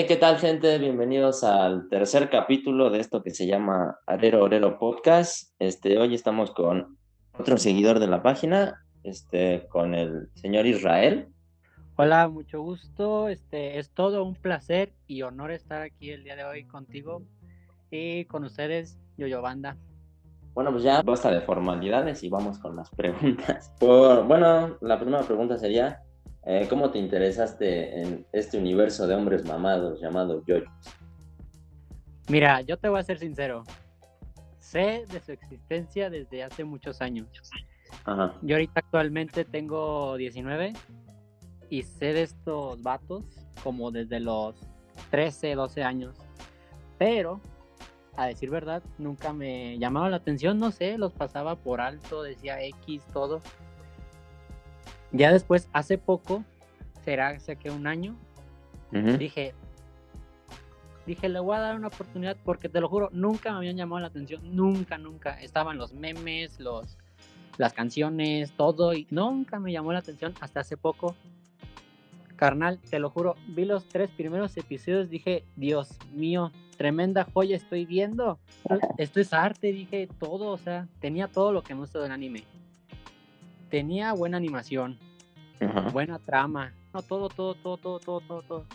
Hey, ¿qué tal, gente? Bienvenidos al tercer capítulo de esto que se llama Arero Orero Podcast. Este, hoy estamos con otro seguidor de la página, este, con el señor Israel. Hola, mucho gusto. Este, es todo un placer y honor estar aquí el día de hoy contigo y con ustedes, Yoyo Banda. Bueno, pues ya basta de formalidades y vamos con las preguntas. Por, bueno, la primera pregunta sería, eh, ¿cómo te interesaste en este universo de hombres mamados llamado yoyos? Mira, yo te voy a ser sincero. Sé de su existencia desde hace muchos años. Ajá. Yo ahorita actualmente tengo 19 y sé de estos vatos como desde los 13, 12 años. Pero, a decir verdad, nunca me llamaba la atención, no sé, los pasaba por alto, decía X, todo. Ya después, hace poco, será hace que un año, Ujú. dije, dije, le voy a dar una oportunidad porque te lo juro, nunca me habían llamado la atención, nunca, nunca. Estaban los memes, los, las canciones, todo, y nunca me llamó la atención hasta hace poco. Carnal, te lo juro, vi los tres primeros episodios, dije, Dios mío, tremenda joya estoy viendo. Esto es arte, dije, todo, o sea, tenía todo lo que me gusta del anime. Tenía buena animación, Ajá. buena trama, no, todo, todo, todo, todo, todo, todo, todo.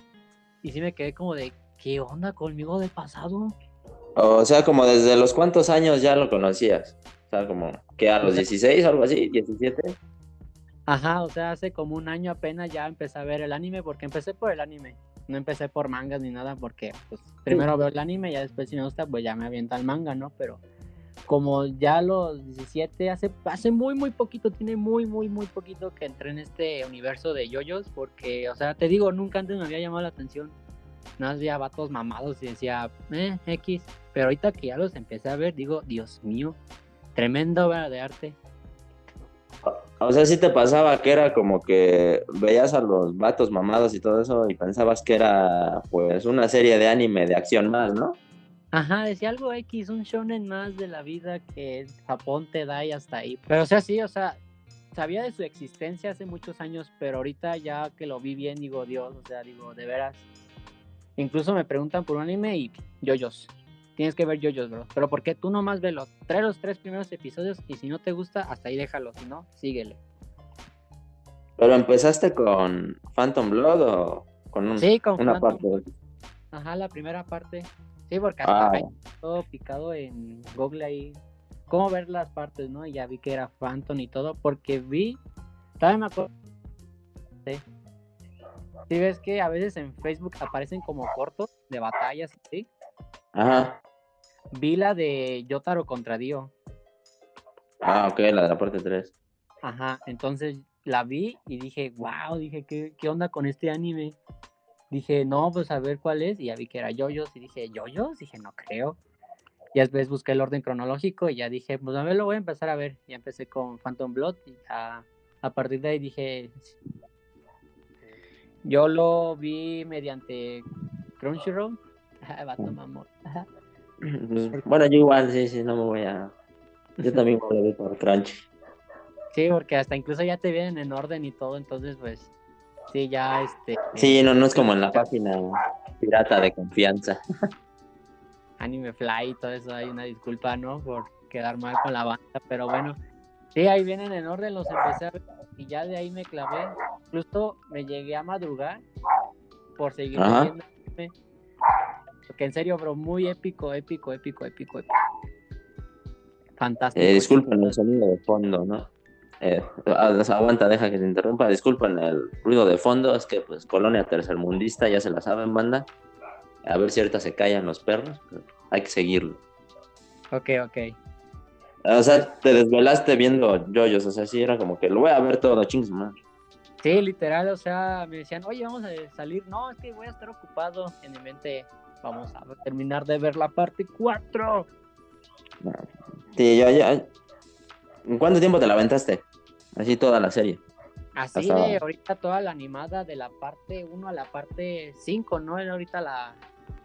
Y sí me quedé como de, ¿qué onda conmigo del pasado? O sea, como desde los cuántos años ya lo conocías. O sea, como que a los 16 o algo así, 17. Ajá, o sea, hace como un año apenas ya empecé a ver el anime, porque empecé por el anime. No empecé por mangas ni nada, porque pues primero veo el anime y ya después si me gusta, pues ya me avienta el manga, ¿no? Pero como ya los 17, hace, hace muy, muy poquito, tiene muy, muy, muy poquito que entré en este universo de yoyos, porque, o sea, te digo, nunca antes me había llamado la atención. Nada más veía vatos mamados y decía, eh, X. Pero ahorita que ya los empecé a ver, digo, Dios mío, tremenda obra de arte. O sea, sí te pasaba que era como que veías a los vatos mamados y todo eso y pensabas que era pues una serie de anime de acción más, ¿no? Ajá, decía algo X, un shonen más de la vida que Japón te da y hasta ahí. Pero o sea, sí, o sea, sabía de su existencia hace muchos años, pero ahorita ya que lo vi bien, digo, Dios, o sea, digo, de veras. Incluso me preguntan por un anime y yoyos. Tienes que ver yoyos, bro. Pero ¿por qué tú nomás ve los, trae los tres primeros episodios y si no te gusta, hasta ahí déjalo. Si no, síguele. Pero empezaste con Phantom Blood o con un- Sí, con una Phantom. parte. Ajá, la primera parte. Sí, porque hasta Ah. todo picado en Google ahí. Cómo ver las partes, ¿no? Y ya vi que era Phantom y todo, porque vi. Todavía me acuerdo. Sí. Sí, ves que a veces en Facebook aparecen como cortos de batallas, ¿sí? Ajá. Vi la de Yotaro contra Dio. Ah, ok, la de la parte 3. Ajá, entonces la vi y dije, wow, dije, ¿qué, qué onda con este anime? Dije, no, pues a ver cuál es. Y ya vi que era Yoyos y dije, ¿Yoyos? Dije, no creo. Y después busqué el orden cronológico y ya dije, pues a ver, lo voy a empezar a ver. Ya empecé con Phantom Blood y a, a partir de ahí dije, yo lo vi mediante Crunchyroll. Vato mamón. Bueno, yo igual, sí, sí, no me voy a... Yo también voy a ver por Crunchy. Sí, porque hasta incluso ya te vienen en orden y todo, entonces pues sí, ya este... Sí, no, no es como en la página pirata de confianza. Anime Fly y todo eso, hay una disculpa, ¿no? Por quedar mal con la banda, pero bueno, sí, ahí vienen en orden, los empecé a ver y ya de ahí me clavé. Incluso me llegué a madrugar por seguir viendo anime. Porque en serio, bro, muy épico, épico, épico, épico, épico. Fantástico. Eh, disculpen el sonido de fondo, ¿no? Eh, ah, aguanta, deja que te interrumpa. Disculpen el ruido de fondo, es que pues colonia tercermundista, ya se la saben, banda. A ver si ahorita se callan los perros, pero hay que seguirlo. Ok, ok. O sea, te desvelaste viendo yoyos, o sea, sí era como que lo voy a ver todo, chingos, man. Sí, literal, o sea, me decían, oye, vamos a salir. No, es que voy a estar ocupado. En mi mente, vamos a terminar de ver la parte 4. Sí, ya, ya. ¿En cuánto tiempo te la aventaste? Así toda la serie. Así Hasta- de ahorita toda la animada de la parte 1 a la parte 5, ¿no? Era ahorita la,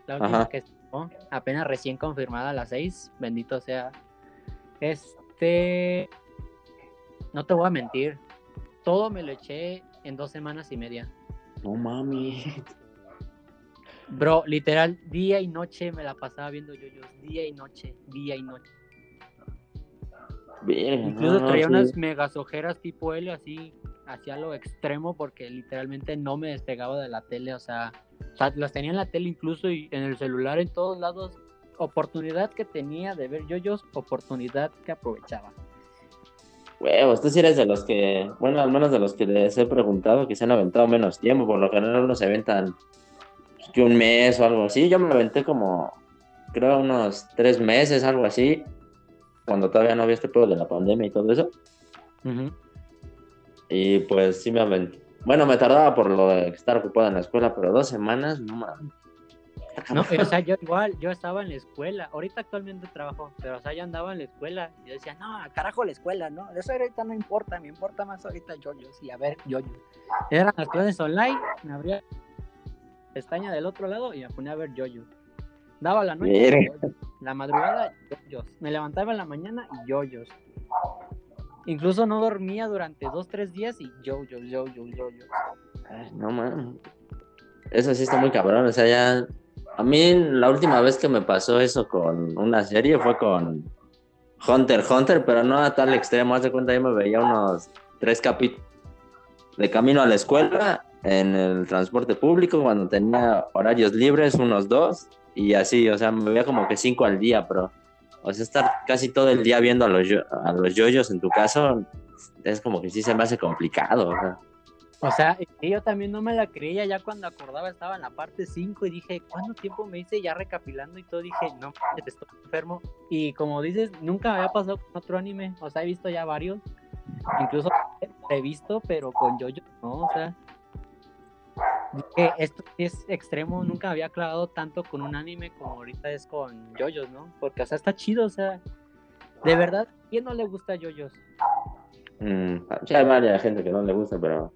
la última Ajá. que estuvo, apenas recién confirmada la 6, bendito sea. Este, no te voy a mentir, todo me lo eché en dos semanas y media. No mami. Bro, literal, día y noche me la pasaba viendo yoyos, día y noche, día y noche. Incluso no, traía sí. unas megas ojeras tipo L así, hacia lo extremo porque literalmente no me despegaba de la tele, o sea, o sea, las tenía en la tele incluso y en el celular en todos lados. Oportunidad que tenía de ver yoyos, oportunidad que aprovechaba. Huevos, tú sí eres de los que, bueno, al menos de los que les he preguntado que se han aventado menos tiempo, por lo general unos se aventan pues, que un mes o algo así. Yo me aventé como, creo, unos tres meses, algo así, cuando todavía no había este pedo de la pandemia y todo eso. Y pues sí me aventé. Bueno, me tardaba por lo de estar ocupado en la escuela, pero dos semanas, no mames. No, o sea, yo igual, yo estaba en la escuela, ahorita actualmente trabajo, pero o sea, yo andaba en la escuela y yo decía, no, carajo la escuela, ¿no? Eso ahorita no importa, me importa más ahorita yoyos y a ver yoyos. Eran las clases online, me abría pestaña del otro lado y me ponía a ver yoyos. Daba la noche, la madrugada, yoyos. Me levantaba en la mañana y yoyos. Incluso no dormía durante dos, tres días y yoyos, yoyos, yoyos. Ay, no mames. Eso sí está muy cabrón, o sea, ya... A mí la última vez que me pasó eso con una serie fue con Hunter x Hunter, pero no a tal extremo. Haz de cuenta, yo me veía unos tres capítulos de camino a la escuela, en el transporte público, cuando tenía horarios libres, unos dos, y así, o sea, me veía como que cinco al día, pero, o sea, estar casi todo el día viendo a los, yo- a los yoyos en tu caso, es como que sí se me hace complicado, o sea. O sea, yo también no me la creía, ya cuando acordaba estaba en la parte 5 y dije, ¿cuánto tiempo me hice ya recapilando y todo? Dije, no, estoy enfermo. Y como dices, nunca me había pasado con otro anime, o sea, he visto ya varios, incluso he visto, pero con Jojo no, o sea. Dije, esto es extremo, nunca había clavado tanto con un anime como ahorita es con JoJo's, ¿no? Porque, o sea, está chido, o sea, de verdad, ¿a quién no le gusta JoJo's? Mm, sí, hay varias gente que no le gusta, pero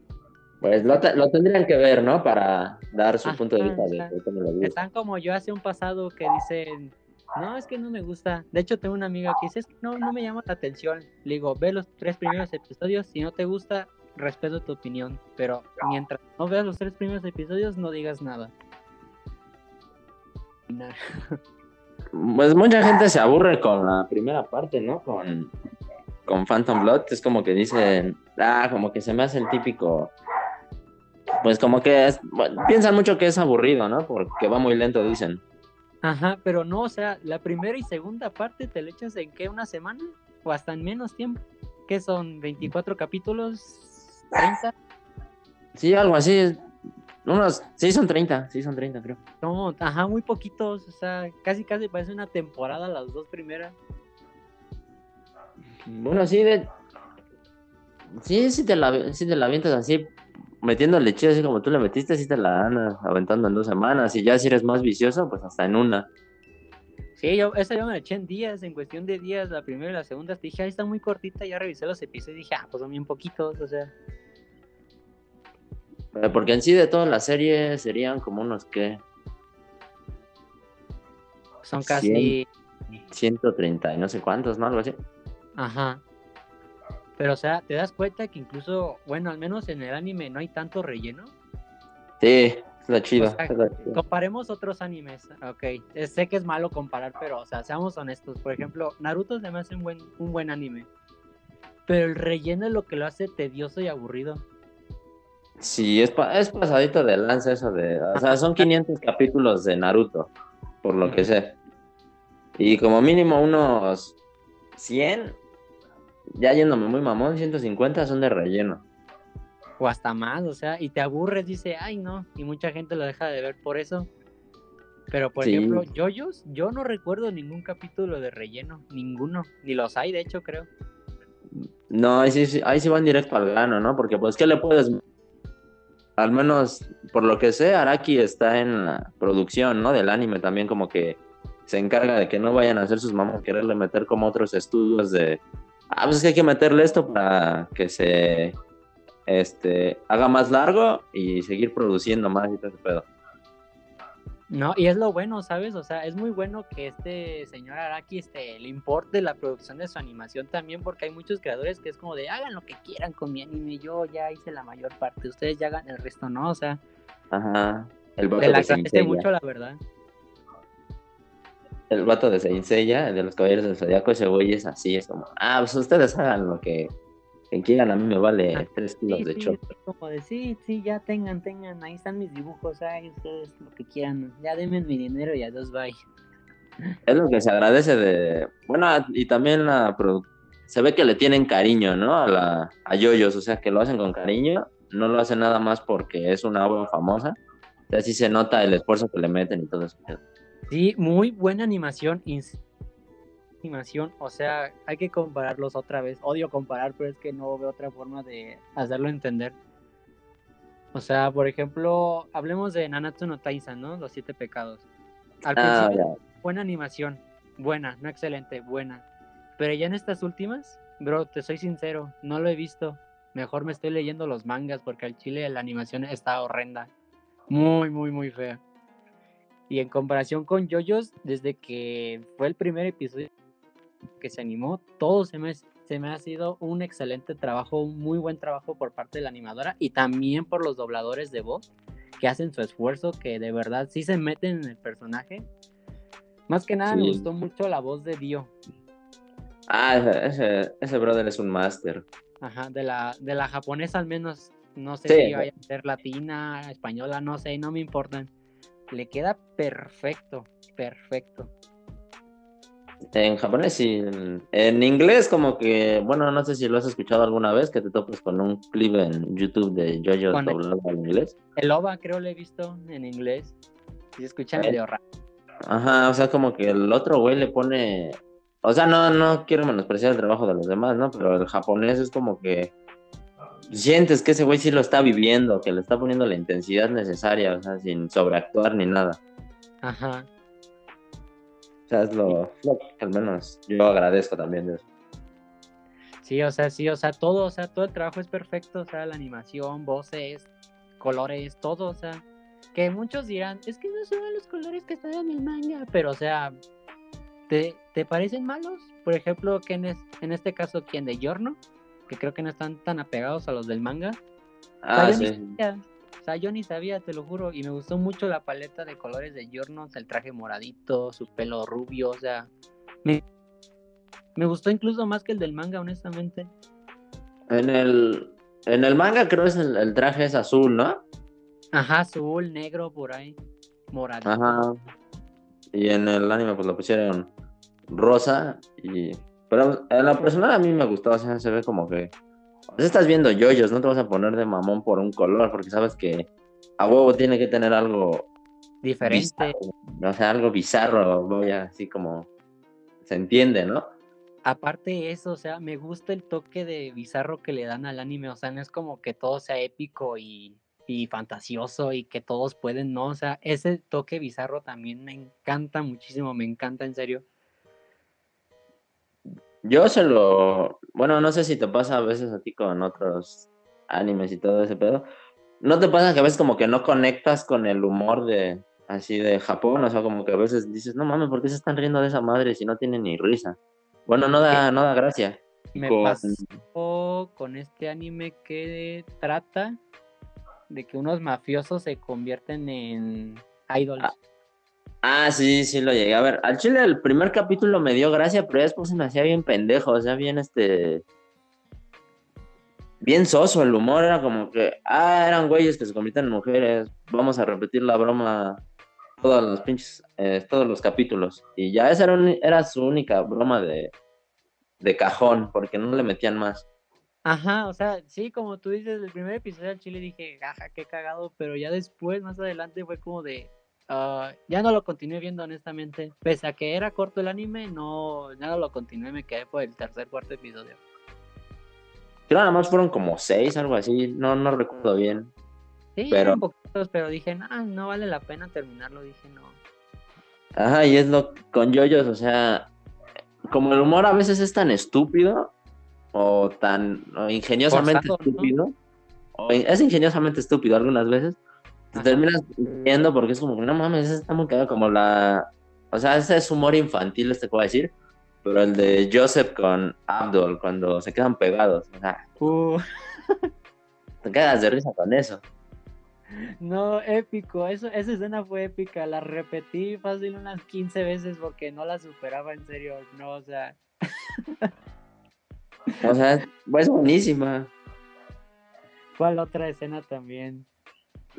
pues lo, lo tendrían que ver, ¿no? Para dar su Ajá, punto de vista o sea, de cómo le gusta. Están como yo hace un pasado que dicen, no, es que no me gusta. De hecho, tengo una amiga que dice, es que no, no me llama la atención. Le digo, ve los tres primeros episodios, si no te gusta, respeto tu opinión. Pero mientras no veas los tres primeros episodios, no digas nada. Pues mucha gente se aburre con la primera parte, ¿no? Con, con Phantom Blood, es como que dicen, ah, como que se me hace el típico. Pues como que es- bueno, piensan mucho que es aburrido, ¿no? Porque va muy lento, dicen. Ajá, pero no, o sea, la primera y segunda parte te le echas en qué, una semana o hasta en menos tiempo. ¿Qué son? ¿24 capítulos? ¿30? Sí, algo así. Unos, sí, son 30, sí, son 30, creo. No, ajá, muy poquitos, o sea, casi casi parece una temporada las dos primeras. Bueno, sí, de... Sí, sí te la, sí te la avientas así, metiéndole chido así como tú le metiste, sí te la andas aventando en dos semanas. Y ya si eres más vicioso, pues hasta en una. Sí, yo, esa yo me la eché en días, en cuestión de días, la primera y la segunda, dije, ah, está muy cortita, ya revisé los episodios y dije, ah, pues son bien poquitos, o sea, Porque en sí de toda la serie serían como unos que son casi, 130 y no sé cuántos, ¿no? Algo así. ajá. Pero, o sea, te das cuenta que incluso, bueno, al menos en el anime no hay tanto relleno. Sí, la. O sea. Comparemos otros animes, ok. Sé que es malo comparar, pero, o sea, seamos honestos. Por ejemplo, Naruto se me hace un buen, un buen anime. Pero el relleno es lo que lo hace tedioso y aburrido. Sí, es, pa- es pasadito de lanza eso de... O sea, son 500 capítulos de Naruto, por lo que sé. Y como mínimo unos 100, ya yéndome muy mamón, 150 son de relleno. O hasta más, o sea, y te aburres, dice, ay no, y mucha gente lo deja de ver por eso. Pero, por Sí. ejemplo, Yoyos, yo no recuerdo ningún capítulo de relleno, ninguno, ni los hay, de hecho, creo. No, ahí sí, sí- ahí sí van directo al grano, ¿no? Porque pues, ¿qué le puedes...? Al menos, por lo que sé, Araki está en la producción, ¿no? Del anime también como que se encarga de que no vayan a hacer sus mamás quererle meter como otros estudios de... Ah, pues es que hay que meterle esto para que se este, haga más largo y seguir produciendo más y todo ese pedo. No, y es lo bueno, ¿sabes? O sea, es muy bueno que este señor Araki este, le importe la producción de su animación también, porque hay muchos creadores que es como de hagan lo que quieran con mi anime, yo ya hice la mayor parte, ustedes ya hagan el resto, ¿no? O sea, Ajá. El vato Te la agradece mucho, la verdad. El vato de el de los caballeros del Zodiaco, ese güey es así, es como, ah, pues ustedes hagan lo que, que quieran, a mí me vale Ah, tres kilos Sí, de sí, como de sí, sí, ya tengan, tengan, ahí están mis dibujos, ahí ustedes lo que quieran, ya denme mi dinero y adiós, bye. Es lo que se agradece de, bueno, y también la se ve que le tienen cariño, ¿no? A la, a Yoyos, o sea, que lo hacen con cariño, no lo hacen nada más porque es una obra famosa, o sea, sí se nota el esfuerzo que le meten y todo eso. Sí, muy buena animación, ins- animación, o sea, hay que compararlos otra vez. Odio comparar, pero es que no veo otra forma de hacerlo entender. O sea, por ejemplo, hablemos de Nanatsu no Taizan, ¿no? Los siete pecados. Al Ah, principio, buena animación, buena, no excelente, buena. Pero ya en estas últimas, bro, te soy sincero, no lo he visto. Mejor me estoy leyendo los mangas porque al chile la animación está horrenda. Muy, muy, muy fea. Y en comparación con JoJo's, desde que fue el primer episodio que se animó, todo se me, se me ha sido un excelente trabajo, un muy buen trabajo por parte de la animadora y también por los dobladores de voz que hacen su esfuerzo, que de verdad sí se meten en el personaje. Más que nada me gustó mucho la voz de Dio, Ah, ese, ese, ese brother es un máster. ajá, de la, de la japonesa al menos, no sé Sí. si vaya a ser latina, española, no sé, no me importan. Le queda perfecto, perfecto. En japonés sí. En, en inglés como que, bueno, no sé si lo has escuchado alguna vez, que te topes con un clip en YouTube de Jojo doblado al inglés. El OVA creo lo he visto en inglés. Y se escucha Eh. medio raro. Ajá, o sea, como que el otro güey le pone... O sea, no, no quiero menospreciar el trabajo de los demás, ¿no? Pero el japonés es como que sientes que ese güey sí lo está viviendo, que le está poniendo la intensidad necesaria, o sea, sin sobreactuar ni nada. Ajá. O sea, es lo, lo que al menos yo agradezco también eso. Sí, o sea, sí, o sea, todo, o sea, todo el trabajo es perfecto, o sea, la animación, voces, colores, todo, o sea, que muchos dirán, es que no son los colores que están en el manga, pero, o sea, ¿te, te parecen malos? Por ejemplo, que en, es- en este caso, quien de Yorno, que creo que no están tan apegados a los del manga, Ah, sí. O sea, yo ni sabía, te lo juro, y me gustó mucho la paleta de colores de Yornos, el traje moradito, su pelo rubio, o sea, me, me gustó incluso más que el del manga, honestamente. En el, en el manga creo es el, el traje es azul, ¿no? Ajá, azul, negro, por ahí, moradito. Ajá. Y en el anime pues lo pusieron rosa y... Pero en la personal a mí me gustó, o sea, se ve como que... Sea, estás viendo yoyos, no te vas a poner de mamón por un color, porque sabes que a huevo tiene que tener algo Diferente. bizarro, o sea, algo bizarro, voy así como... Se entiende, ¿no? Aparte de eso, o sea, me gusta el toque de bizarro que le dan al anime, o sea, no es como que todo sea épico y, y fantasioso y que todos pueden, no, o sea, ese toque bizarro también me encanta muchísimo, me encanta en serio. Yo se lo. Bueno, no sé si te pasa a veces a ti con otros animes y todo ese pedo. ¿No te pasa que a veces como que no conectas con el humor de así de Japón? O sea, como que a veces dices, no mames, ¿por qué se están riendo de esa madre si no tiene ni risa? Bueno, no da, no da gracia. Me Con- pasó con este anime que trata de que unos mafiosos se convierten en idols. Ah, Ah, sí, sí lo llegué a ver. Al chile el primer capítulo me dio gracia, pero después se me hacía bien pendejo, o sea, bien este. Bien soso el humor, era como que, ah, eran güeyes que se convierten en mujeres, vamos a repetir la broma todos los pinches, eh, todos los capítulos. Y ya esa era, era su única broma de, de cajón, porque no le metían más. Ajá, o sea, sí, como tú dices, el primer episodio del Chile dije, jaja, qué cagado, pero ya después, más adelante, fue como de, ah, ya no lo continué viendo honestamente, pese a que era corto el anime, no, ya no lo continué, me quedé por el tercer, cuarto episodio. Creo nada más fueron como seis, algo así, no, no recuerdo bien. Sí, Pero- eran poquitos, pero dije, no, no vale la pena terminarlo, dije, no. Ajá, y es lo con yoyos, o sea, como el humor a veces es tan estúpido o tan o ingeniosamente Forzado, ¿no? estúpido, o es ingeniosamente estúpido algunas veces, te Ajá. terminas viendo porque es como, no mames, ese está muy cagado, como la, o sea, ese es humor infantil, este a decir, pero el de Joseph con Abdul, cuando se quedan pegados, o sea, Uh, te quedas de risa con eso. No, épico, eso, esa escena fue épica, la repetí fácil unas 15 veces porque no la superaba en serio, no, o sea. o sea, es buenísima. ¿Cuál otra escena también?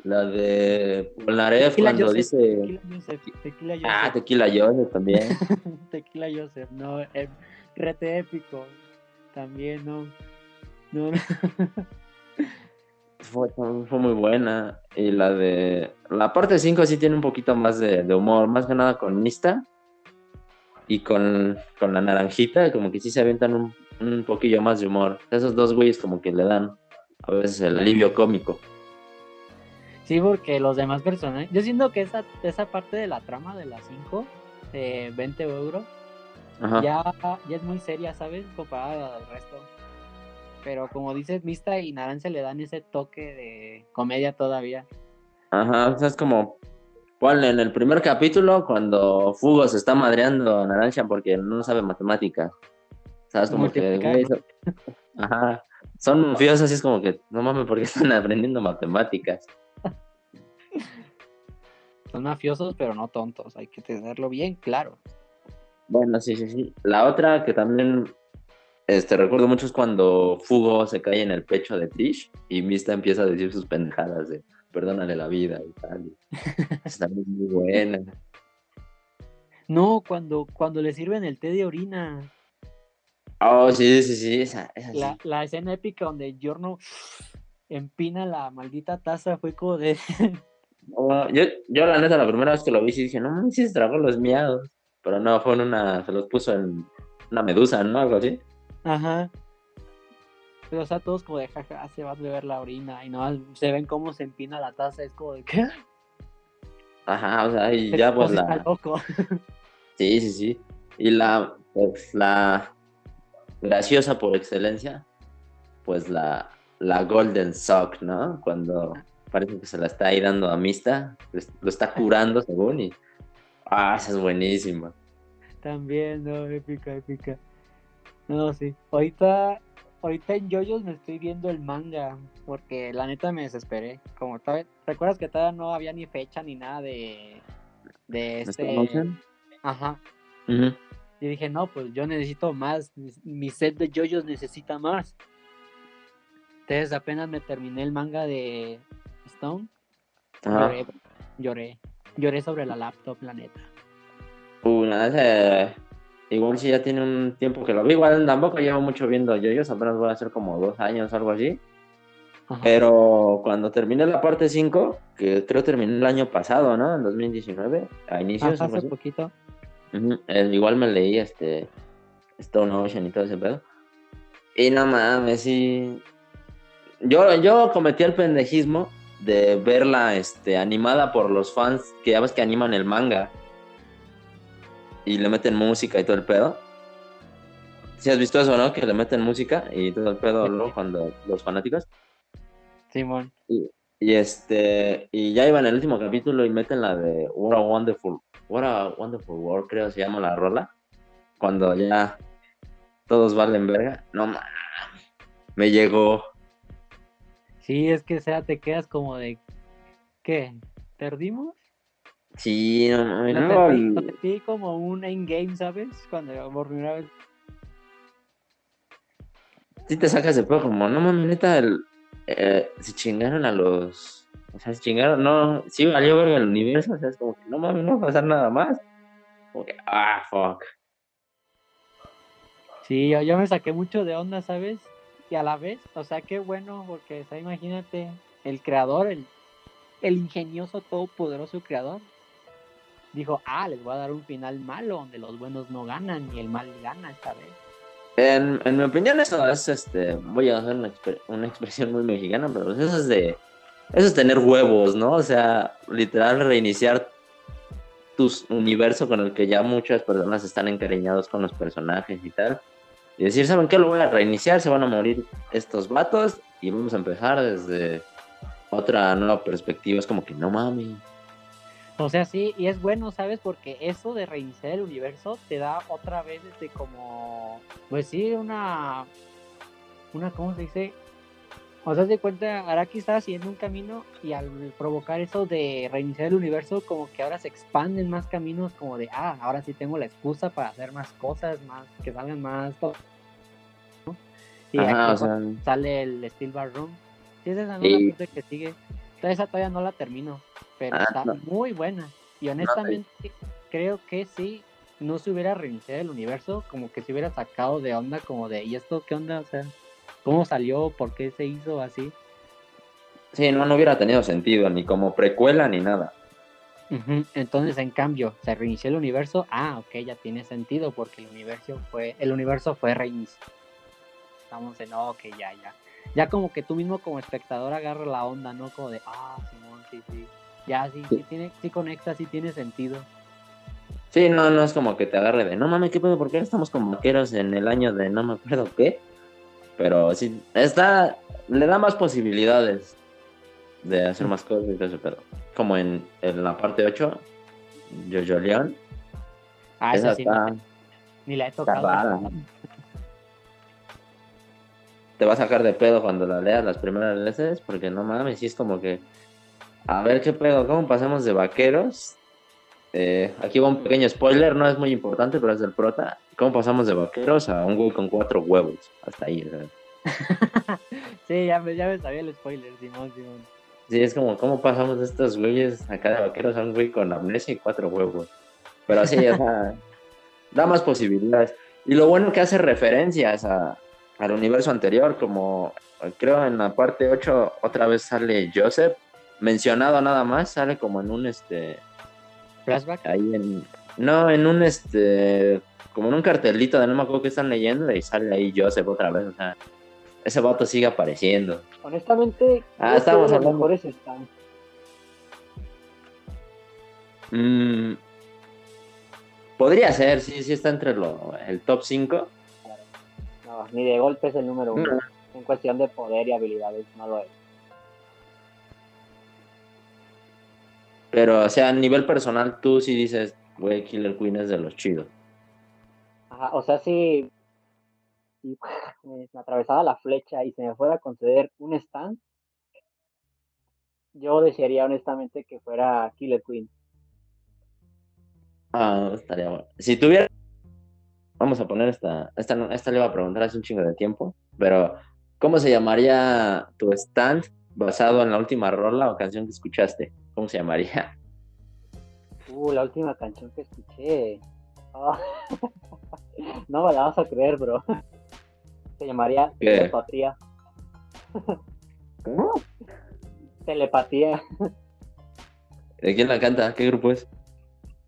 La de Polnareff cuando dice. Tequila Joseph, Tequila Joseph. Ah, Tequila Joseph también. tequila Joseph, no, eh, rete épico. También, no. No, fue, fue, muy buena. Y la de. La parte 5 sí tiene un poquito más de, humor, más que nada con Mista. Y con, con, la naranjita, como que sí se avientan un, un poquillo más de humor. Esos dos güeyes, como que le dan a veces el alivio cómico. Sí, porque los demás personajes. Yo siento que esa, esa parte de la trama de las 5, de 20 euros, ya, ya es muy seria, ¿sabes? Comparada al resto. Pero como dices, Mista y Naranja le dan ese toque de comedia todavía. Ajá, o sea, es como. Ponle en el primer capítulo cuando Fugo se está madreando a Naranja porque no sabe matemáticas. ¿Sabes? Como que. Ajá. Son mafiosos y es como que, no mames, porque están aprendiendo matemáticas. Son mafiosos, pero no tontos. Hay que tenerlo bien claro. Bueno, sí, sí, sí. La otra que también este, recuerdo mucho es cuando Fugo se cae en el pecho de Tish y Mista empieza a decir sus pendejadas de perdónale la vida y tal. Está muy, buena. No, cuando, cuando le sirven el té de orina. Oh, sí, sí, sí. Esa, la, la, escena épica donde Giorno empina la maldita taza fue como de. Oh, yo, yo, la neta, la primera vez que lo vi, sí dije, no mames, si se tragó los miados. Pero no, fue en una. Se los puso en una medusa, ¿no? Algo así. Ajá. Pero, o sea, todos como de jaja, se va a beber la orina y no se ven cómo se empina la taza, es como de ¿qué? Ajá, o sea, y ya pues la. loco. Sí, sí, sí. Y la, pues la graciosa por excelencia, pues la, la Golden Sock, ¿no? Cuando parece que se la está ahí dando a Mista, lo está curando según y. Ah, esa es buenísima. También, no, épica, épica. No, sí. Ahorita, ahorita en Yoyos me estoy viendo el manga, porque la neta me desesperé. Como todavía, ¿recuerdas que todavía no había ni fecha ni nada de, de este... Ajá. Y dije, no, pues yo necesito más, mi set de Yoyos necesita más. Entonces apenas me terminé el manga de Stone. Lloré, lloré, lloré sobre la laptop, la neta. Uh, nada, Igual si ya tiene un tiempo que lo vi, igual tampoco llevo mucho viendo yo, yo apenas voy a hacer como dos años, algo así. Pero cuando terminé la parte 5, que creo terminé el año pasado, ¿no? En 2019, a inicios. hace poquito. Eh, igual me leí este Stone Ocean y todo ese pedo. Y no mames, sí. Yo, yo cometí el pendejismo de verla este, animada por los fans que ya ves que animan el manga y le meten música y todo el pedo. Si has visto eso, ¿no? Que le meten música y todo el pedo ¿no? cuando los fanáticos. Simón. Y, y, este y ya iba en el último capítulo y meten la de What a Wonderful What a Wonderful World, creo se llama la rola. Cuando ya todos valen verga. No mames. Me llegó. Sí, es que o sea, te quedas como de ¿qué? ¿Perdimos? Sí, no, no, no, como un endgame, ¿sabes? Cuando por primera vez. Sí te sacas de poco, como, no mames, neta, el, eh, se chingaron a los... O sea, se chingaron, no, sí valió ver el universo, o sea, es como que no mames, no va a pasar nada más. Como que, ah, fuck. Sí, yo, yo me saqué mucho de onda, ¿sabes? Y a la vez, o sea, qué bueno, porque, o sea, imagínate, el creador, el, el ingenioso, todopoderoso creador, dijo, ah, les voy a dar un final malo donde los buenos no ganan y el mal gana esta vez. En, en mi opinión eso es, este, voy a hacer una, una, expresión muy mexicana, pero eso es de, eso es tener huevos, ¿no? O sea, literal reiniciar tu universo con el que ya muchas personas están encariñados con los personajes y tal. Y decir, ¿saben qué? Lo voy a reiniciar, se van a morir estos vatos y vamos a empezar desde otra nueva perspectiva. Es como que no mami, o sea, sí, y es bueno, ¿sabes? Porque eso de reiniciar el universo te da otra vez este como, pues sí, una, una, ¿cómo se dice? O sea, se cuenta, Araki estaba siguiendo un camino y al provocar eso de reiniciar el universo, como que ahora se expanden más caminos, como de, ah, ahora sí tengo la excusa para hacer más cosas, más que salgan más. ¿no? Y Ajá, aquí o sea, sale el Steel Bar Room. Sí, esa es la Sí. parte que sigue. Toda esa todavía no la termino, pero Ah, está no. muy buena. Y honestamente, creo que si no se hubiera reiniciado el universo, como que se hubiera sacado de onda, como de, ¿y esto qué onda? O sea, ¿cómo salió? ¿Por qué se hizo así? sí, no, no hubiera tenido sentido, ni como precuela ni nada. Entonces, en cambio, se reinició el universo. Ah, ok, ya tiene sentido porque el universo fue, el universo fue reiniciado. Estamos en, ok, ya, ya. Ya como que tú mismo como espectador agarra la onda, ¿no? Como de, ah, Simón, sí, sí. Ya, sí, sí, tiene, sí conecta, sí tiene sentido. Sí, no, no es como que te agarre de, no mames, ¿qué pedo? ¿Por qué estamos como vaqueros en el año de no me acuerdo qué? Pero sí, está, le da más posibilidades de hacer más cosas y todo eso, pero como en, en la parte 8, Jojo León, Ah, esa sí, está, ni, ni la he tocado. Te va a sacar de pedo cuando la leas las primeras veces, porque no mames, sí es como que, a ver qué pedo, ¿cómo pasamos de vaqueros? Eh, aquí va un pequeño spoiler, no es muy importante, pero es del prota. ¿Cómo pasamos de vaqueros a un güey con cuatro huevos? Hasta ahí, sea. sí, ya me, ya me sabía el spoiler, Simón, Simón. Sí, es como, ¿cómo pasamos de estos güeyes acá de vaqueros a un güey con amnesia y cuatro huevos? Pero así, o sea, da más posibilidades. Y lo bueno que hace referencias a, al universo anterior, como creo en la parte 8 otra vez sale Joseph, mencionado nada más, sale como en un este Flashback. ahí en no, en un este como en un cartelito de no me acuerdo qué están leyendo y sale ahí Joseph otra vez, o sea, ese vato sigue apareciendo. Honestamente, Ah, estamos hablando. mejores están. Mm, podría ser, sí, sí está entre lo, el top 5. No, ni de golpe es el número uno. No. En cuestión de poder y habilidades, no lo es. Pero, o sea, a nivel personal, tú sí dices, güey, Killer Queen es de los chidos. Ajá, o sea, si, si me atravesara la flecha y se me fuera a conceder un stand, yo desearía honestamente que fuera Killer Queen. Ah, estaría bueno. Si tuviera. Vamos a poner esta. Esta, esta le iba a preguntar hace un chingo de tiempo. Pero, ¿cómo se llamaría tu stand basado en la última rola o canción que escuchaste? ¿Cómo se llamaría? Uh, la última canción que escuché. Ah, no me la vas a creer, bro. Se llamaría ¿Qué? Telepatía. ¿Cómo? Telepatía. ¿De quién la canta? ¿Qué grupo es?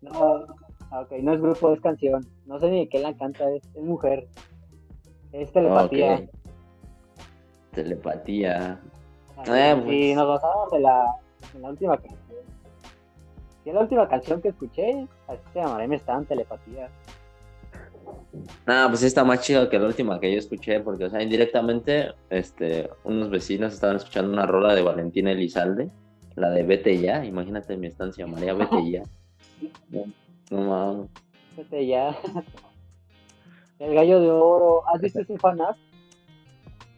No, ah, ok, no es grupo, es canción. No sé ni de qué la canta, es, es mujer. Es telepatía. Telepatía. Así, Eh, Si pues. nos basamos en la, en la última canción. Si es la última canción que escuché, así se llamará Me Stand Telepatía. Ah, pues sí está más chido que la última que yo escuché, porque, o sea, indirectamente, este, unos vecinos estaban escuchando una rola de Valentina Elizalde, la de Vete Ya, imagínate mi estancia, María, Vete Ya. No, no mames. Vete ya. El gallo de oro. ¿Has visto ese fanart?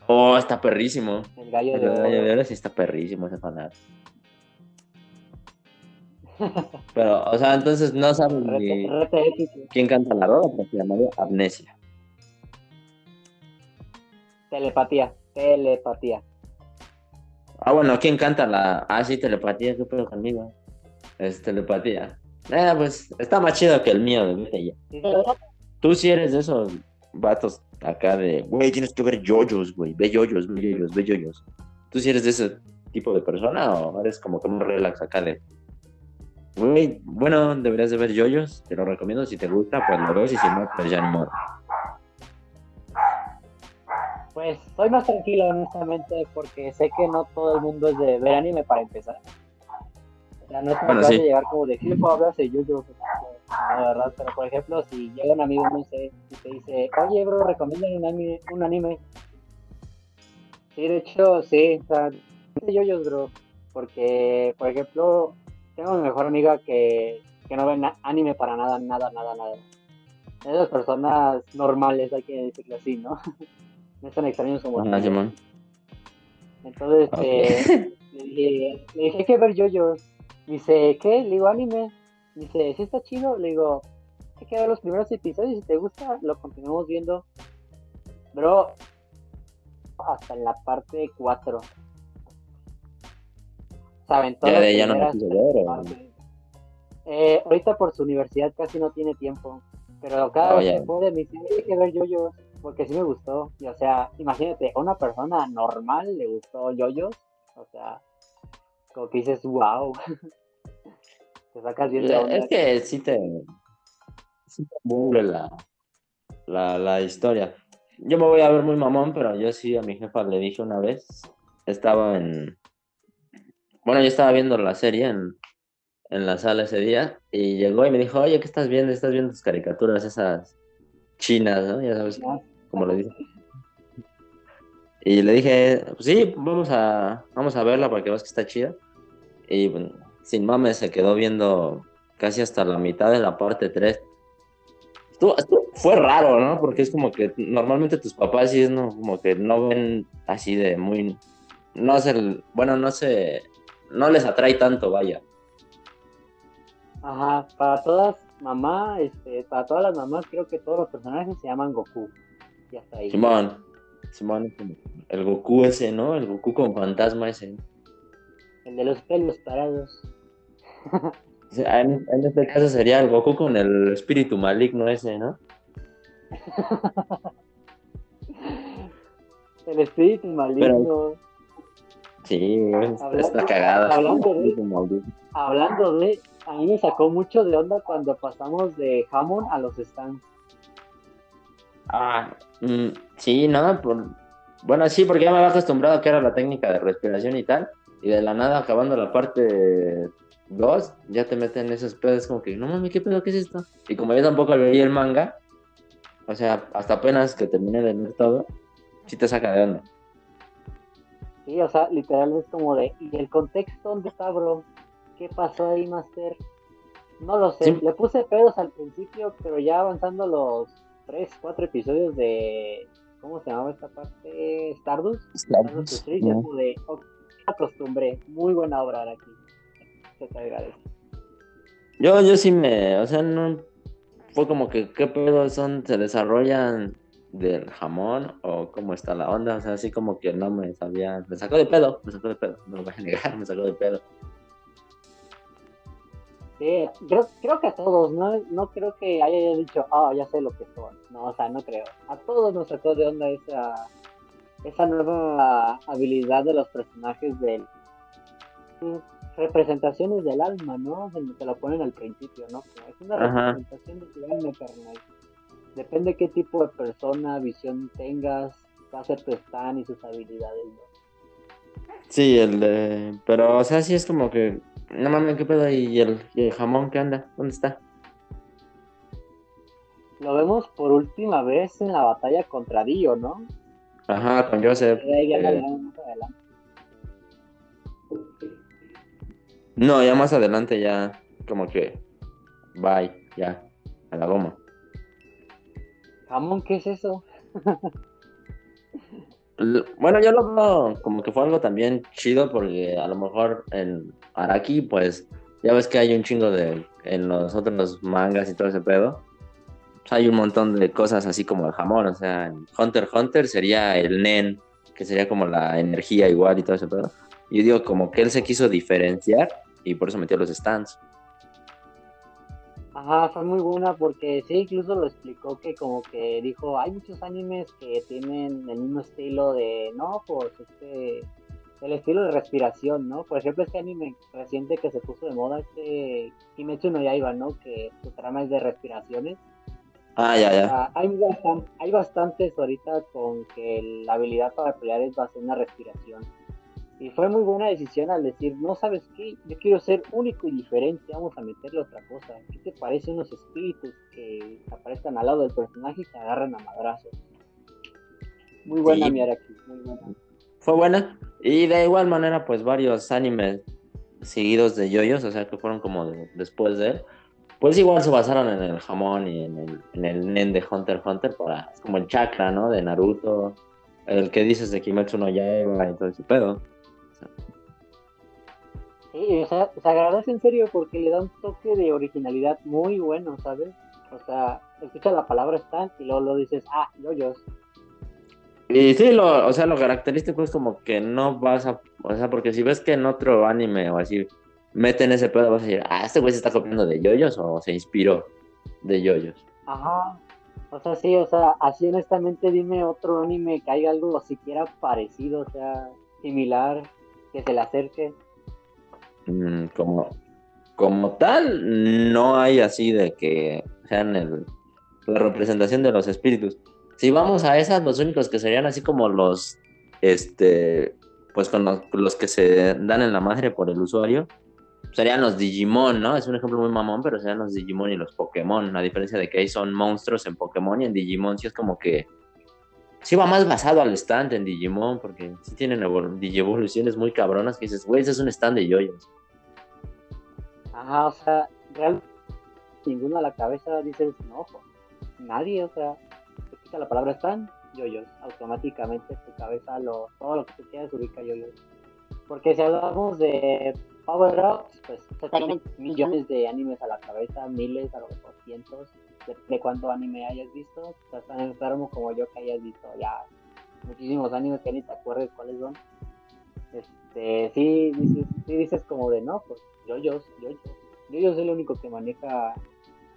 Oh, está perrísimo. El gallo de Pero oro. de verdad sí está perrísimo ese fanart. Pero, o sea, entonces no Rete, ni quién canta la rola, pero se llamaría Amnesia. Telepatía. Telepatía. Ah, bueno, ¿quién canta la...? Ah, sí, telepatía, ¿qué pedo conmigo? Es telepatía. Eh, pues está más chido que el mío de Vete Ya. Tú sí eres de esos vatos acá de, güey, tienes que ver yoyos, güey, ve yoyos, ve yoyos, ve yoyos. ¿Tú sí eres de ese tipo de persona o eres como que muy relax acá de, bueno, deberías de ver yoyos, te lo recomiendo, si te gusta, pues lo ves y si no, pues ya modo. Pues soy más tranquilo, honestamente, porque sé que no todo el mundo es de ver anime para empezar. O sea, no es como Bueno, que vas sí. a llegar como de ¿qué puedo hablar de yo La verdad, pero por ejemplo, si llega un amigo, no sé, y te dice, oye, bro, recomiendan un anime, un anime. Sí, de hecho, sí, o sea, yoyos, bro. Porque, por ejemplo, tengo mi mejor amiga que, que no ve anime para nada, nada, nada, nada. Es de las personas normales, hay que decirlo así, ¿no? No es tan extraños como nosotros. Simón. Entonces eh, le, dije, le dije que ver yo Dice, ¿qué? Le digo, anime. Dice, ¿sí está chido? Le digo, hay que ver los primeros episodios. Si te gusta, lo continuamos viendo. Bro, hasta en la parte 4. ¿Saben? Ya de ella no me quiso ver. Eh, ahorita por su universidad casi no tiene tiempo. Pero cada oh, vez que puede me dice, hay que ver yoyos. Porque sí me gustó. Y o sea, imagínate, a una persona normal le gustó yoyos. O sea, como que dices, wow. te sacas bien de onda. Es que sí te. Sí te la, la, la historia. Yo me voy a ver muy mamón, pero yo sí a mi jefa le dije una vez. Estaba en. Bueno, yo estaba viendo la serie en, en la sala ese día y llegó y me dijo, oye, ¿qué estás viendo? Estás viendo tus caricaturas esas chinas, ¿no? Ya sabes, como lo dice. Y le dije, pues sí, vamos a, vamos a verla para que veas que está chida. Y bueno, sin mames se quedó viendo casi hasta la mitad de la parte 3. Esto, fue raro, ¿no? Porque es como que normalmente tus papás sí es no, como que no ven así de muy... No el bueno, no sé, no les atrae tanto, vaya. Ajá, para todas mamá, este, para todas las mamás creo que todos los personajes se llaman Goku. Y hasta ahí. Simón, Simón, el Goku ese, ¿no? El Goku con fantasma ese. El de los pelos parados. en, este caso sería el Goku con el espíritu maligno ese, ¿no? el espíritu maligno. Sí, está cagada. Hablando de, hablando de, a mí me sacó mucho de onda cuando pasamos de Hammond a los stands. Ah, mm, sí, nada, por... bueno, sí, porque ya me había acostumbrado a que era la técnica de respiración y tal, y de la nada, acabando la parte 2, ya te meten esos pedos como que, no mames, ¿qué pedo? ¿Qué es esto? Y como yo tampoco leí el manga, o sea, hasta apenas que terminé de leer todo, sí te saca de onda. Sí, o sea, literal es como de, ¿y el contexto dónde está, bro? ¿Qué pasó ahí, Master? No lo sé. Le puse pedos al principio, pero ya avanzando los tres, cuatro episodios de. ¿Cómo se llamaba esta parte? Stardust. Stardust, ya acostumbré. Muy buena obra aquí. Se te agradece. Yo, yo sí me. O sea, no. Fue como que, ¿qué pedos son? ¿Se desarrollan del jamón o cómo está la onda? O sea, así como que no me sabía. Me sacó de pedo, me sacó de pedo. No lo voy a negar, me sacó de pedo. Sí, creo, creo que a todos, ¿no? No creo que haya dicho, ah, ya sé lo que son. No, o sea, no creo. A todos nos sacó de onda esa, esa nueva habilidad de los personajes de representaciones del alma, ¿no? Te lo ponen al principio, ¿no? Es una representación de tu alma, carnal. Depende qué tipo de persona, visión tengas, va a ser tu stand y sus habilidades, ¿no? Sí, el de... Pero, o sea, sí es como que no mames, ¿qué pedo? ¿Y el, el jamón qué anda? ¿Dónde está? Lo vemos por última vez en la batalla contra Dio, ¿no? Ajá, con Joseph. Eh, no, ya más adelante ya como que bye, ya, a la goma. Jamón, ¿qué es eso? Bueno, yo lo veo como que fue algo también chido porque a lo mejor en Araki, pues ya ves que hay un chingo de en los otros mangas y todo ese pedo. Pues, hay un montón de cosas así como el jamón, o sea, en Hunter Hunter sería el Nen, que sería como la energía igual y todo ese pedo. Yo digo como que él se quiso diferenciar y por eso metió los stands. Ajá, fue muy buena porque sí, incluso lo explicó que como que dijo, hay muchos animes que tienen el mismo estilo de, no, pues este, el estilo de respiración, ¿no? Por ejemplo, este anime reciente que se puso de moda, este Kimetsu no Yaiba, ¿no? Que su trama es de respiraciones. Ah, ya, ya. hay, hay bastantes ahorita con que la habilidad para pelear es basada en la respiración. Y fue muy buena decisión al decir, no sabes qué, yo quiero ser único y diferente, vamos a meterle otra cosa. ¿Qué te parece unos espíritus que aparezcan al lado del personaje y se agarran a madrazos? Muy buena sí. aquí, muy buena. Fue buena. Y de igual manera, pues varios animes seguidos de yoyos, o sea que fueron como después de él, pues igual se basaron en el jamón y en el, en el nen de Hunter x Hunter, para, como el chakra, ¿no? De Naruto, el que dices de Kimetsu no Yaiba y todo ese pedo. Sí, o sea, se agradece en serio porque le da un toque de originalidad muy bueno, ¿sabes? O sea, escucha la palabra stand y luego lo dices, ah, yoyos. Y sí, lo, o sea, lo característico es como que no vas a, o sea, porque si ves que en otro anime o así meten ese pedo, vas a decir, ah, este güey se está copiando de yoyos o se inspiró de yoyos. Ajá. O sea, sí, o sea, así honestamente dime otro anime que haya algo siquiera parecido, o sea, similar, que se le acerque. Mm, como, como tal, no hay así de que sean el, la representación de los espíritus. Si vamos a esas, los únicos que serían así como los, este, pues con los, los que se dan en la madre por el usuario, serían los Digimon, ¿no? Es un ejemplo muy mamón, pero serían los Digimon y los Pokémon. A diferencia de que ahí son monstruos en Pokémon y en Digimon sí es como que. Sí va más basado al stand en Digimon, porque sí tienen Digievoluciones muy cabronas que dices, güey, ese es un stand de yoyos. Ajá, o sea, realmente ninguno a la cabeza dices, no, pues, nadie, o sea, te quita la palabra stand, yoyos. Automáticamente tu cabeza, lo, todo lo que tú quieras ubica yoyos. Porque si hablamos de Power Ups, pues se tienen millones de animes a la cabeza, miles, a lo mejor cientos, de cuánto anime hayas visto. Sea, tan enfermo como yo que hayas visto ya muchísimos animes que ni te acuerdes cuáles son. Este, sí dices, sí dices como de no, pues yo yo yo yo es el único que maneja.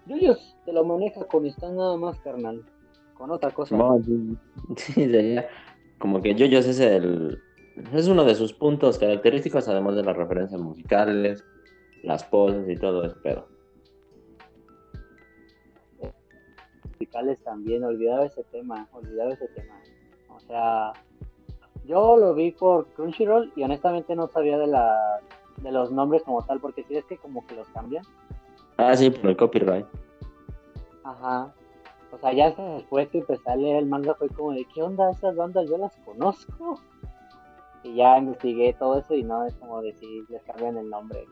yo te lo maneja con esta nada más, carnal. Con otra cosa. No, sí, sería como que yo es el es uno de sus puntos característicos, además de las referencias musicales, las poses y todo eso, pero. Musicales también, olvidaba ese tema, olvidaba ese tema. O sea, yo lo vi por Crunchyroll y honestamente no sabía de la de los nombres como tal, porque si es que como que los cambian. Ah, sí, por el copyright. Ajá. O sea, ya después que empecé a leer el manga fue como de, ¿qué onda? Esas bandas yo las conozco. Y ya investigué todo eso y no es como decir, les cambian el nombre.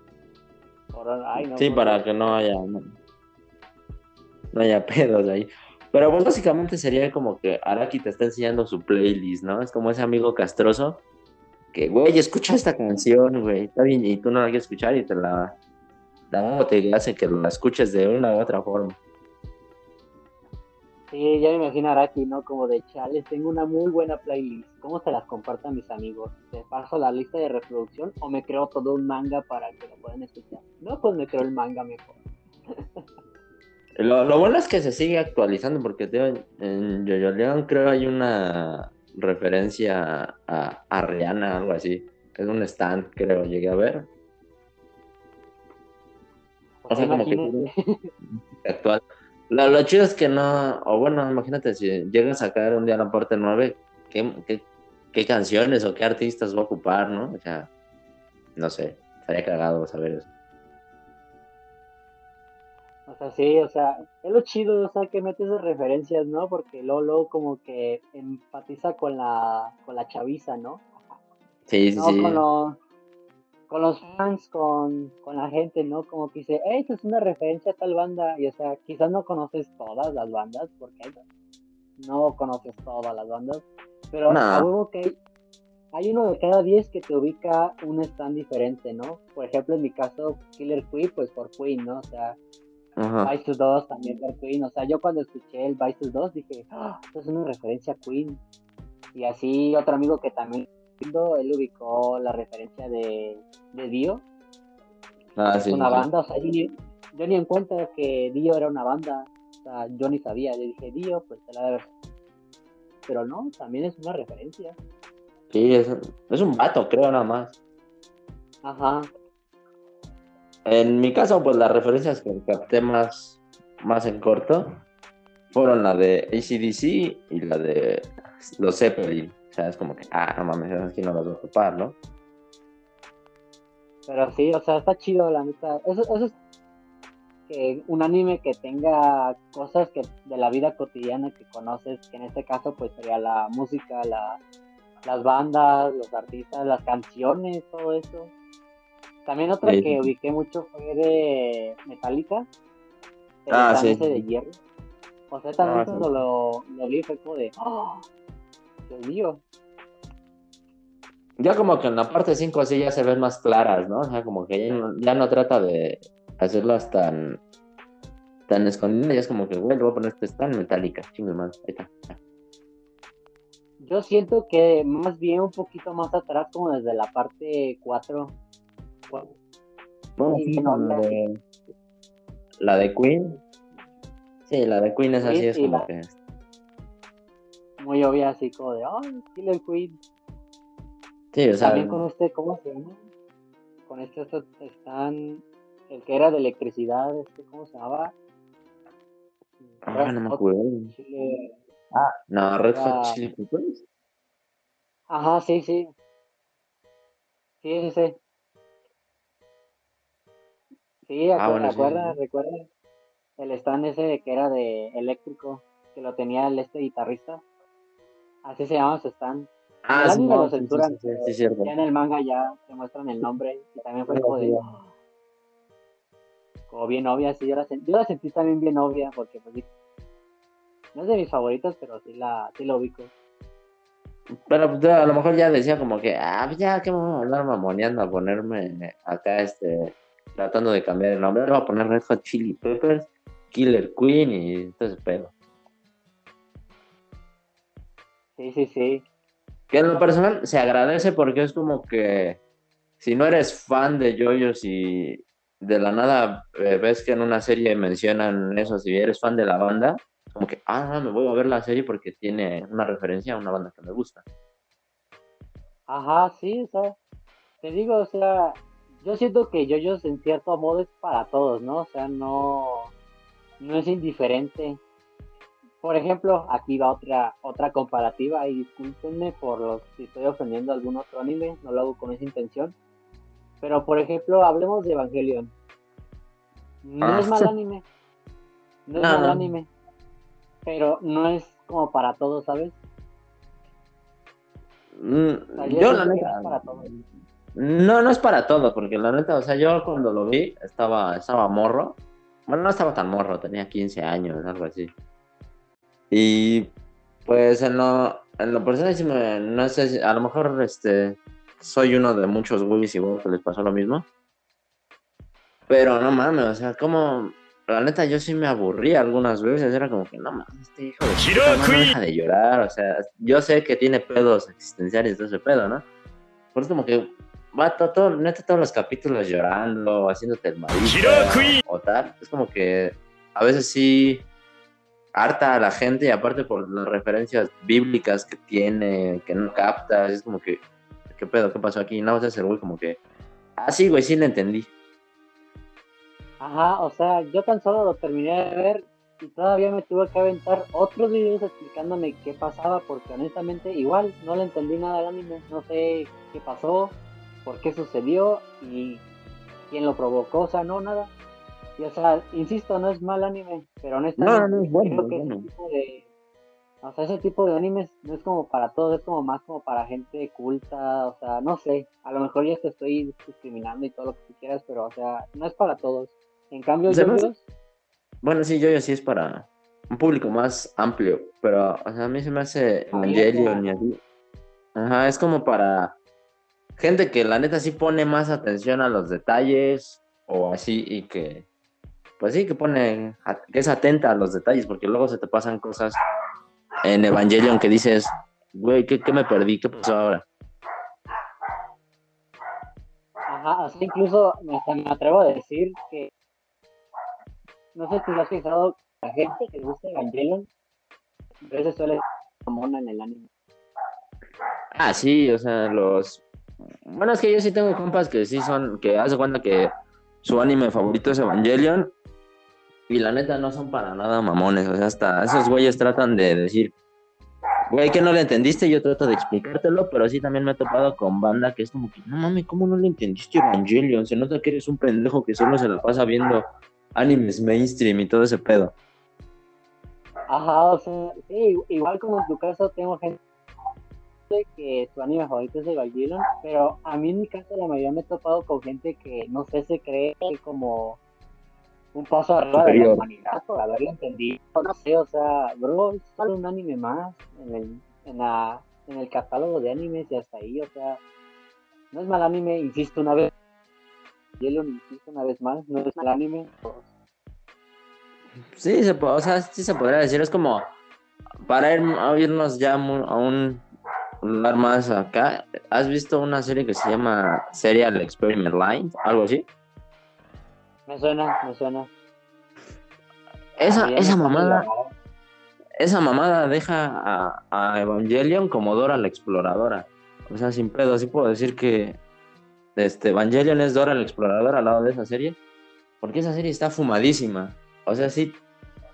sí, para que no haya no, haya pedos ahí. Pero pues básicamente sería como que Araki te está enseñando su playlist, ¿no? Es como ese amigo castroso que, güey, escucha esta canción, güey, está bien, y tú no la quieres escuchar y te la, la te hace que la escuches de una u otra forma. Sí, ya me imagino Araki, ¿no? Como de chales, tengo una muy buena playlist. ¿Cómo se las comparto a mis amigos? ¿Te paso la lista de reproducción o me creo todo un manga para que lo puedan escuchar? No, pues me creo el manga mejor. lo, bueno es que se sigue actualizando porque en Yoyo León creo hay una referencia a, a Rihanna, algo así. Es un stand, creo, llegué a ver. O sea, como que actual. Lo, chido es que no, o bueno, imagínate si llegas a caer un día la parte 9, ¿qué, qué, canciones o qué artistas va a ocupar, no? O sea, no sé, estaría cagado saber eso. O sea, sí, o sea, es lo chido, o sea, que metes esas referencias, ¿no? Porque Lolo como que empatiza con la, con la chaviza, ¿no? Sí, sí, sí. Con los, con los fans, con, la gente, ¿no? Como que dice, hey, esto es una referencia a tal banda. Y o sea, quizás no conoces todas las bandas, porque no conoces todas las bandas. Pero no. que hay, uno de cada diez que te ubica un stand diferente, ¿no? Por ejemplo, en mi caso, Killer Queen, pues por Queen, ¿no? O sea, Vice 2 también por Queen. O sea, yo cuando escuché el Vice 2 dije, ah, esto es una referencia a Queen. Y así otro amigo que también él ubicó la referencia de, de Dio. Ah, es una banda, o sea, yo ni, en cuenta que Dio era una banda. O sea, yo ni sabía. Le dije Dio, pues te la de Pero no, también es una referencia. Sí, es, es un vato, creo, nada más. Ajá. En mi caso, pues las referencias que capté más, más en corto fueron la de ACDC y la de los Zeppelin. O sea, es como que, ah, no mames, aquí no las voy a ocupar, ¿no? Pero sí, o sea, está chido, la neta. Eso, eso es que un anime que tenga cosas que de la vida cotidiana que conoces, que en este caso pues sería la música, la, las bandas, los artistas, las canciones, todo eso. También otra que ubiqué mucho fue de Metallica. ah, sí. de hierro. O sea, también ah, cuando lo, lo, vi fue como de, ¡oh! sucedió. Ya como que en la parte 5 así ya se ven más claras, ¿no? O sea, como que ya no, ya no trata de hacerlas tan tan escondidas, ya es como que, güey, le voy a poner este tan metálica, chingue más, ahí está. Yo siento que más bien un poquito más atrás, como desde la parte 4. Bueno, Sí, sí, no, la de, la de Queen. Sí, la de Queen es así, Sí, es como la- que... Muy obvia, así como de, ay, Killer Queen. Sí, o sea, También con este, ¿cómo se llama? Con este están, el que era de electricidad, este, ¿cómo se llamaba? ah, no me acuerdo. Chili- No, Red Hot Ah. Chili Peppers. Ajá, sí, sí. Sí, sí, sí. Sí, Ah, bueno, sí, recuerda, sí. recuerda el stand ese que era de eléctrico, que lo tenía el este guitarrista. Así se llama su stand. Ah, sí, no, lo sí, sí, censuran, sí, sí, pero sí, cierto. Ya en el manga ya te muestran el nombre y también fue como de... Como bien obvia, sí, yo la, sen- yo la sentí también bien obvia porque pues no es de mis favoritos, pero sí la, sí lo ubico. Pero pues, a lo mejor ya decía como que, ah, pues ya que voy a andar mamoneando a ponerme acá, este, tratando de cambiar el nombre. Le voy a poner Red Hot Chili Peppers, Killer Queen y todo ese pedo. Sí, sí, sí. Que en lo personal se agradece porque es como que si no eres fan de yoyos y de la nada eh, ves que en una serie mencionan eso, si eres fan de la banda, como que, ah, me voy a ver la serie porque tiene una referencia a una banda que me gusta. Ajá, sí, o sea, te digo, o sea, yo siento que JoJo's en cierto modo es para todos, ¿no? O sea, no, no es indiferente. Por ejemplo, aquí va otra, otra comparativa y discúlpenme por los si estoy ofendiendo a algún otro anime, no lo hago con esa intención. Pero por ejemplo, hablemos de Evangelion. No Ah. es mal anime. No es mal anime. Pero no es como para todos, ¿sabes? Mm, O sea, yo la neta, para todos. No, no es para todo, porque la neta, o sea, yo cuando lo vi estaba, estaba morro. Bueno, no estaba tan morro, tenía 15 años, algo así. Y pues en lo, en lo personal, sí me- no sé, si- a lo mejor este, soy uno de muchos güeyes igual que les pasó lo mismo. Pero no mames, o sea, como, la neta, yo sí me aburrí algunas veces, era como que, no mames, este hijo de puta no, no deja de llorar, o sea, yo sé que tiene pedos existenciales, todo ese pedo, ¿no? Por eso como que va todo, todo- neta todos los capítulos llorando, haciéndote el marido o tal. Es como que a veces sí harta a la gente y aparte por las referencias bíblicas que tiene, que no captas, es como que, ¿qué pedo? ¿Qué pasó aquí? Nada más es el güey como que, ah, sí, güey, sí le entendí. Ajá, o sea, yo tan solo lo terminé de ver y todavía me tuve que aventar otros videos explicándome qué pasaba, porque honestamente igual no le entendí nada al anime, no sé qué pasó, por qué sucedió y quién lo provocó, o sea, no, nada. Y o sea, insisto, no es mal anime, pero honestamente No, no, es bueno, creo que bueno. ese tipo de... O sea, ese tipo de animes no es como para todos, es como más como para gente culta, o sea, no sé, a lo mejor ya te estoy discriminando y todo lo que tú quieras, pero o sea, no es para todos. En cambio, yo Bueno, sí, yo, yo sí es para un público más amplio, pero o sea, a mí se me hace Evangelion y así. Ajá, es como para gente que la neta sí pone más atención a los detalles o así y que, pues sí, que pone, que es atenta a los detalles, porque luego se te pasan cosas en Evangelion que dices, güey, ¿qué, qué me perdí? ¿Qué pasó ahora? Ajá, así incluso hasta me atrevo a decir que no sé si lo has fijado, la gente que gusta Evangelion a veces suele ser mona en el anime. Ah, sí, o sea, los... Bueno, es que yo sí tengo compas que sí son, que hace cuenta que su anime favorito es Evangelion y la neta no son para nada mamones, o sea, hasta esos güeyes tratan de decir, güey, que no le entendiste, yo trato de explicártelo, pero sí también me he topado con banda que es como que, no mames, ¿cómo no le entendiste Evangelion? Se nota que eres un pendejo que solo se la pasa viendo animes mainstream y todo ese pedo. Ajá, o sea, sí, igual como en tu caso tengo gente que su anime favorito es Evangelion, pero a mí en mi caso la mayoría me he topado con gente que no sé, se cree como un paso arriba de la humanidad por haberlo entendido, no sé, o sea, bro, es solo un anime más en, el, en la en el catálogo de animes y hasta ahí, o sea, no es mal anime, insisto una vez. Hielo, insisto una vez más, no es mal anime. Sí, se, o sea, sí se podría decir, es como para ir irnos ya a un lugar más acá. ¿Has visto una serie que se llama Serial Experiment Line? ¿Algo así? Me suena, me suena. Esa, esa mamada. Esa mamada deja a, Evangelion como Dora la exploradora. O sea, sin pedo, así puedo decir que este Evangelion es Dora la exploradora al lado de esa serie. Porque esa serie está fumadísima. O sea, sí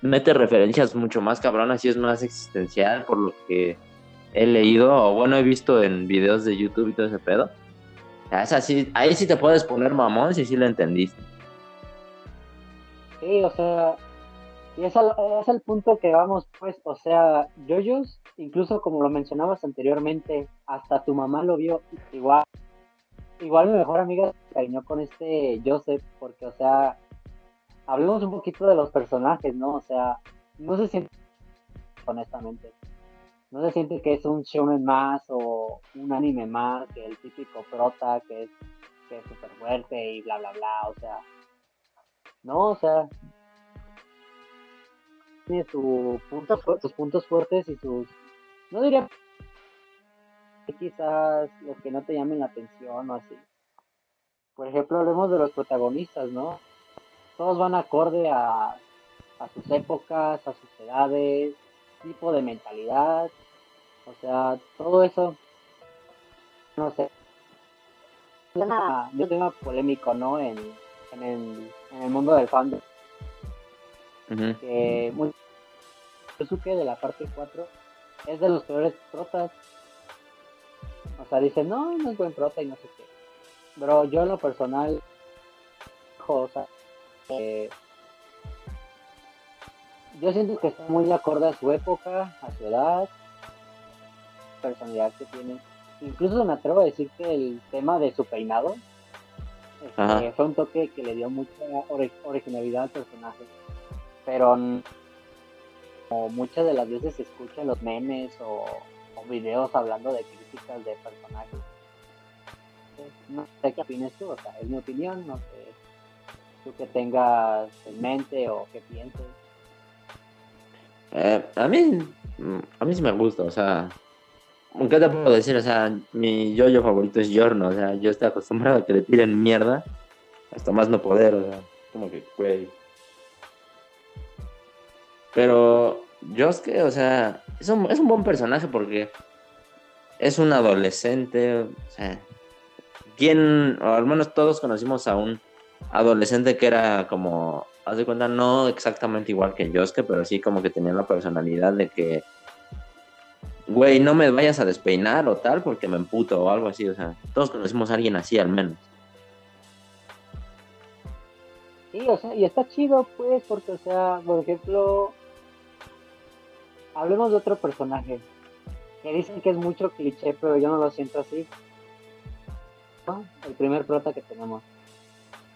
mete referencias mucho más cabronas y es más existencial por lo que he leído o bueno, he visto en videos de YouTube y todo ese pedo. Es así, ahí sí te puedes poner mamón si sí lo entendiste. Sí, o sea, y es es el punto que vamos, pues, o sea, yoyos, incluso como lo mencionabas anteriormente, hasta tu mamá lo vio igual. Igual mi mejor amiga se cariñó con este Joseph, porque, o sea, hablemos un poquito de los personajes, ¿no? O sea, no se siente, honestamente, no se siente que es un shonen más o un anime más que el típico prota que es que es súper fuerte y bla bla bla, o sea, no, o sea, tiene su punto, sus puntos fuertes y sus, no diría quizás los que no te llamen la atención o así. Por ejemplo, hablemos de los protagonistas, ¿no? Todos van acorde a, a sus épocas, a sus edades, tipo de mentalidad, o sea, todo eso, no sé, es un tema polémico, ¿no? En, en, el, en el mundo del fandom. que muy, que de la parte 4 es de los peores protas. O sea, dicen, no, no es buen prota y no sé qué. Pero yo en lo personal, o sea, eh, yo siento que está muy acorde a su época, a su edad, personalidad que tiene. Incluso me atrevo a decir que el tema de su peinado este, fue un toque que le dio mucha originalidad al personaje. Pero como muchas de las veces se escuchan los memes o, videos hablando de críticas de personajes. No sé qué opinas tú, o sea, es mi opinión, no sé tú que tengas en mente o que pienses. Eh, a mí, a mí sí me gusta, o sea, ¿qué te puedo decir? O sea, mi yo-yo favorito es Yorno, o sea, yo estoy acostumbrado a que le tiren mierda hasta más no poder, o sea, como que, güey. Pero Josuke, o sea, es un, es un buen personaje porque es un adolescente, o sea, ¿quién, o al menos todos conocimos a un adolescente que era como, haz de cuenta, no exactamente igual que Josuke, pero sí como que tenía la personalidad de que, güey, no me vayas a despeinar o tal porque me emputo o algo así, o sea, todos conocimos a alguien así al menos. Sí, o sea, y está chido, pues, porque, o sea, por ejemplo, hablemos de otro personaje. Que dicen que es mucho cliché, pero yo no lo siento así. El primer prota que tenemos.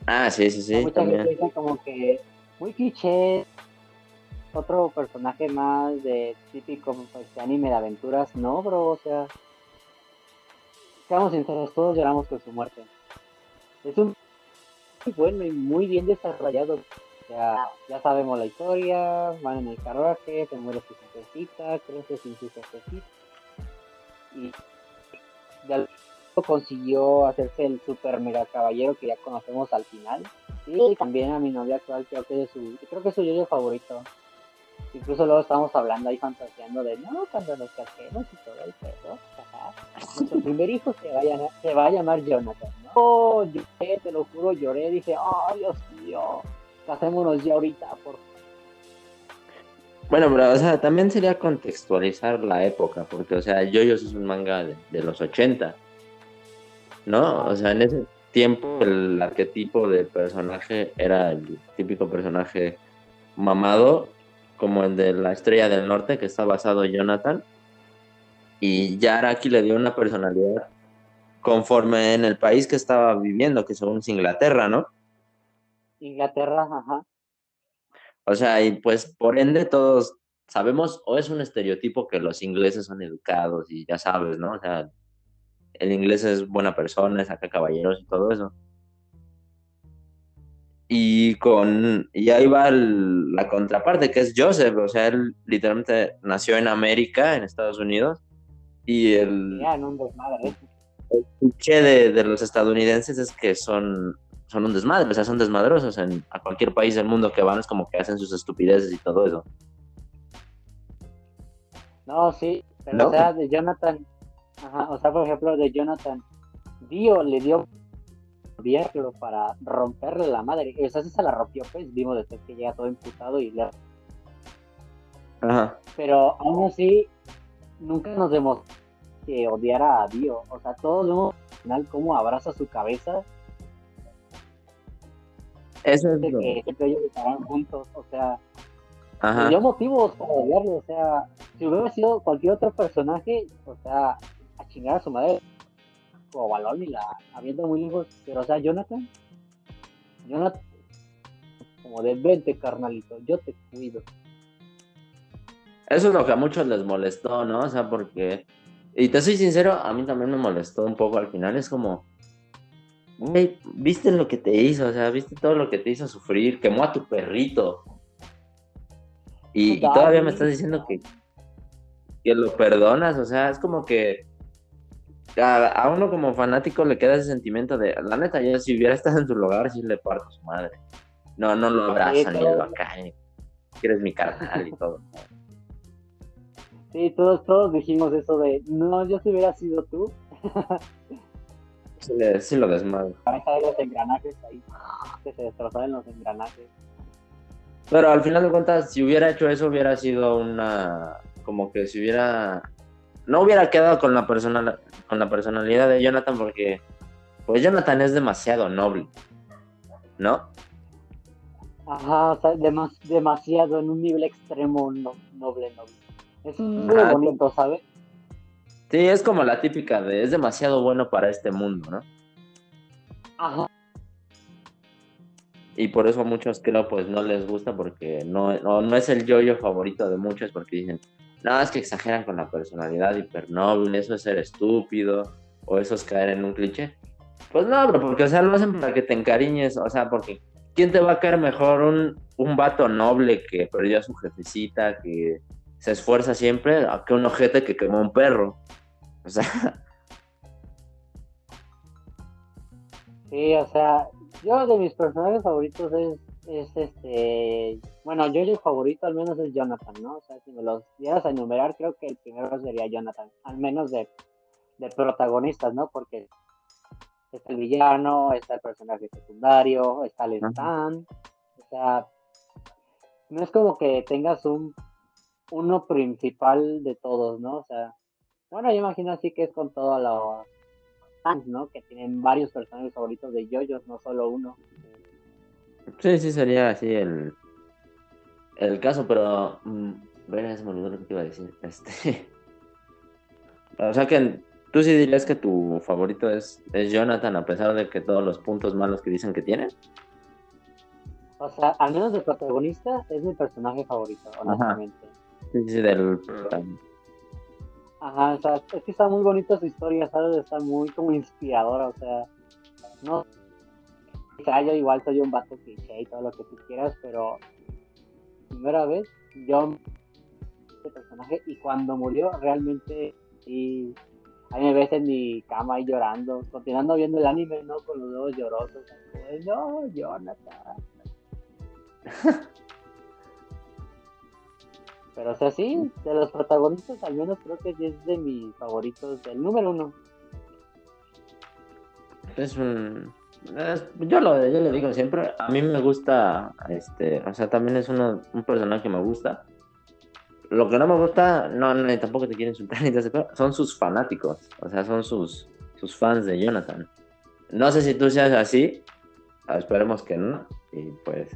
Ah, sí, sí, sí. Mucha gente dice como que muy cliché. Otro personaje más de típico pues, de anime de aventuras. No, bro, o sea. Seamos sinceros, todos lloramos con su muerte. Es un muy bueno y muy bien desarrollado ya, ya sabemos la historia, van en el carruaje, se muere su jefecita, crece sin su jefecita. Y ya consiguió hacerse el super mega caballero que ya conocemos al final. Y también a mi novia actual creo que es su, creo que es su yo favorito. Incluso luego estamos hablando ahí fantaseando de no, cuando nos casemos y todo el pedo. Nuestro primer hijo se va, a, se va a llamar Jonathan. No, lloré, te lo juro, lloré, dije, oh Dios mío Hacémonos ya ahorita, por bueno, pero, o sea, también sería contextualizar la época, porque, o sea, Yoyos es un manga de, los 80, ¿no? O sea, en ese tiempo el arquetipo de personaje era el típico personaje mamado, como el de la Estrella del Norte, que está basado en Jonathan, y ya Araki le dio una personalidad conforme en el país que estaba viviendo, que según es Inglaterra, ¿no? Inglaterra, ajá. O sea, y pues por ende todos sabemos, o es un estereotipo que los ingleses son educados y ya sabes, ¿no? O sea, el inglés es buena persona, saca caballeros y todo eso. Y con y ahí va la contraparte, que es Joseph, o sea, él literalmente nació en América, en Estados Unidos, y el, desmadre. ¿eh? el cliché de, de los estadounidenses es que son, son un desmadre, o sea, son desmadrosos. En, a cualquier país del mundo que van es como que hacen sus estupideces y todo eso. No, sí, pero ¿No? o sea, de Jonathan, ajá, o sea, por ejemplo, de Jonathan, Dio le dio para romperle la madre, o sea, se la rompió, pues, vimos después que llega todo imputado y le... Ajá. Pero aún así, nunca nos demostró que odiara a Dio, o sea, todos vemos al final cómo abraza su cabeza, Eso es de lo- que siempre ellos estarán juntos, o sea, Ajá. dio motivos para odiarlo, o sea, si hubiera sido cualquier otro personaje, o sea, chingar a su madre, o balón y la habiendo muy lejos, pero o sea, Jonathan, Jonathan, como de vente carnalito, yo te cuido. Eso es lo que a muchos les molestó, ¿no? O sea, porque. Y te soy sincero, a mí también me molestó un poco al final. Es como. Güey, viste lo que te hizo, o sea, viste todo lo que te hizo sufrir, quemó a tu perrito. Y, y todavía me estás diciendo que, que lo perdonas, o sea, es como que a, a uno como fanático le queda ese sentimiento de, la neta, yo si hubiera estado en su lugar, sí le parto a su madre. No, no lo abrazan ni lo que eres mi carnal y todo. Sí, todos, todos dijimos eso de, no, yo si hubiera sido tú, Sí, sí lo desmadre. cabeza de los engranajes ahí, que se destrozaban los engranajes. Pero al final de cuentas, si hubiera hecho eso, hubiera sido una. Como que si hubiera. No hubiera quedado con la, personal, con la personalidad de Jonathan, porque. Pues Jonathan es demasiado noble. ¿No? Ajá, o sea, demas- demasiado en un nivel extremo no, noble, noble. Es muy Ajá. bonito, ¿sabes? Sí, es como la típica de. Es demasiado bueno para este mundo, ¿no? Ajá. Y por eso a muchos creo pues no les gusta porque no, no, no es el yo-yo favorito de muchos porque dicen, no, es que exageran con la personalidad hipernoble, eso es ser estúpido o eso es caer en un cliché. Pues no, bro, porque o sea, lo hacen para que te encariñes, o sea, porque ¿quién te va a caer mejor un, un vato noble que perdió a su jefecita, que se esfuerza siempre, que un ojete que quemó un perro? O sea, Sí, o sea, yo de mis personajes favoritos es, es este, bueno, yo el favorito al menos es Jonathan, ¿no? O sea, si me los dieras a enumerar, creo que el primero sería Jonathan, al menos de, de protagonistas, ¿no? Porque está el villano, está el personaje secundario, está el Ajá. Stan, o sea, no es como que tengas un uno principal de todos, ¿no? O sea, bueno, yo imagino así que es con todos los fans, ¿no? Que tienen varios personajes favoritos de JoJo's, no solo uno. Sí, sí, sería así el, el caso, pero. mm, verga, se me olvidó lo que te iba a decir. Este. O sea que tú sí dirías que tu favorito es, es Jonathan, a pesar de que todos los puntos malos que dicen que tiene. O sea, al menos de protagonista es mi personaje favorito, honestamente. Sí, sí, del. Ajá, o sea, es que está muy bonita su historia, ¿sabes? Está muy como inspiradora, o sea, no. O sea, yo igual soy un vato cliché y todo lo que tú quieras, pero primera vez yo este personaje y cuando murió realmente sí ahí me ves en mi cama ahí llorando, continuando viendo el anime, ¿no? Con los ojos llorosos, de, no, Jonathan. Pero o sea, sí, de los protagonistas al menos creo que es de mis favoritos, el número uno. Es un. Yo, lo, yo le digo siempre, a mí me gusta, este, o sea, también es uno, un personaje que me gusta. Lo que no me gusta, no, no, tampoco te quieren insultar son sus fanáticos, o sea, son sus, sus fans de Jonathan. No sé si tú seas así, esperemos que no, y pues,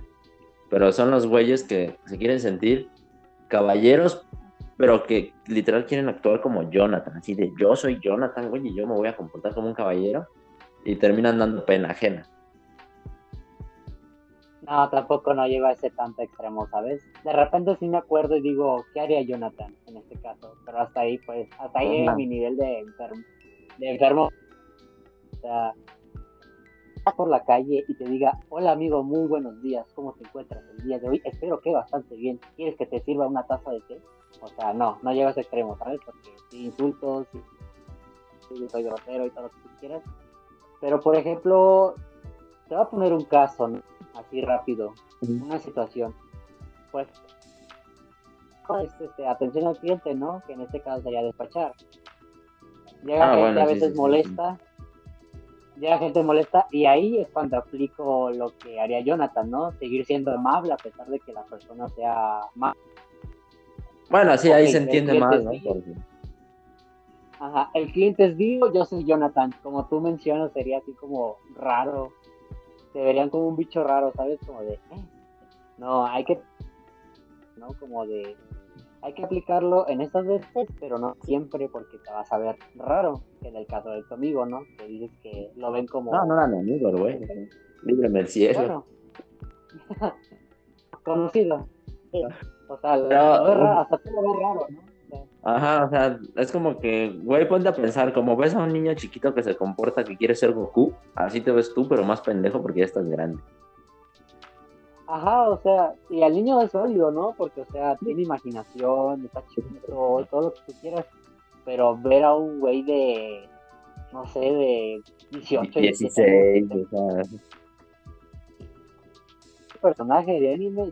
pero son los güeyes que se quieren sentir caballeros, pero que literal quieren actuar como Jonathan, así de yo soy Jonathan, güey, y yo me voy a comportar como un caballero y terminan dando pena ajena. No, tampoco no llego a ese tanto extremo, ¿sabes? De repente sí me acuerdo y digo, ¿qué haría Jonathan en este caso? Pero hasta ahí, pues, hasta ahí llega mi nivel de enfermo. De enfermo. O sea, por la calle y te diga, hola amigo, muy buenos días, ¿cómo te encuentras el día de hoy? Espero que bastante bien. ¿Quieres que te sirva una taza de té? O sea, no, no llego a ese extremo, ¿sabes? Porque si insultos, si soy grosero y todo lo que tú quieras. Pero, por ejemplo, te voy a poner un caso, ¿no? así rápido, una situación. Pues, pues este, atención al cliente, ¿no? Que en este caso sería despachar. Llega ah, gente a veces molesta, llega gente molesta y ahí es cuando aplico lo que haría Jonathan, ¿no? Seguir siendo amable a pesar de que la persona sea más. Bueno, sí, ahí se entiende más, ¿no? Ajá, el cliente es Dio, yo soy Jonathan. Como tú mencionas, sería así como raro se verían como un bicho raro, ¿sabes? Como de, eh, no, hay que, ¿no? Como de, hay que aplicarlo en estas veces, pero no siempre porque te vas a ver raro, en el caso de tu amigo, ¿no? Que dices que lo ven como... No, no era mi amigo, güey. Líbreme el cielo. Bueno, conocido. O sea, hasta tú lo ves raro, ¿no? Ajá, o sea, es como que, güey, ponte a pensar, como ves a un niño chiquito que se comporta que quiere ser Goku, así te ves tú, pero más pendejo porque ya estás grande. Ajá, o sea, y al niño es sólido, ¿no? Porque, o sea, tiene imaginación, está chiquito, todo lo que tú quieras, pero ver a un güey de, no sé, de 18, 16, o sea. personaje de anime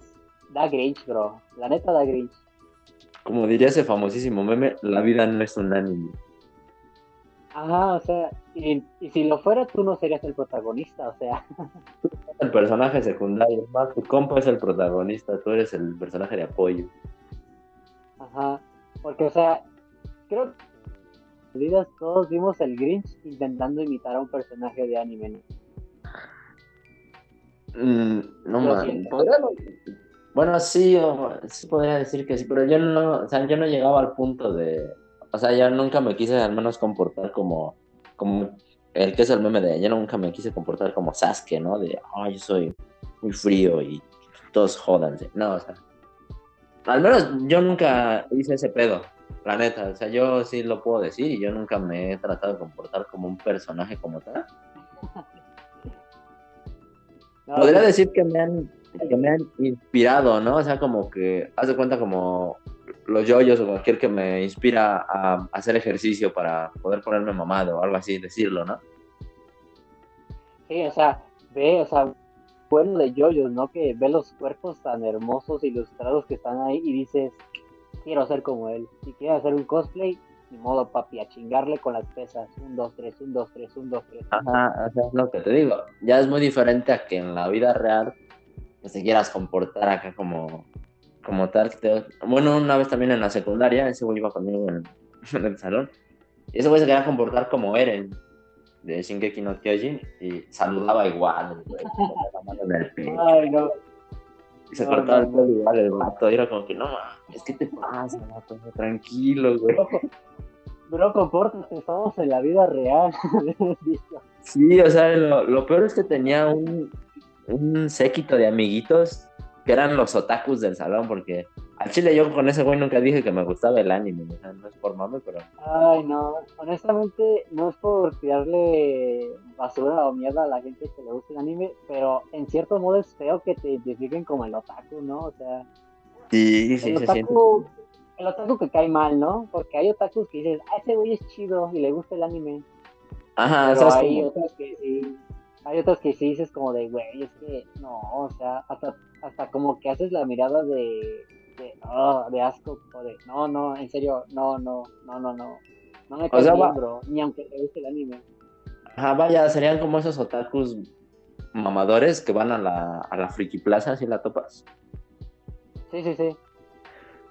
da Grinch, bro, la neta da Grinch como diría ese famosísimo meme, la vida no es un anime. Ajá, o sea, y, si lo fuera tú no serías el protagonista, o sea. El personaje secundario, más tu compa es el protagonista, tú eres el personaje de apoyo. Ajá, porque o sea, creo que todos vimos el Grinch intentando imitar a un personaje de anime. Mm, no, no bueno, sí, sí podría decir que sí, pero yo no, o sea, yo no llegaba al punto de, o sea, yo nunca me quise al menos comportar como, como el que es el meme de, yo nunca me quise comportar como Sasuke, ¿no? De, ay, yo soy muy frío y todos jodanse. No, o sea, al menos yo nunca hice ese pedo, la neta, o sea, yo sí lo puedo decir y yo nunca me he tratado de comportar como un personaje como tal. Podría decir que me han que me han inspirado, ¿no? O sea, como que, haz de cuenta como los yoyos o cualquier que me inspira a hacer ejercicio para poder ponerme mamado o algo así, decirlo, ¿no? Sí, o sea, ve, o sea, bueno de yoyos, ¿no? Que ve los cuerpos tan hermosos, ilustrados que están ahí y dices, quiero ser como él. Si quieres hacer un cosplay, ni modo, papi, a chingarle con las pesas. Un, dos, tres, un, dos, tres, un, dos, tres. Ajá, o sea, es lo que te digo. Ya es muy diferente a que en la vida real que te quieras comportar acá como, como tal. Bueno, una vez también en la secundaria, ese güey iba conmigo en, el salón, y ese güey se quería comportar como Eren de Shingeki no Kyojin y saludaba igual, Ay, no. Y se cortaba el pelo igual el vato, y era como que, no, es que te pasa, vato? Tranquilo, güey. Bro, compórtate, estamos en la vida real. sí, o sea, lo, lo peor es que tenía un, un séquito de amiguitos que eran los otakus del salón, porque al chile yo con ese güey nunca dije que me gustaba el anime, no es por mame, pero... Ay, no, honestamente no es por tirarle basura o mierda a la gente que le gusta el anime, pero en cierto modo es feo que te identifiquen como el otaku, ¿no? O sea... Sí, sí, el se otaku, El otaku que cae mal, ¿no? Porque hay otakus que dices, ah, ese güey es chido y le gusta el anime. Ajá, pero hay otros que sí hay otros que sí dices como de, güey, es que no, o sea, hasta, hasta como que haces la mirada de, de, oh, de asco, o de, no, no, en serio, no, no, no, no, no, no me caes bien, bro, ni aunque te guste el anime. Ajá, vaya, serían como esos otakus mamadores que van a la, a la friki plaza, si la topas. Sí, sí, sí.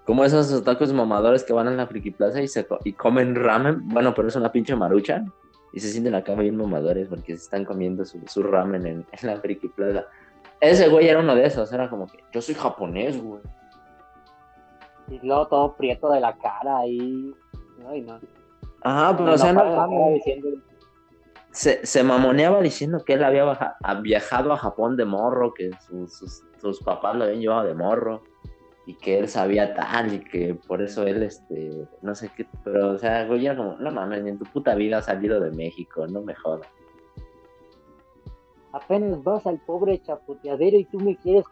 Como esos otakus mamadores que van a la friki plaza y, se, y comen ramen, bueno, pero es una pinche marucha y se sienten acá bien mamadores porque se están comiendo su, ramen en, la Friki Plaza. Ese güey era uno de esos, era como que yo soy japonés, güey. Y luego todo prieto de la cara ahí. Ay, no. Ajá, pero o sea, no. se, se mamoneaba diciendo que él había viajado a Japón de morro, que sus, sus, sus papás lo habían llevado de morro y que él sabía tal y que por eso él, este, no sé qué, pero, o sea, güey, era como, no mames, ni en tu puta vida has salido de México, no me jodas. Apenas vas al pobre chapoteadero y tú me quieres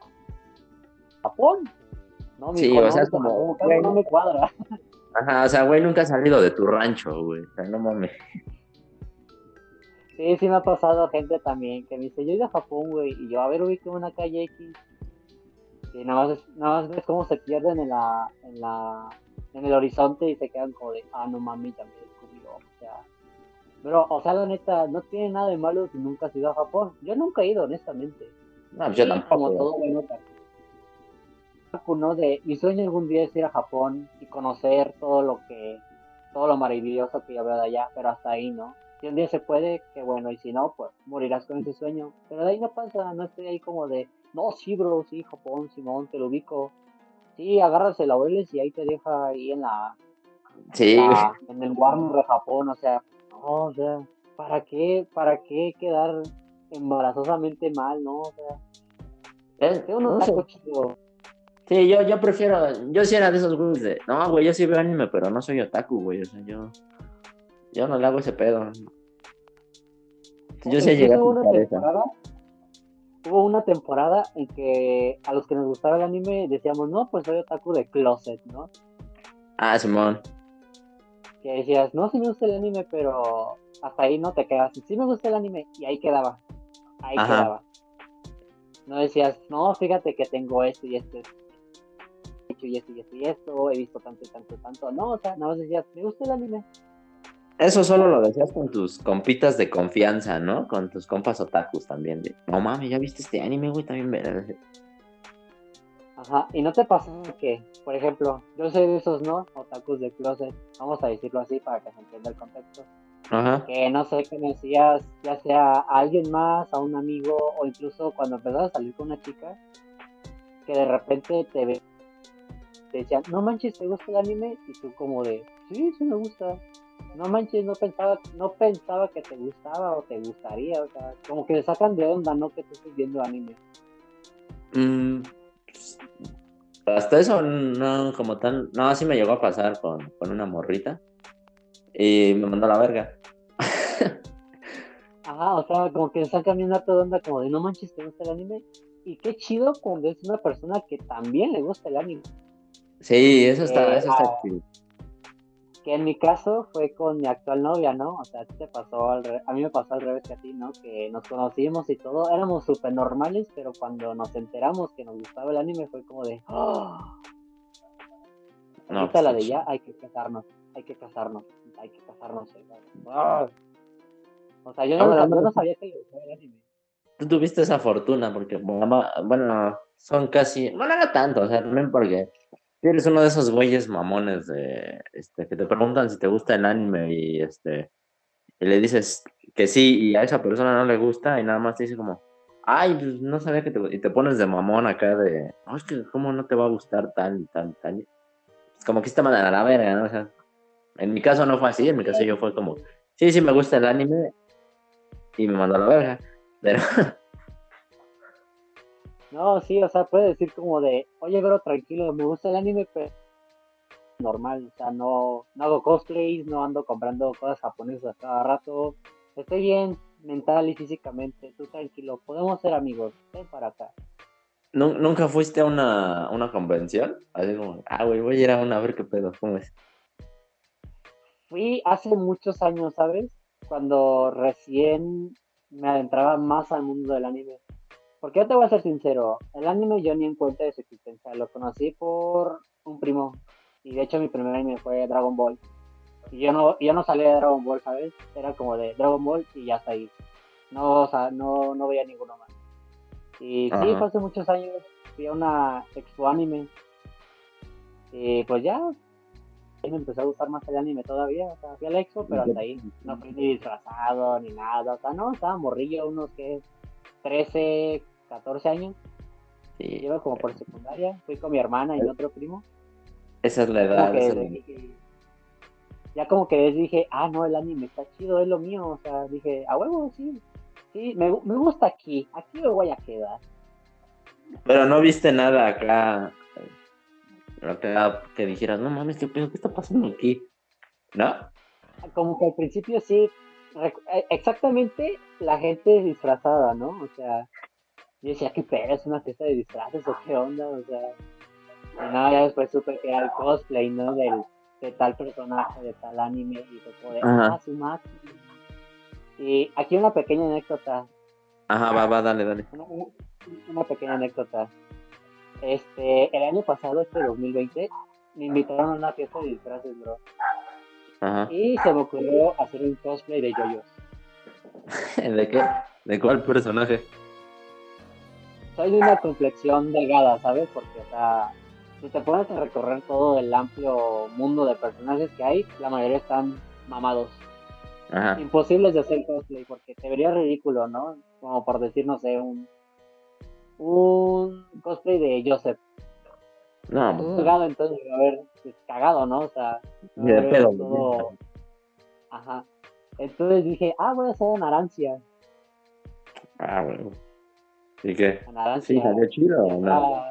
Japón. No, Sí, o sea, es como, güey. no me cuadra. Ajá, o sea, güey, nunca has salido de tu rancho, güey, o sea, no mames. Sí, sí me ha pasado gente también que me dice, yo ido a Japón, güey, y yo, a ver, ubique una calle X. Y nada más, nada más ves cómo se pierden en la, en la, en el horizonte y se quedan como de, ah, no mami, me descubrió, o sea. Pero, o sea, la neta, no tiene nada de malo si nunca has ido a Japón. Yo nunca he ido, honestamente. No, yo Sí, tampoco. Como güey. todo bueno, ¿no? De, mi sueño algún día es ir a Japón y conocer todo lo que, todo lo maravilloso que yo veo de allá, pero hasta ahí, ¿no? Si un día se puede, que bueno, y si no, pues morirás con ese sueño. Pero de ahí no pasa, no estoy ahí como de, no, sí, bro, sí, Japón, Simón, te lo ubico. Sí, agarras el laureles y ahí te deja ahí en la, Sí, la- en el Warner de Japón, o sea, no, o sea, ¿para qué, para qué quedar embarazosamente mal, no? O sea, que uno no sé. Sí, yo, yo prefiero, yo sí era de esos güeyes de, no, güey, yo sí veo anime, pero no soy otaku, güey, o sea, yo, yo no le hago ese pedo. Yo sí llegué a hubo una temporada en que a los que nos gustaba el anime decíamos, no, pues soy otaku de closet, ¿no? Ah, Simón. Que decías, no, sí me gusta el anime, pero hasta ahí no te quedas. Sí me gusta el anime y ahí quedaba. Ahí Ajá. quedaba. No decías, no, fíjate que tengo esto y esto y esto y esto y esto, he visto tanto y tanto y tanto. No, o sea, nada más decías, me gusta el anime. Eso solo lo decías con tus compitas de confianza, ¿no? Con tus compas otakus también. De, no mames, ¿ya viste este anime, güey? También ve. Ajá, y no te pasa que, por ejemplo, yo soy de esos, ¿no? Otakus de closet, vamos a decirlo así para que se entienda el contexto. Ajá. Que no sé, decías, ya sea a alguien más, a un amigo, o incluso cuando empezabas a salir con una chica, que de repente te ve, te decían, no manches, ¿te gusta el anime? Y tú como de, sí, sí me gusta. No manches, no pensaba, no pensaba que te gustaba o te gustaría, o sea, como que le sacan de onda, ¿no? Que tú estés viendo anime. Mm, pues, hasta eso, no, como tal. No, así me llegó a pasar con, con una morrita. Y me mandó a la verga. Ajá, o sea, como que le sacan bien harto de onda, como de, no manches, ¿te gusta el anime? Y qué chido cuando es una persona que también le gusta el anime. Sí, eso está, Eh, eso está ah. Que en mi caso fue con mi actual novia, ¿no? O sea, a ti te pasó al re- a mí me pasó al revés que a ti, ¿no? Que nos conocimos y todo, éramos súper normales, pero cuando nos enteramos que nos gustaba el anime fue como de, ¡oh! No, pues, la qué de ya, hay que casarnos, hay que casarnos, hay que casarnos. ¡Ah! O sea, yo no, no. no sabía que le gustaba el anime. Tú tuviste esa fortuna porque, bueno, bueno, son casi, bueno, no tanto, o sea, también porque eres uno de esos güeyes mamones de, este, que te preguntan si te gusta el anime y, este, y le dices que sí y a esa persona no le gusta y nada más te dice como, ay, pues no sabía que te, gu-", y te pones de mamón acá de, no, es que cómo no te va a gustar tal y tal y tal. Es como que te mandan a la verga, ¿no? O sea, en mi caso no fue así, en mi caso yo fue como, sí, sí me gusta el anime y me mandó a la verga, pero... No, sí, o sea, puede decir como de, oye, bro, tranquilo, me gusta el anime, pero normal, o sea, no, no hago cosplays, no ando comprando cosas japonesas a cada rato, estoy bien mental y físicamente, tú tranquilo, podemos ser amigos, ven para acá. ¿Nu- ¿Nunca fuiste a una, una convención? Así como, ah, güey, voy a ir a una a ver qué pedo, ¿cómo es? Fui hace muchos años, ¿sabes? Cuando recién me adentraba más al mundo del anime. Porque yo te voy a ser sincero, el anime yo ni en cuenta de su existencia, lo conocí por un primo. Y de hecho mi primer anime fue Dragon Ball. Y yo no, yo no salía de Dragon Ball, ¿sabes? Era como de Dragon Ball y ya está ahí. No, o sea, no, no veía ninguno más. Y sí, fue hace muchos años, fui a una expo anime. Y pues ya, ahí me empezó a gustar más el anime todavía. O sea, fui a la expo, pero hasta ahí. No fui ni disfrazado ni nada. O sea, no, estaba morrillo, unos que 13, 14 años. Sí, Iba como por secundaria. Fui con mi hermana y mi otro primo. esa es la Como edad. que la- dije- ya como que dije, ah, no, el anime está chido, es lo mío, o sea, dije, a huevo, sí, sí, me, me gusta aquí, aquí me voy a quedar. Pero no viste nada acá, acá que dijeras, no mames, ¿qué, ¿qué está pasando aquí? ¿No? Como que al principio sí, eh, exactamente la gente disfrazada, ¿no? O sea, yo decía, ¿qué pedo? ¿Es una fiesta de disfraces o qué onda? O sea, y nada, ya después supe que era el cosplay, ¿no? Del, de tal personaje, de tal anime, y fue como de, ah, su máquina. Y aquí una pequeña anécdota. Ajá, va, va, dale, dale. Una, una pequeña anécdota. Este, el año pasado, este 2020, me invitaron a una fiesta de disfraces, bro. Ajá. Y se me ocurrió hacer un cosplay de yoyos. ¿De qué? ¿De cuál personaje? Soy de una complexión delgada, ¿sabes? Porque, o sea, si te pones a recorrer todo el amplio mundo de personajes que hay, la mayoría están mamados. Ajá. Imposibles de hacer cosplay, porque te vería ridículo, ¿no? Como por decir, no sé, un, un cosplay de Joseph. No, pues, cagado, entonces, a ver, es cagado, ¿no? O sea, de pedo, todo... Ajá. Entonces dije, ah, voy a hacer una Narancia. Ah, bueno. ¿Y qué? ¿Sí salió chido o no?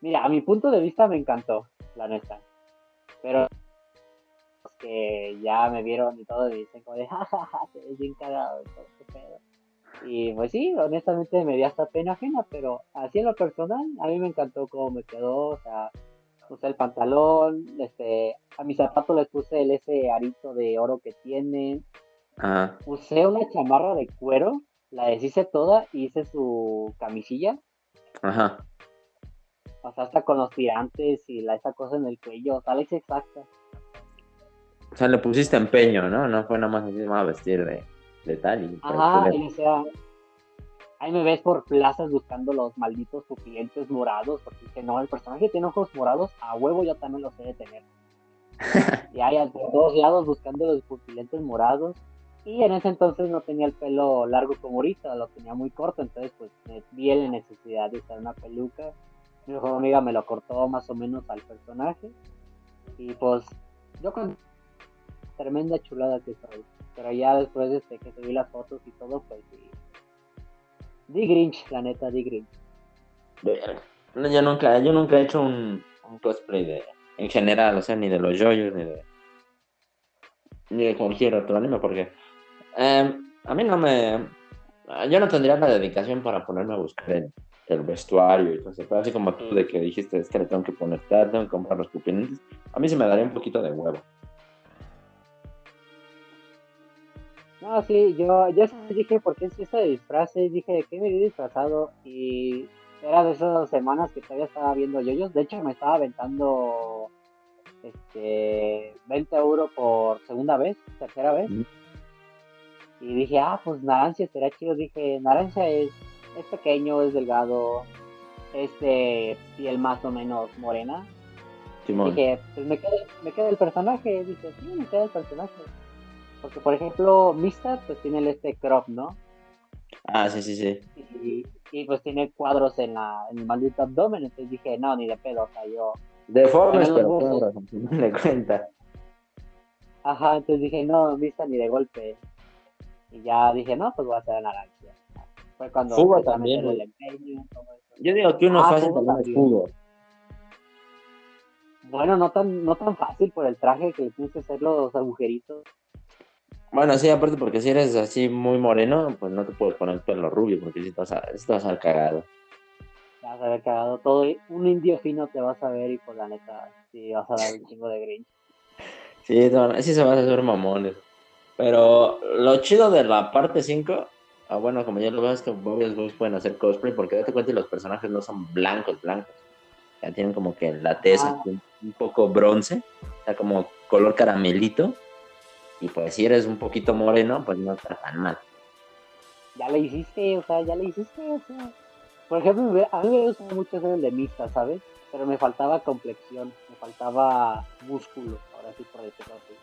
Mira, a mi punto de vista me encantó, la neta. Pero los que ya me vieron y todo y dicen como de, jajaja, te ves bien cagado ese pedo. Y pues sí, honestamente me dio hasta pena ajena, pero así en lo personal, a mí me encantó cómo me quedó, o sea, puse el pantalón, este, a mis zapatos les puse el ese arito de oro que tienen. Ajá. Usé una chamarra de cuero, la deshice toda y hice su camisilla. Ajá. O sea, hasta con los tirantes y la, esa cosa en el cuello, o sea, exacta. O sea, le pusiste empeño, ¿no? No fue nada más así, a vestir de, de tal y... Ajá, y o sea, ahí me ves por plazas buscando los malditos pupilentes morados, porque dice, no, el personaje tiene ojos morados, a huevo yo también los sé de tener. y ahí a todos lados buscando los pupilentes morados. Y en ese entonces no tenía el pelo largo como ahorita, lo tenía muy corto, entonces pues me vi la necesidad de usar una peluca mi mejor amiga me lo cortó más o menos al personaje. Y pues yo con tremenda chulada que soy. Pero ya después de este, que subí las fotos y todo, pues sí. Di Grinch, la neta, di Grinch. Yo nunca, yo nunca he hecho un, cosplay de, en general, o sea, ni de los yoyos, ni de, ni de cualquier otro anime, porque em, a mí no me, yo no tendría la dedicación para ponerme a buscar el vestuario y todo eso. Así como tú de que dijiste, es que le tengo que poner tal, tengo que comprar los pupilentes. A mí se me daría un poquito de huevo. No, sí, yo, yo dije, ¿por qué es ese disfraces? Dije, ¿qué me he disfrazado? Y era de esas semanas que todavía estaba viendo yoyos. De hecho, me estaba aventando este 20 euros por segunda vez, tercera vez. Y dije, ah, pues Narancia será chido. Dije, Narancia es es pequeño, es delgado, es de piel más o menos morena. Dije, pues me queda, me queda el personaje. Dije, sí, me queda el personaje. Porque, por ejemplo, Mista, pues tiene el este crop, ¿no? Ah, sí, sí, sí. Y, pues tiene cuadros en, la, en el maldito abdomen. Entonces dije, no, ni de pedo. O sea, yo. Deformes, pero no le cuenta. Ajá, entonces dije, no, Mista ni de golpe. Y ya dije, no, pues voy a hacer naranja. Fue cuando Fugo también. Yo digo que uno ah, fácil también es Fugo. Bueno, no tan, no tan fácil por el traje que tienes que hacer los agujeritos. Bueno, sí, aparte porque si eres así muy moreno, pues no te puedes poner pelo rubio porque si te vas a, te vas a ver cagado. Te vas a ver cagado todo. Un indio fino te vas a ver y por la neta, sí, vas a dar un chingo de grinch. Sí, sí se van a hacer mamones. Pero lo chido de la parte 5 Ah, bueno, como ya lo ves, que varios Boys pueden hacer cosplay, porque date cuenta que los personajes no son blancos, blancos. Ya tienen como que la tez ah. un, poco bronce, o sea, como color caramelito. Y pues si eres un poquito moreno, pues no está tan mal. Ya le hiciste, o sea, ya le hiciste, o sea. Por ejemplo, a mí me gusta mucho hacer el de mixta, ¿sabes? Pero me faltaba complexión, me faltaba músculo, ahora sí por decirlo así.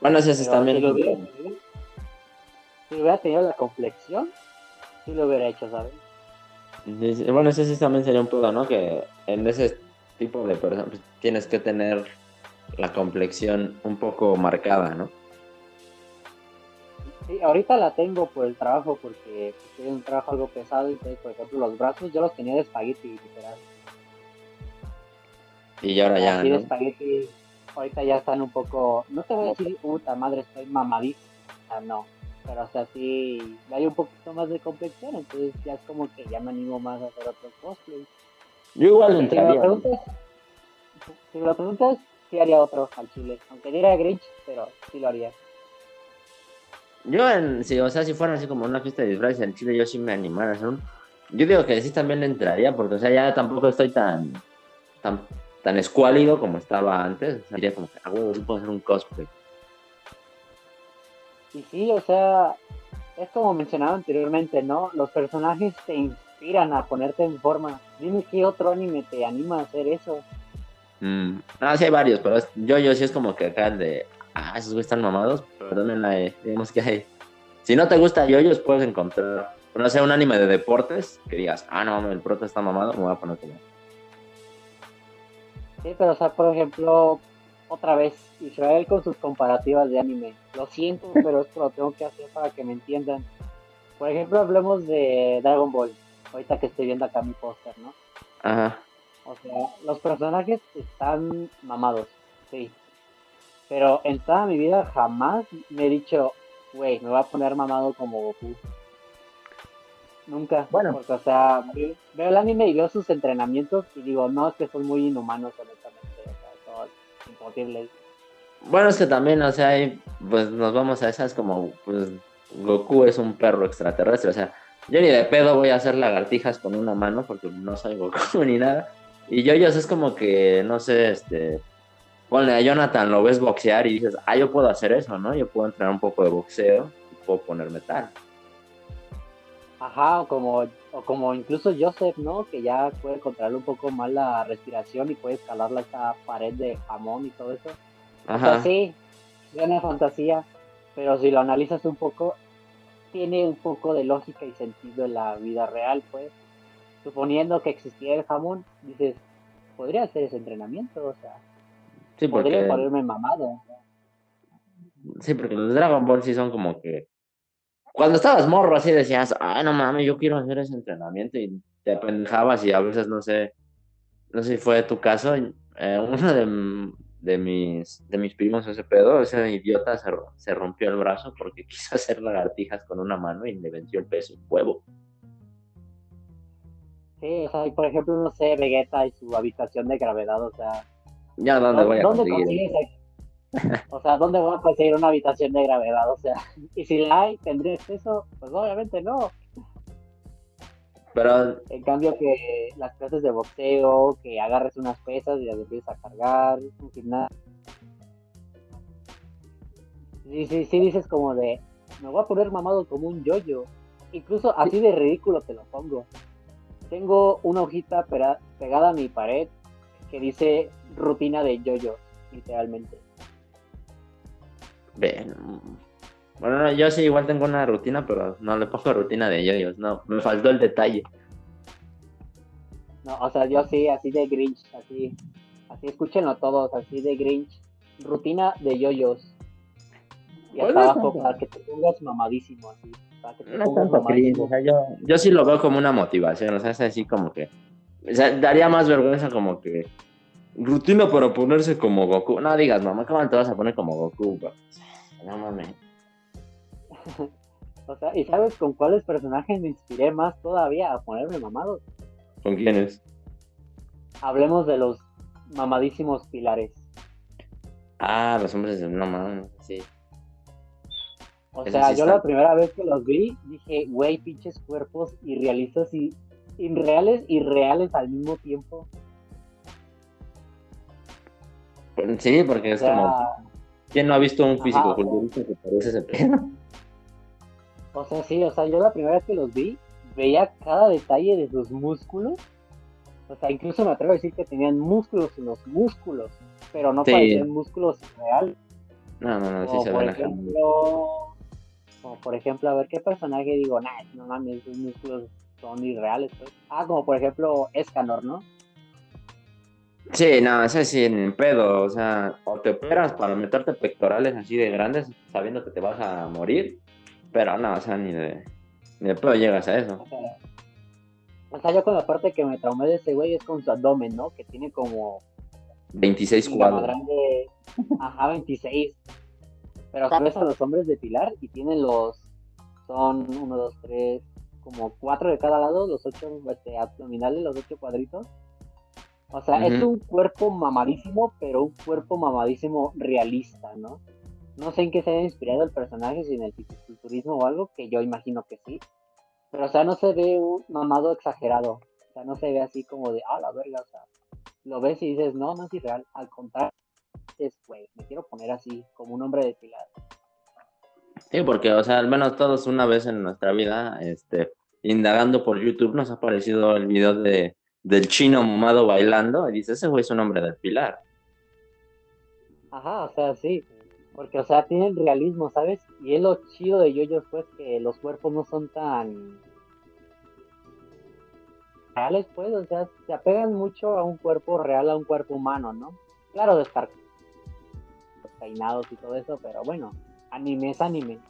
Bueno, ese es también si hubiera tenido la complexión, sí lo hubiera hecho, ¿sabes? Bueno, ese sí también sería un pedo, ¿no? Que en ese tipo de personas pues, tienes que tener la complexión un poco marcada, ¿no? Sí, ahorita la tengo por el trabajo, porque es un trabajo algo pesado. Y por ejemplo, los brazos yo los tenía de espagueti, literal. Y ahora ya. Así de espagueti, ahorita ya están un poco. No te voy a decir, puta madre, estoy mamadísima. No. Pero o sea, sí, hay un poquito más de complexión. Entonces ya es como que ya me animo más a hacer otros cosplays. Yo igual entraría. Si me lo preguntas, sí haría otro al chile. Aunque diría Grinch, pero sí lo haría. Yo, en, sí, o sea, si fuera así como una fiesta de disfraces en Chile, yo sí me animara a hacer un... Yo digo que sí también le entraría, porque, o sea, ya tampoco estoy tan, tan, tan escuálido como estaba antes. O sea, diría como que, ah, huevo, sí puedo hacer un cosplay. Y sí, o sea, es como mencionaba anteriormente, ¿no? Los personajes te inspiran a ponerte en forma. Dime qué otro anime te anima a hacer eso. Mm. Ah, sí hay varios, pero yo, yo sí es como que acá de, ah, esos güeyes están mamados, perdónenla, eh, digamos que hay. Si no te gusta yoyos, puedes encontrar, no sé, un anime de deportes que digas, ah, no, el prota está mamado, me voy a poner como. Sí, pero o sea, por ejemplo, otra vez, Israel con sus comparativas de anime. Lo siento, pero esto lo tengo que hacer para que me entiendan. Por ejemplo, hablemos de Dragon Ball. Ahorita que estoy viendo acá mi póster, ¿no? Ajá. O sea, los personajes están mamados, sí. Pero en toda mi vida jamás me he dicho, güey, me voy a poner mamado como Goku. Nunca. Bueno. Porque, o sea, veo el anime y veo sus entrenamientos y digo, no, es que son muy inhumanos, honestamente. O sea, son imposibles. Bueno, es que también, o sea, pues nos vamos a esas como, pues, Goku es un perro extraterrestre. O sea, yo ni de pedo voy a hacer lagartijas con una mano porque no soy Goku ni nada. Y Yoyos es como que, no sé, este, ponle a Jonathan, lo ves boxear y dices, ah, yo puedo hacer eso, ¿no? Yo puedo entrenar un poco de boxeo y puedo poner metal. Ajá, o como, o como incluso Joseph, ¿no? Que ya puede controlar un poco más la respiración y puede escalar la esta pared de jamón y todo eso. Ajá. sí, es una fantasía, pero si lo analizas un poco, tiene un poco de lógica y sentido en la vida real, pues suponiendo que existiera el jamón, dices, podría hacer ese entrenamiento, o sea, sí, porque... podría ponerme mamado. Sí, porque los Dragon Ball sí son como que cuando estabas morro así decías, ay no mames, yo quiero hacer ese entrenamiento y te pendejabas y a veces no sé, no sé si fue tu caso, eh, uno de, de, mis, de mis primos ese pedo, ese idiota se, se rompió el brazo porque quiso hacer lagartijas con una mano y le venció el peso huevo. Sí, o sea, por ejemplo, no sé, Vegeta y su habitación de gravedad, o sea. Ya, ¿dónde voy a conseguir? O sea, ¿dónde voy a conseguir una habitación de gravedad? O sea, y si la hay, ¿tendré acceso? Pues obviamente no. Pero. En cambio, que las clases de boxeo, que agarres unas pesas y las empieces a cargar, un gimnasio. Sí, sí, sí, dices como de. Me voy a poner mamado como un yoyo. Incluso así de ridículo te lo pongo tengo una hojita pegada a mi pared que dice rutina de yoyo, literalmente. Bueno, yo sí igual tengo una rutina, pero no le pongo rutina de yoyos, no, me faltó el detalle. No, o sea, yo sí, así de Grinch, así, así escúchenlo todos, así de Grinch, rutina de yoyos. Y hasta abajo para que te pongas mamadísimo, así. No tanto o sea, yo, yo sí lo veo como una motivación, o sea, es así como que, o sea, daría más vergüenza como que, rutina para ponerse como Goku, no digas, mamá, ¿cómo te vas a poner como Goku? No mames. o sea, ¿y sabes con cuáles personajes me inspiré más todavía a ponerme mamado? ¿Con quiénes? Hablemos de los mamadísimos pilares. Ah, los hombres de no mames, sí. O sea, yo la primera vez que los vi, dije, güey, pinches cuerpos irrealistas y irreales y reales al mismo tiempo. Sí, porque es como. ¿Quién no ha visto un físico culturista que parece ese pedo? O sea, sí, o sea, yo la primera vez que los vi, veía cada detalle de sus músculos. O sea, incluso me atrevo a decir que tenían músculos en los músculos, pero no parecían músculos reales. No, no, no, sí se ven ejemplo, como por ejemplo, a ver qué personaje digo, nah, no mames, esos músculos son irreales. Pues. Ah, como por ejemplo Escanor, ¿no? Sí, no, eso es sin pedo, o sea, o te operas para meterte pectorales así de grandes sabiendo que te vas a morir, pero no, o sea, ni de, ni de pedo llegas a eso. O sea, o sea, yo con la parte que me traumé de ese güey es con su abdomen, ¿no? Que tiene como 26 un gramo cuadros. grande, ajá, 26. Pero sabes a los hombres de pilar y tienen los, son 1, 2, 3, como cuatro de cada lado, los ocho este, abdominales, los ocho cuadritos. O sea, es un cuerpo mamadísimo, pero un cuerpo mamadísimo realista, ¿no? No sé en qué se haya inspirado el personaje, si en el fisiculturismo o algo, que yo imagino que sí. Pero, o sea, no se ve un mamado exagerado. O sea, no se ve así como de, ah, la verga, o sea, lo ves y dices, no, no es irreal. Al contrario, dices, güey, me quiero poner así, como un hombre de pilar. Sí, porque, o sea, al menos todos una vez en nuestra vida, este, indagando por YouTube, nos ha aparecido el video de, del chino mamado bailando y dice, ese güey es un hombre del pilar. Ajá, o sea, sí. Porque, o sea, tienen realismo, ¿sabes? Y es lo chido de yoyos, pues, que los cuerpos no son tan reales, pues, o sea, se apegan mucho a un cuerpo real, a un cuerpo humano, ¿no? Claro, de estar peinados y todo eso, pero bueno, anime es anime.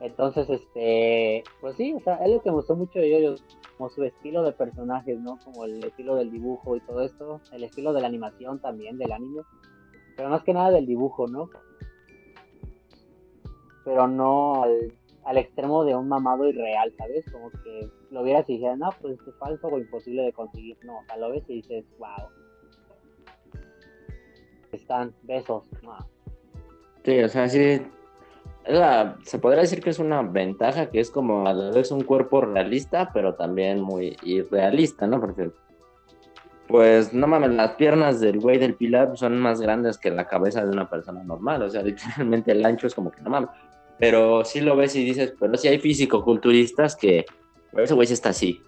Entonces, este, pues sí, o sea, es lo que me gustó mucho de yoyos, como su estilo de personajes, ¿no? Como el estilo del dibujo y todo esto, el estilo de la animación también, del anime, pero más que nada del dibujo, ¿no? Pero no al, al extremo de un mamado irreal, ¿sabes? Como que lo vieras y dijeras, no, pues es falso o imposible de conseguir, no, o sea, lo ves y dices, wow. Están besos, no. Sí, o sea, sí. Se podría decir que es una ventaja que es como a la vez un cuerpo realista, pero también muy irrealista, ¿no? Porque, pues, no mames, las piernas del güey del pilar son más grandes que la cabeza de una persona normal, o sea, literalmente el ancho es como que no mames. Pero sí lo ves y dices, pero sí hay físico-culturistas que, pero ese güey sí está así.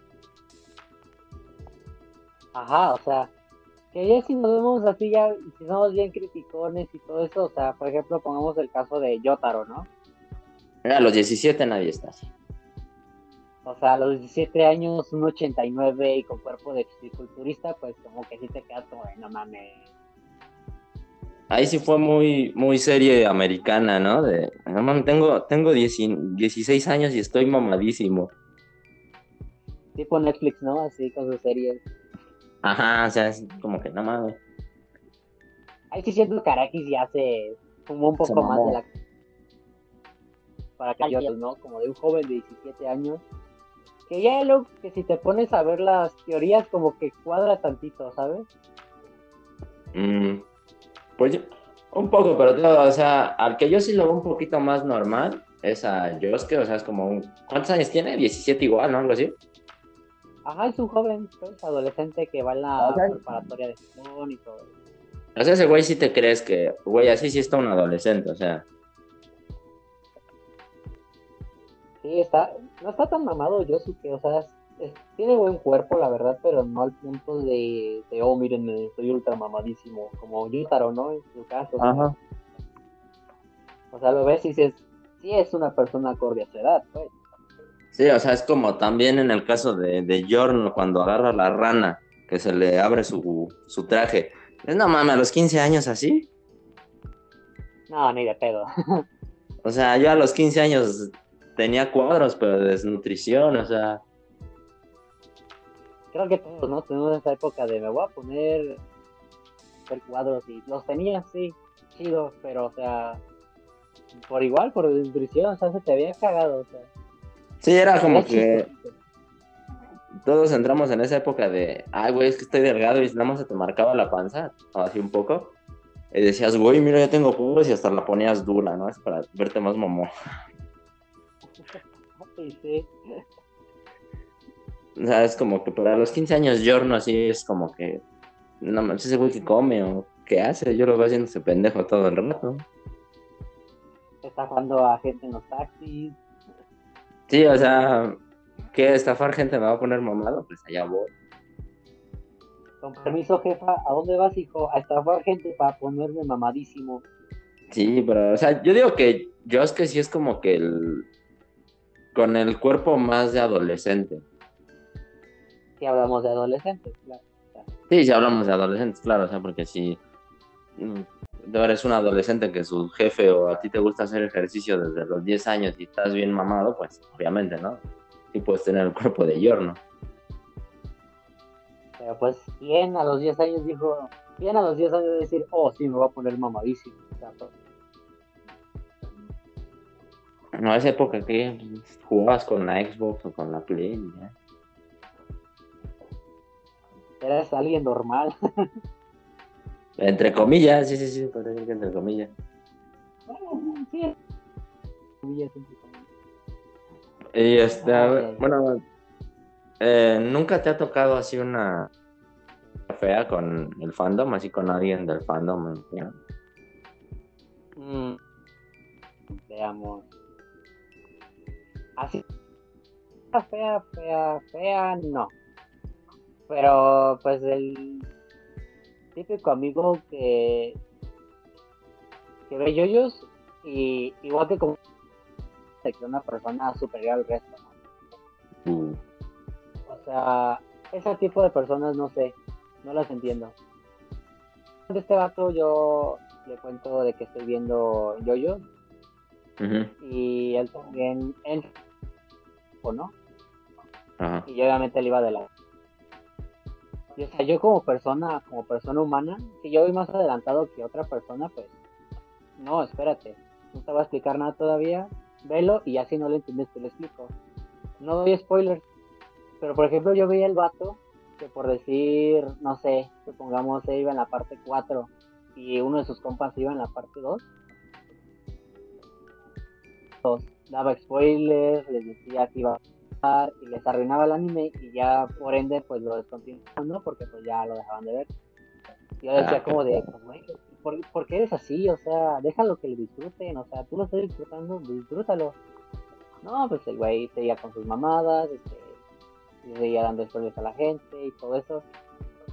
Ajá, o sea, que ya si nos vemos así, ya, si somos bien criticones y todo eso, o sea, por ejemplo, pongamos el caso de Yotaro, ¿no? A los 17 nadie está así. O sea, a los 17 años, un 89 y con cuerpo de fisiculturista, pues como que sí te quedas como no mames. Ahí sí fue muy, muy serie americana, ¿no? De, no mames, tengo, tengo 10 16 años y estoy mamadísimo. Tipo Netflix, ¿no? Así con sus series. Ajá, o sea, es como que no mames. Siento que Araki ya se fumó un poco más de la... Para que yo, ¿no? Como de un joven de 17 años. Que ya lo que si te pones a ver las teorías como que cuadra tantito, ¿sabes? Mm, pues un poco, pero todo, o sea, al que yo sí lo veo un poquito más normal es a Yosuke, o sea, es como un... ¿Cuántos años tiene? 17 igual, ¿no? Algo así. Ajá, es un joven, pues, adolescente que va en la O sea- preparatoria de Japón y todo. O sea, ese güey sí te crees que, güey, así sí está un adolescente, o sea. Sí, está, no está tan mamado Yosuke, o sea, es- es- tiene buen cuerpo, la verdad, pero no al punto de, de oh, miren, estoy ultra mamadísimo, como Yutaro, ¿no? En su caso. Ajá. O sea, lo ves y dices, sí es una persona acorde a su edad, pues. Sí, o sea, es como también en el caso de, de Jorn cuando agarra la rana, que se le abre su, su traje. Es no mames, a los 15 años así. No, ni de pedo. O sea, yo a los 15 años tenía cuadros, pero de desnutrición, o sea. Creo que todos, ¿no? Tenemos esa época de me voy a poner ver cuadros y los tenía, sí, chido, pero, o sea, por igual, por desnutrición, o sea, se te había cagado, o sea. Sí, era como que todos entramos en esa época de, ay, güey, es que estoy delgado y nada más se te marcaba la panza, o así un poco. Y decías, güey, mira, ya tengo cuadros y hasta la ponías dura, ¿no? Es para verte más momo. Sí, sí. O sea, es como que para los 15 años Jorno así es como que, no manches, ese güey que come o qué hace, yo lo veo haciendo ese pendejo todo el rato. Estafando a gente en los taxis. Sí, o sea, ¿qué estafar gente me va a poner mamado? Pues allá voy. Con permiso, jefa, ¿a dónde vas, hijo? A estafar gente para ponerme mamadísimo. Sí, pero, o sea, yo digo que Josuke sí es como que el, con el cuerpo más de adolescente. Si hablamos de adolescentes, claro. Sí, si hablamos de adolescentes, claro, o sea, porque mm, eres un adolescente que su jefe o a ti te gusta hacer ejercicio desde los 10 años y estás bien mamado, pues obviamente, ¿no? Sí puedes tener el cuerpo de yorno. Pero pues, ¿quién a los 10 años dijo, quién a los 10 años de decir, oh, sí, me voy a poner mamadísimo? No, esa época que jugabas con la Xbox o con la Play, ¿ya? eres alguien normal. entre comillas, sí, sí, sí, parece que entre comillas. Y este, bueno, eh, ¿nunca te ha tocado así una fea con el fandom, así con alguien del fandom? Mm, veamos. Así. Fea, fea, fea, no. Pero pues el típico amigo que, que ve yoyos y igual que como que una persona superior al resto. Mm. O sea, ese tipo de personas no sé, no las entiendo. De este vato yo le cuento de que estoy viendo yoyos y él también, él, ¿o no? Y yo obviamente le iba de la y, o sea, yo como persona, como persona humana, si yo voy más adelantado que otra persona, pues, no, espérate, no te voy a explicar nada todavía, velo y ya si no lo entiendes te lo explico. No doy spoilers, pero por ejemplo yo veía el vato que por decir, no sé, supongamos se iba en la parte 4 y uno de sus compas iba en la parte 2. Daba spoilers, les decía que iba y les arruinaba el anime y ya por ende pues lo descontinuaban, Porque pues ya lo dejaban de ver. Yo decía ah, como de, pues, ¿por, qué eres así? O sea, déjalo que lo disfruten, o sea, tú lo estás disfrutando, disfrútalo. No, pues el güey seguía con sus mamadas, este, seguía dando historias a la gente y todo eso.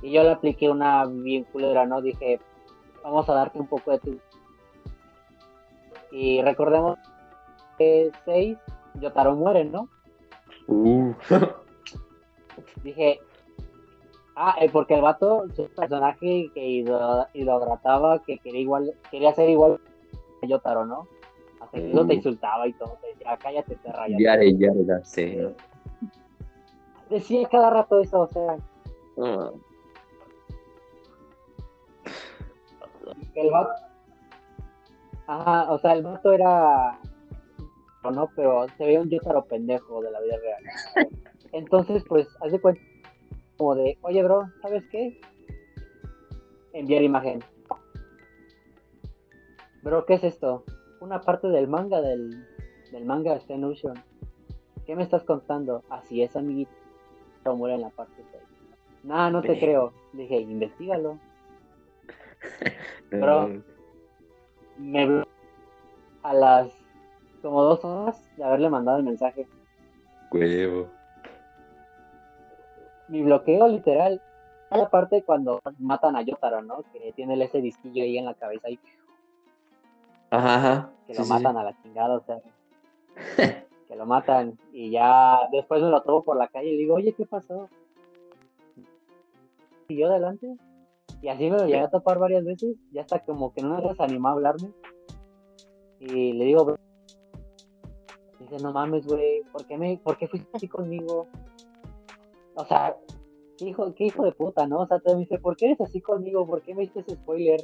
Y yo le apliqué una bien culera, ¿no? Dije, vamos a darte un poco de tu... Y recordemos que 6, Yotaro muere, ¿no? Uh. Dije, ah, eh, porque el vato, su personaje que lo trataba que quería igual, quería ser igual que Yotaro, ¿no? Así que no te insultaba y todo, ya cállate, te rayas. Ya, ya, ya, sí. Decía cada rato eso, o sea. Ah. El vato. Ajá, o sea, el vato era ¿no? Pero se veía un Yotaro pendejo de la vida real. Entonces, pues, hace cuenta como de, oye, bro, ¿sabes qué? Enviar imagen. Bro, ¿qué es esto? Una parte del manga del, del manga en Ocean. ¿Qué me estás contando? Así es, amiguito. muere en la parte 6. Nah, no te creo. Dije, investigalo. Bro, me a las como dos horas de haberle mandado el mensaje. Huevo. Mi bloqueo literal. La parte cuando matan a Yotaro, ¿no? Que tiene ese disquillo ahí en la cabeza y Ajá, ajá. Que lo matan a la chingada, o sea. que lo matan y ya después me lo tomo por la calle y le digo, oye, ¿qué pasó? Y yo adelante. Y así me lo llegué a topar varias veces, ya hasta como que no me animó a hablarme. Y le digo, No mames, güey, ¿por qué, me, ¿por qué fuiste así conmigo? O sea, ¿qué hijo, qué hijo de puta, ¿no? O sea, te dice, ¿por qué eres así conmigo? ¿Por qué me diste ese spoiler?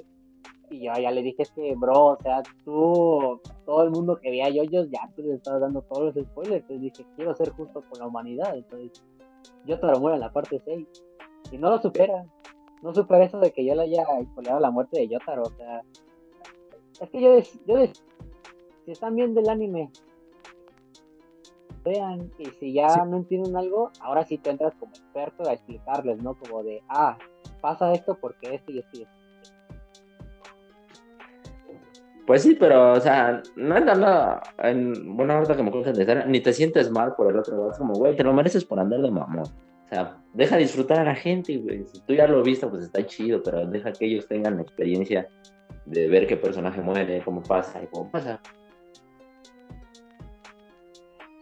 Y yo ya le dije, es que, bro, o sea, tú, todo el mundo que veía yoyos, ya tú le estabas dando todos los spoilers. Entonces dije, quiero ser justo con la humanidad. Entonces, yo te lo muero en la parte 6. Y no lo supera. No supera eso de que yo le haya spoileado la muerte de Yotaro. O sea, es que yo, yo si están viendo el anime vean y si ya no entienden algo, ahora sí te entras como experto a explicarles, ¿no? Como de, ah, pasa esto porque esto y esto y esto. Pues sí, pero, o sea, no es nada, en buena hora como cosa necesaria, ni te sientes mal por el otro lado, es como, güey, te lo mereces por andar de mamón. O sea, deja disfrutar a la gente, güey. Si tú ya lo viste, pues está chido, pero deja que ellos tengan la experiencia de ver qué personaje muere, cómo pasa y cómo pasa.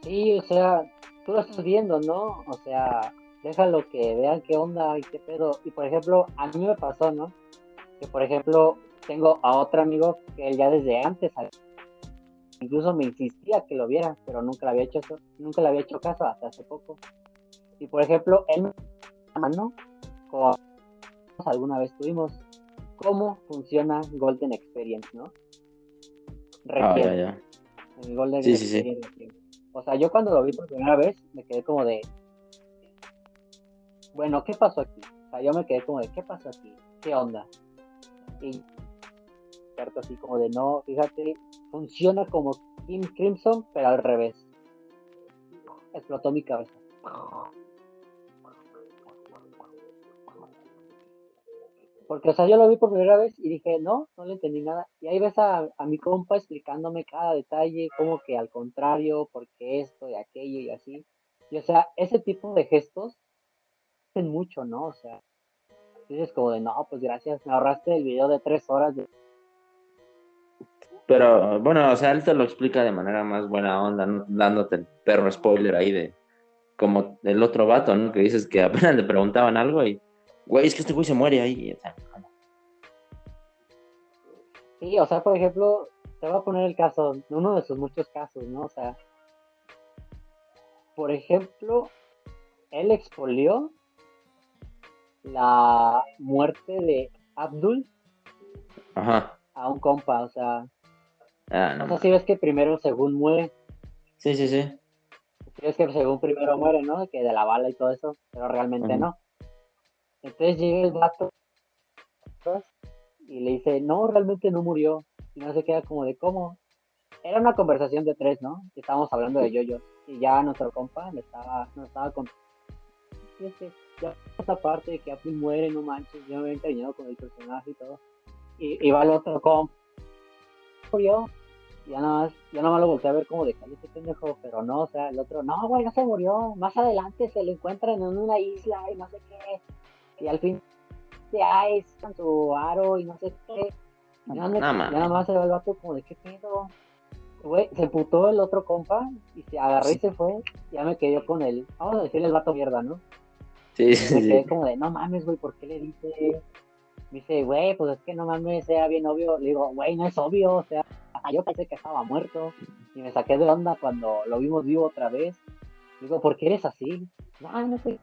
Sí, o sea, tú lo estás viendo, ¿no? O sea, déjalo que vean qué onda y qué pedo. Y por ejemplo, a mí me pasó, ¿no? Que por ejemplo, tengo a otro amigo que él ya desde antes incluso me insistía que lo viera, pero nunca le había hecho nunca le había hecho caso hasta hace poco. Y por ejemplo, él mano como alguna vez tuvimos cómo funciona Golden Experience, ¿no? Ah, ya, ya. El Golden Sí, sí, sí. O sea, yo cuando lo vi por primera vez me quedé como de bueno, ¿qué pasó aquí? O sea, yo me quedé como de ¿qué pasó aquí? ¿Qué onda? Y así como de no, fíjate, funciona como Kim Crimson, pero al revés. Explotó mi cabeza. Porque, o sea, yo lo vi por primera vez y dije, no, no le entendí nada. Y ahí ves a, a mi compa explicándome cada detalle, como que al contrario, porque esto y aquello y así. Y, o sea, ese tipo de gestos hacen mucho, ¿no? O sea, dices como de, no, pues gracias, me ahorraste el video de tres horas Pero bueno, o sea, él te lo explica de manera más buena onda, ¿no? dándote el perro spoiler ahí de como el otro vato, ¿no? Que dices que apenas le preguntaban algo y, güey, es que este güey se muere ahí. O sea, Sí, o sea, por ejemplo, te voy a poner el caso, uno de sus muchos casos, ¿no? O sea, por ejemplo, él expolió la muerte de Abdul Ajá. a un compa, o sea, Ah, o sea, si ves que primero según muere, Sí, sí, sí. si ves que según primero muere, ¿no? Que de la bala y todo eso, pero realmente no. Entonces llega el vato y le dice, no, realmente no murió. Y no se queda como de cómo. Era una conversación de tres, ¿no? Que estábamos hablando de yoyos. Y ya nuestro compa me estaba, nos estaba contando. Y es que ya esta parte de que Apple muere, no manches, yo me había encariñado con el personaje y todo. Y, y va el otro compa. Murió. Y ya nada más, ya nada más lo volteé a ver como de cállate pendejo, pero no, o sea, el otro, no, güey, no se murió. Más adelante se lo encuentran en una isla y no sé qué. Y al fin de Ice con su aro y no sé qué. Ya, No me- ya más se va el vato como de qué pedo. Güey, se putó el otro compa y se agarró y se fue. Ya me quedé con el, vamos a decirle el vato mierda, ¿no? Sí, Me sí, quedé sí. como de, no mames, güey, ¿por qué le dice? Me dice, güey, pues es que no mames, sea bien obvio. Le digo, güey, no es obvio, o sea, yo pensé que estaba muerto. Y me saqué de onda cuando lo vimos vivo otra vez. Digo, ¿por qué eres así? No, no sé.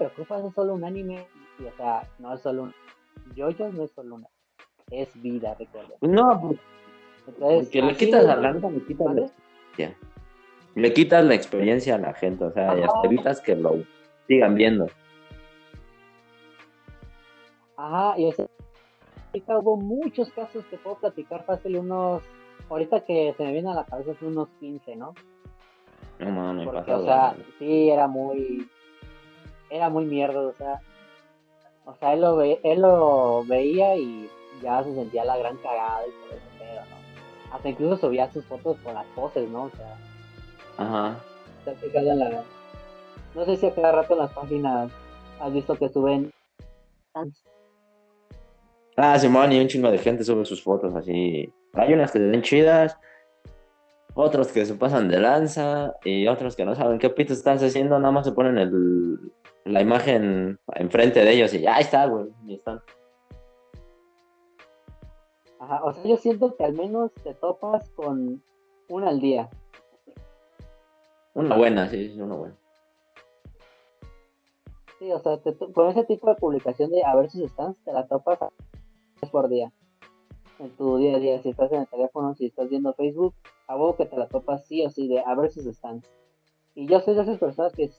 ¿Te preocupas? Es solo un anime. Y, o sea, no es solo un. Yoyo no es solo una. Es vida, recuerda. No, pues, Entonces, porque le quitas la le quitas la ¿Mande? experiencia. Le quitas la experiencia a la gente, o sea, y hasta Ajá. evitas que lo sigan viendo. Ajá, y ese, ahorita hubo muchos casos que puedo platicar fácil, unos, ahorita que se me viene a la cabeza son unos 15, ¿no? No mames, Porque, pasado. o sea, sí, era muy, era muy mierda, o sea, o sea, él lo, ve, él lo veía y ya se sentía la gran cagada y todo ese pedo, ¿no? Hasta incluso subía sus fotos con las poses, ¿no? O sea, Ajá. está fijado en la... No sé si a cada rato en las páginas has visto que suben... Ah, Simón, y un chingo de gente sube sus fotos así. Hay unas que se ven chidas, otros que se pasan de lanza y otros que no saben qué pito estás haciendo, nada más se ponen el, la imagen enfrente de ellos y ya ahí está, güey. Y están. Ajá, o sea, yo siento que al menos te topas con una al día. Una buena, sí, sí, una buena. Sí, o sea, te con ese tipo de publicación de a ver sus stands, te la topas vez por día. En tu día a día, si estás en el teléfono, si estás viendo Facebook, a huevo que te la topas sí o sí de a ver sus stands. Y yo soy de esas personas que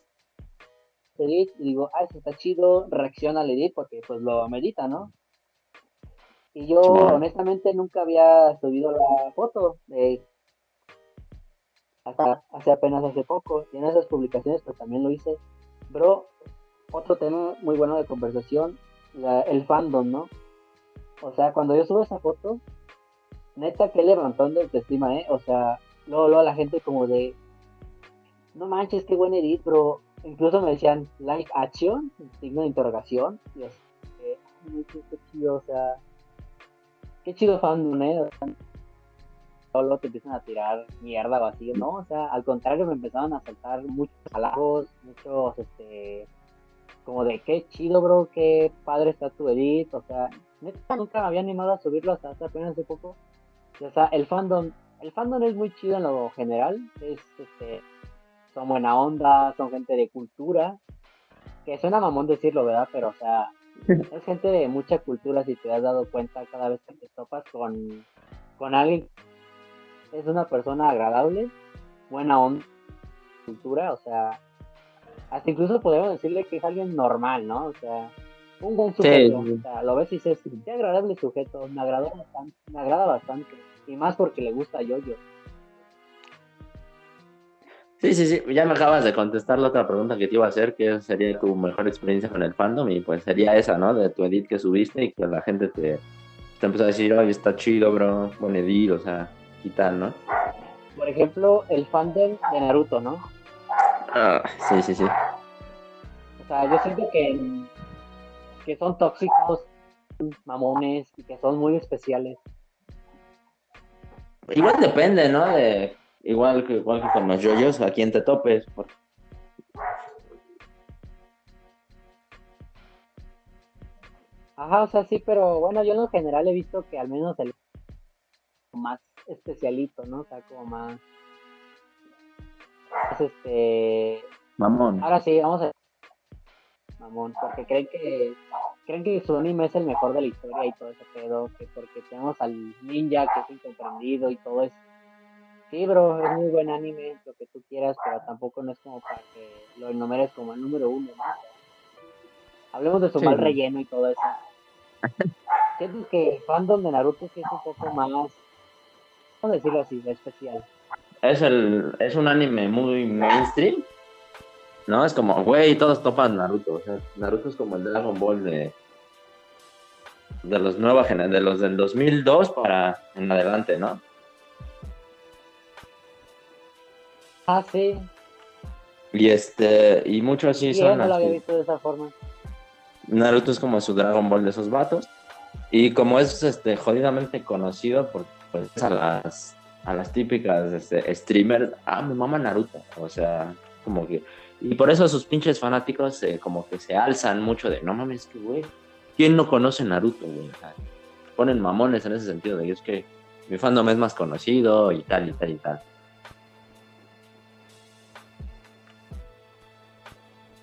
edit y digo, ah, eso está chido, reacciona al edit porque pues lo amerita, ¿no? Y yo honestamente nunca había subido la foto de hasta hace apenas hace poco. Y en esas publicaciones pues también lo hice. Bro, otro tema muy bueno de conversación, la- el fandom, ¿no? O sea, cuando yo subo esa foto, neta que levantón de autoestima, ¿eh? O sea, luego, luego la gente como de, no manches, qué buen edit, bro. Incluso me decían, like action, signo de interrogación. Y así, eh, "Ay, qué, chido, o sea, qué chido fandom, ¿eh? O solo te empiezan a tirar mierda vacío, ¿no? O sea, al contrario, me empezaron a saltar muchos halagos, muchos, este, como de qué chido, bro, qué padre está tu edit, o sea, neta nunca me había animado a subirlo hasta hace apenas hace poco. O sea, el fandom, el fandom es muy chido en lo general, es, este, son buena onda, son gente de cultura, que suena mamón decirlo, ¿verdad? Pero, o sea, es gente de mucha cultura, si te has dado cuenta cada vez que te topas con, con alguien, es una persona agradable, buena onda, cultura, o sea, hasta incluso podemos decirle que es alguien normal, ¿no? O sea, un buen sujeto, o sea, lo ves y dices, qué agradable sujeto, me agrada bastante, me agrada bastante, y más porque le gusta a Yoyo. Sí, sí, sí, ya me acabas de contestar la otra pregunta que te iba a hacer, que sería tu mejor experiencia con el fandom, y pues sería esa, ¿no? De tu edit que subiste y que la gente te, te empezó a decir, oye, está chido, bro, buen edit, o sea, y tal, ¿no? Por ejemplo, el fandom de Naruto, ¿no? Ah, sí, sí, sí. O sea, yo siento que, que son tóxicos, mamones, y que son muy especiales. Igual depende, ¿no? De, igual, que, igual que con los yoyos, a quien te topes. porque- Ajá, o sea, sí, pero bueno, yo en lo general he visto que al menos el más especialito, ¿no? O sea, como más, más, este, Mamón. ahora sí, vamos a mamón, porque creen que creen que su anime es el mejor de la historia y todo ese pedo, que porque tenemos al ninja que es incomprendido y todo eso. Sí, bro, es muy buen anime, lo que tú quieras, pero tampoco no es como para que lo enumeres como el número uno, ¿no? Hablemos de su Sí. mal relleno y todo eso. Siento que el fandom de Naruto sí es un poco más, vamos a decirlo así, especial. Es, el, es un anime muy mainstream, ¿no? Es como, güey, todos topan Naruto. O sea, Naruto es como el Dragon Ball de, de los nueva de los del 2002 para en adelante, ¿no? Ah, sí, Y este, y muchos sí sí, yo son no lo había así. visto de esa forma. Naruto es como su Dragon Ball de esos vatos. Y como es este jodidamente conocido por pues, a las a las típicas este, streamers, ah, mi mamá Naruto. O sea, como que. Y por eso sus pinches fanáticos eh, como que se alzan mucho de, no mames, que güey, ¿quién no conoce Naruto, güey? O sea, ponen mamones en ese sentido de es que mi fandom es más conocido y tal y tal y tal.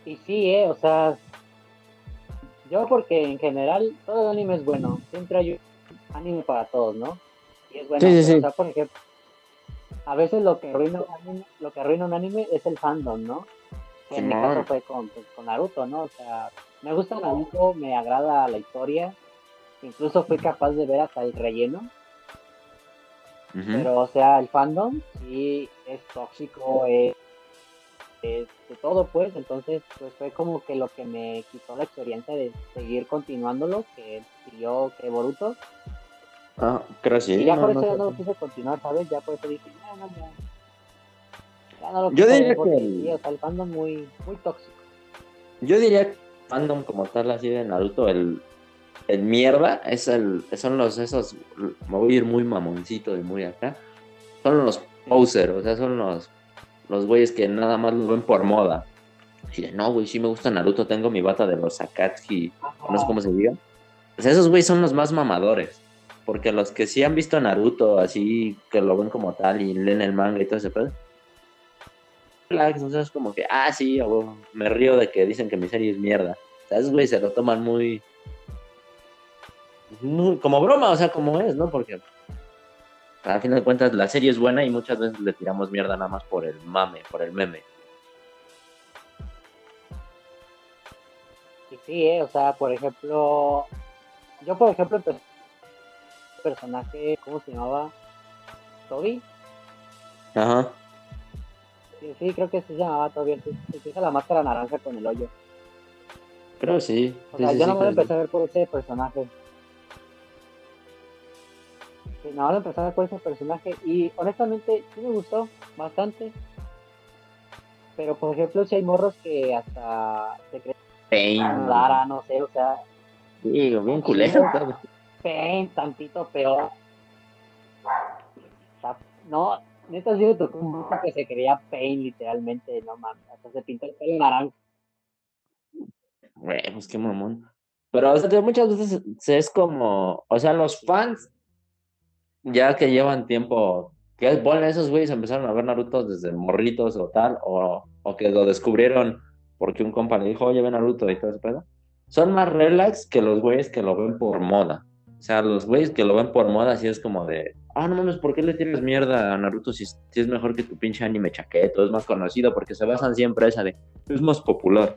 Y sí, eh, o sea, yo porque en general todo el anime es bueno, siempre hay anime para todos, ¿no? Y es bueno, Sí, sí, pero, sí. o sea, por ejemplo, a veces lo que arruina un anime, lo que arruina un anime es el fandom, ¿no? Que en mi caso fue con, pues, con Naruto, ¿no? O sea, me gusta Naruto, me agrada la historia, incluso fui capaz de ver hasta el relleno, pero o sea, el fandom sí es tóxico, es, de todo pues, entonces pues fue como que lo que me quitó la experiencia de seguir continuándolo, que siguió que Boruto, Ah, creo sí. y ya no, por no eso ya no lo quise continuar, ¿sabes? Ya por eso dije, no, no, ya. Ya no lo Yo quise diría ver porque que- sí, o sea, el fandom muy, muy tóxico. Yo diría que fandom como tal así de Naruto, el, el mierda, es el, son los esos, me voy a ir muy mamoncito y muy acá, son los poser, o sea, son los, los güeyes que nada más lo ven por moda. Y de, no, güey, sí me gusta Naruto, tengo mi bata de los Akatsuki, no sé cómo se diga. O sea, esos güeyes son los más mamadores. Porque los que sí han visto Naruto, así que lo ven como tal y leen el manga y todo ese pedo. o sea, es como que, ah, sí, huevo, me río de que dicen que mi serie es mierda. O sea, esos güeyes se lo toman muy- como broma, o sea, como es, ¿no? Porque al fin de cuentas la serie es buena y muchas veces le tiramos mierda nada más por el mame, por el meme. Y sí, eh, o sea, por ejemplo, yo por ejemplo empecé personaje, ¿cómo se llamaba? Toby. Ajá. Sí, sí, creo que sí se llamaba Toby, el que la máscara naranja con el hoyo. Creo que sí. O Sí, sea, sí, yo no me lo empecé a ver por ese personaje. Sí, no, lo empecé a ver por ese personaje y honestamente sí me gustó bastante. Pero por ejemplo, si hay morros que hasta se creen Pain. Lara, no sé, o sea, Sí, bien culero. Pain, tantito peor. No, neta sí me tocó un grupo que se creía Pain, literalmente, no mames. Hasta se pintó el pelo naranja. Güey, pues qué mamón. Pero, o sea, que muchas veces es como, o sea, los fans, ya que llevan tiempo, que ponen esos güeyes empezaron a ver Naruto desde morritos o tal, o, o que lo descubrieron porque un compa le dijo, oye, ve Naruto y todo ese pedo. Son más relax que los güeyes que lo ven por moda. O sea, los güeyes que lo ven por moda, así es como de, ah, no mames, ¿por qué le tienes mierda a Naruto si, es mejor que tu pinche anime chaqueto? Es más conocido porque se basan siempre esa de, es más popular.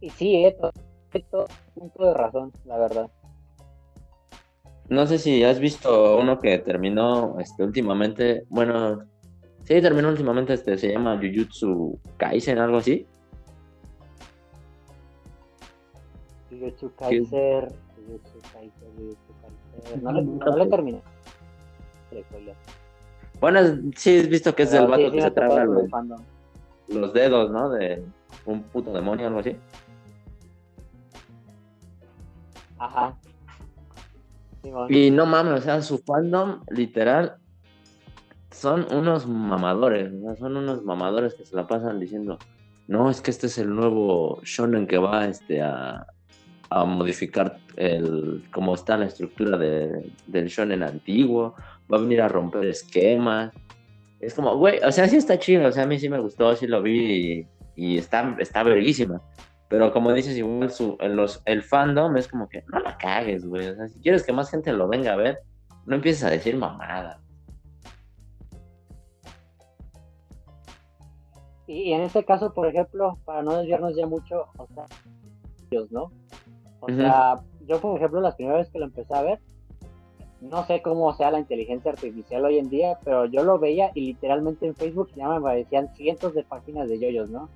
Y sí, esto, esto, punto de razón, la verdad. No sé si has visto uno que terminó este, últimamente, bueno, sí, terminó últimamente, este, se llama Jujutsu Kaisen, algo así. Jujutsu Kaiser, Jujutsu Kaiser, Jujutsu Kaiser. No le, no terminé. Bueno, sí, has visto que es Pero vato sí, sí que se traga el los, los dedos, ¿no? De un puto demonio, algo así. Ajá. Y no mames, o sea, su fandom, literal, son unos mamadores, ¿no? son unos mamadores que se la pasan diciendo, no, es que este es el nuevo shonen que va este, a, a modificar el cómo está la estructura de- del shonen antiguo, va a venir a romper esquemas. Es como, güey, o sea, sí está chido, o sea, a mí sí me gustó, sí lo vi y, y está, está verguísima. Pero como dices, igual su, los, el fandom es como que no la cagues, güey. O sea, si quieres que más gente lo venga a ver, no empieces a decir mamada. Y, en este caso, por ejemplo, para no desviarnos ya mucho, o sea, ¿no? O sea, yo, por ejemplo, la primera vez que lo empecé a ver, no sé cómo sea la inteligencia artificial hoy en día, pero yo lo veía y literalmente en Facebook ya me aparecían cientos de páginas de yoyos, ¿no?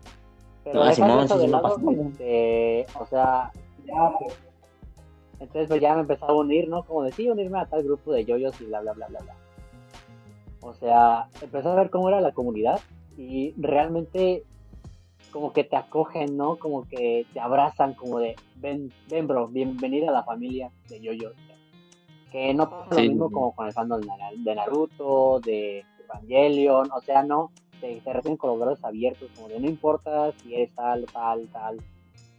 Pero Ah, Simón, eso de lado, este, o sea, ya, pues, entonces pues ya me empezaba a unir, ¿no? Como decía, unirme a tal grupo de yoyos y bla, bla, bla, bla, bla. O sea, empecé a ver cómo era la comunidad y realmente como que te acogen, ¿no? Como que te abrazan, como de, ven, ven, bro, bienvenida a la familia de yoyos. Que no pasa Sí. lo mismo como con el fandom de Naruto, de Evangelion, o sea, no, te, te reciben con los brazos abiertos, como de no importa si eres tal, tal, tal,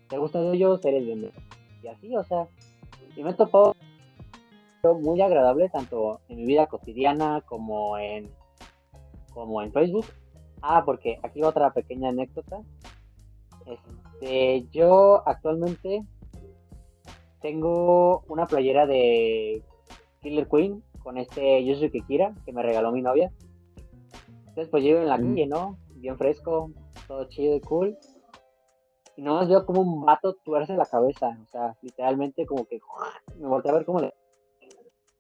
te gustan ellos, eres bienvenido. Y así, o sea, y me he topado muy agradable tanto en mi vida cotidiana como en como en Facebook. Ah, porque aquí otra pequeña anécdota. Este, yo actualmente tengo una playera de Killer Queen con este Yusuke Kira que me regaló mi novia. Entonces pues llego en la Mm. calle, ¿no? Bien fresco, todo chido y cool. Y nomás veo como un vato tuerce la cabeza, o sea, literalmente como que me volteé a ver como de,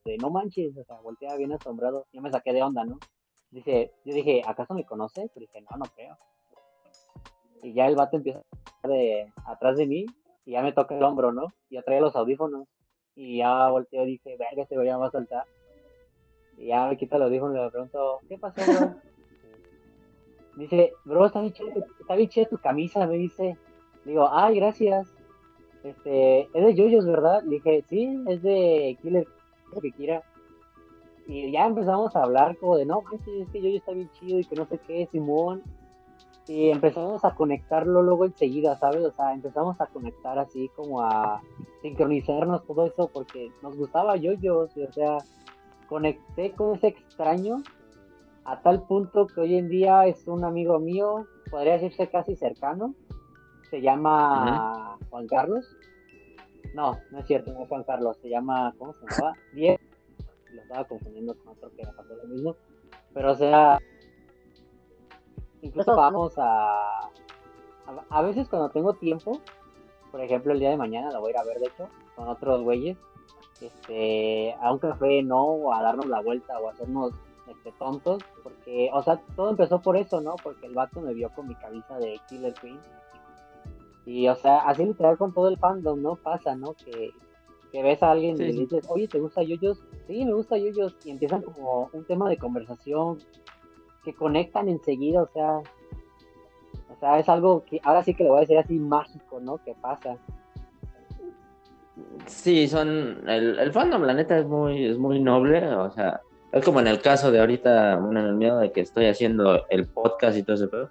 de, no manches, o sea, volteaba bien asombrado. Yo me saqué de onda, ¿no? Dice, yo dije, ¿acaso me conoce? Pero dije, no, no creo. Y ya el vato empieza a de atrás de mí y ya me toca el hombro, ¿no? Y yo traía los audífonos y ya volteo y dije, verga, este güey ya me va a saltar. Y ya me quita los audífonos y le pregunto, ¿qué pasó, bro? Dice, bro, está bien chida, tu- camisa, me dice. Digo, ay, gracias. Este, es de Yoyos, ¿verdad? Le dije, sí, es de Killer, lo que quiera. Y ya empezamos a hablar como de, no, manches, es que Yoyo está bien chido y que no sé qué, Simón. Y empezamos a conectarlo luego enseguida, ¿sabes? O sea, empezamos a conectar así como a sincronizarnos todo eso porque nos gustaba Yoyos, y, o sea, conecté con ese extraño a tal punto que hoy en día es un amigo mío, podría decirse casi cercano. Se llama Juan Carlos. No, no es cierto, no es Juan Carlos, se llama, ¿cómo se llamaba? Diego. Lo estaba confundiendo con otro que me pasó lo mismo. Pero o sea, incluso vamos a, a... A veces cuando tengo tiempo, por ejemplo el día de mañana lo voy a ir a ver de hecho, con otros güeyes, este, a un café, no, o a darnos la vuelta o a hacernos este, tontos, porque, o sea, todo empezó por eso, ¿no? Porque el vato me vio con mi camisa de Killer Queen. Y, o sea, así literal con todo el fandom, ¿no? Pasa, ¿no? Que, que ves a alguien Sí, y le dices, oye, ¿te gusta Yoyos? Sí, me gusta Yoyos. Y empiezan como un tema de conversación que conectan enseguida, o sea, o sea, es algo que ahora sí que le voy a decir así mágico, ¿no? Que pasa. Sí, son. El, el fandom, la neta, es muy, es muy noble. O sea, es como en el caso de ahorita, bueno, en el miedo de que estoy haciendo el podcast y todo ese pedo.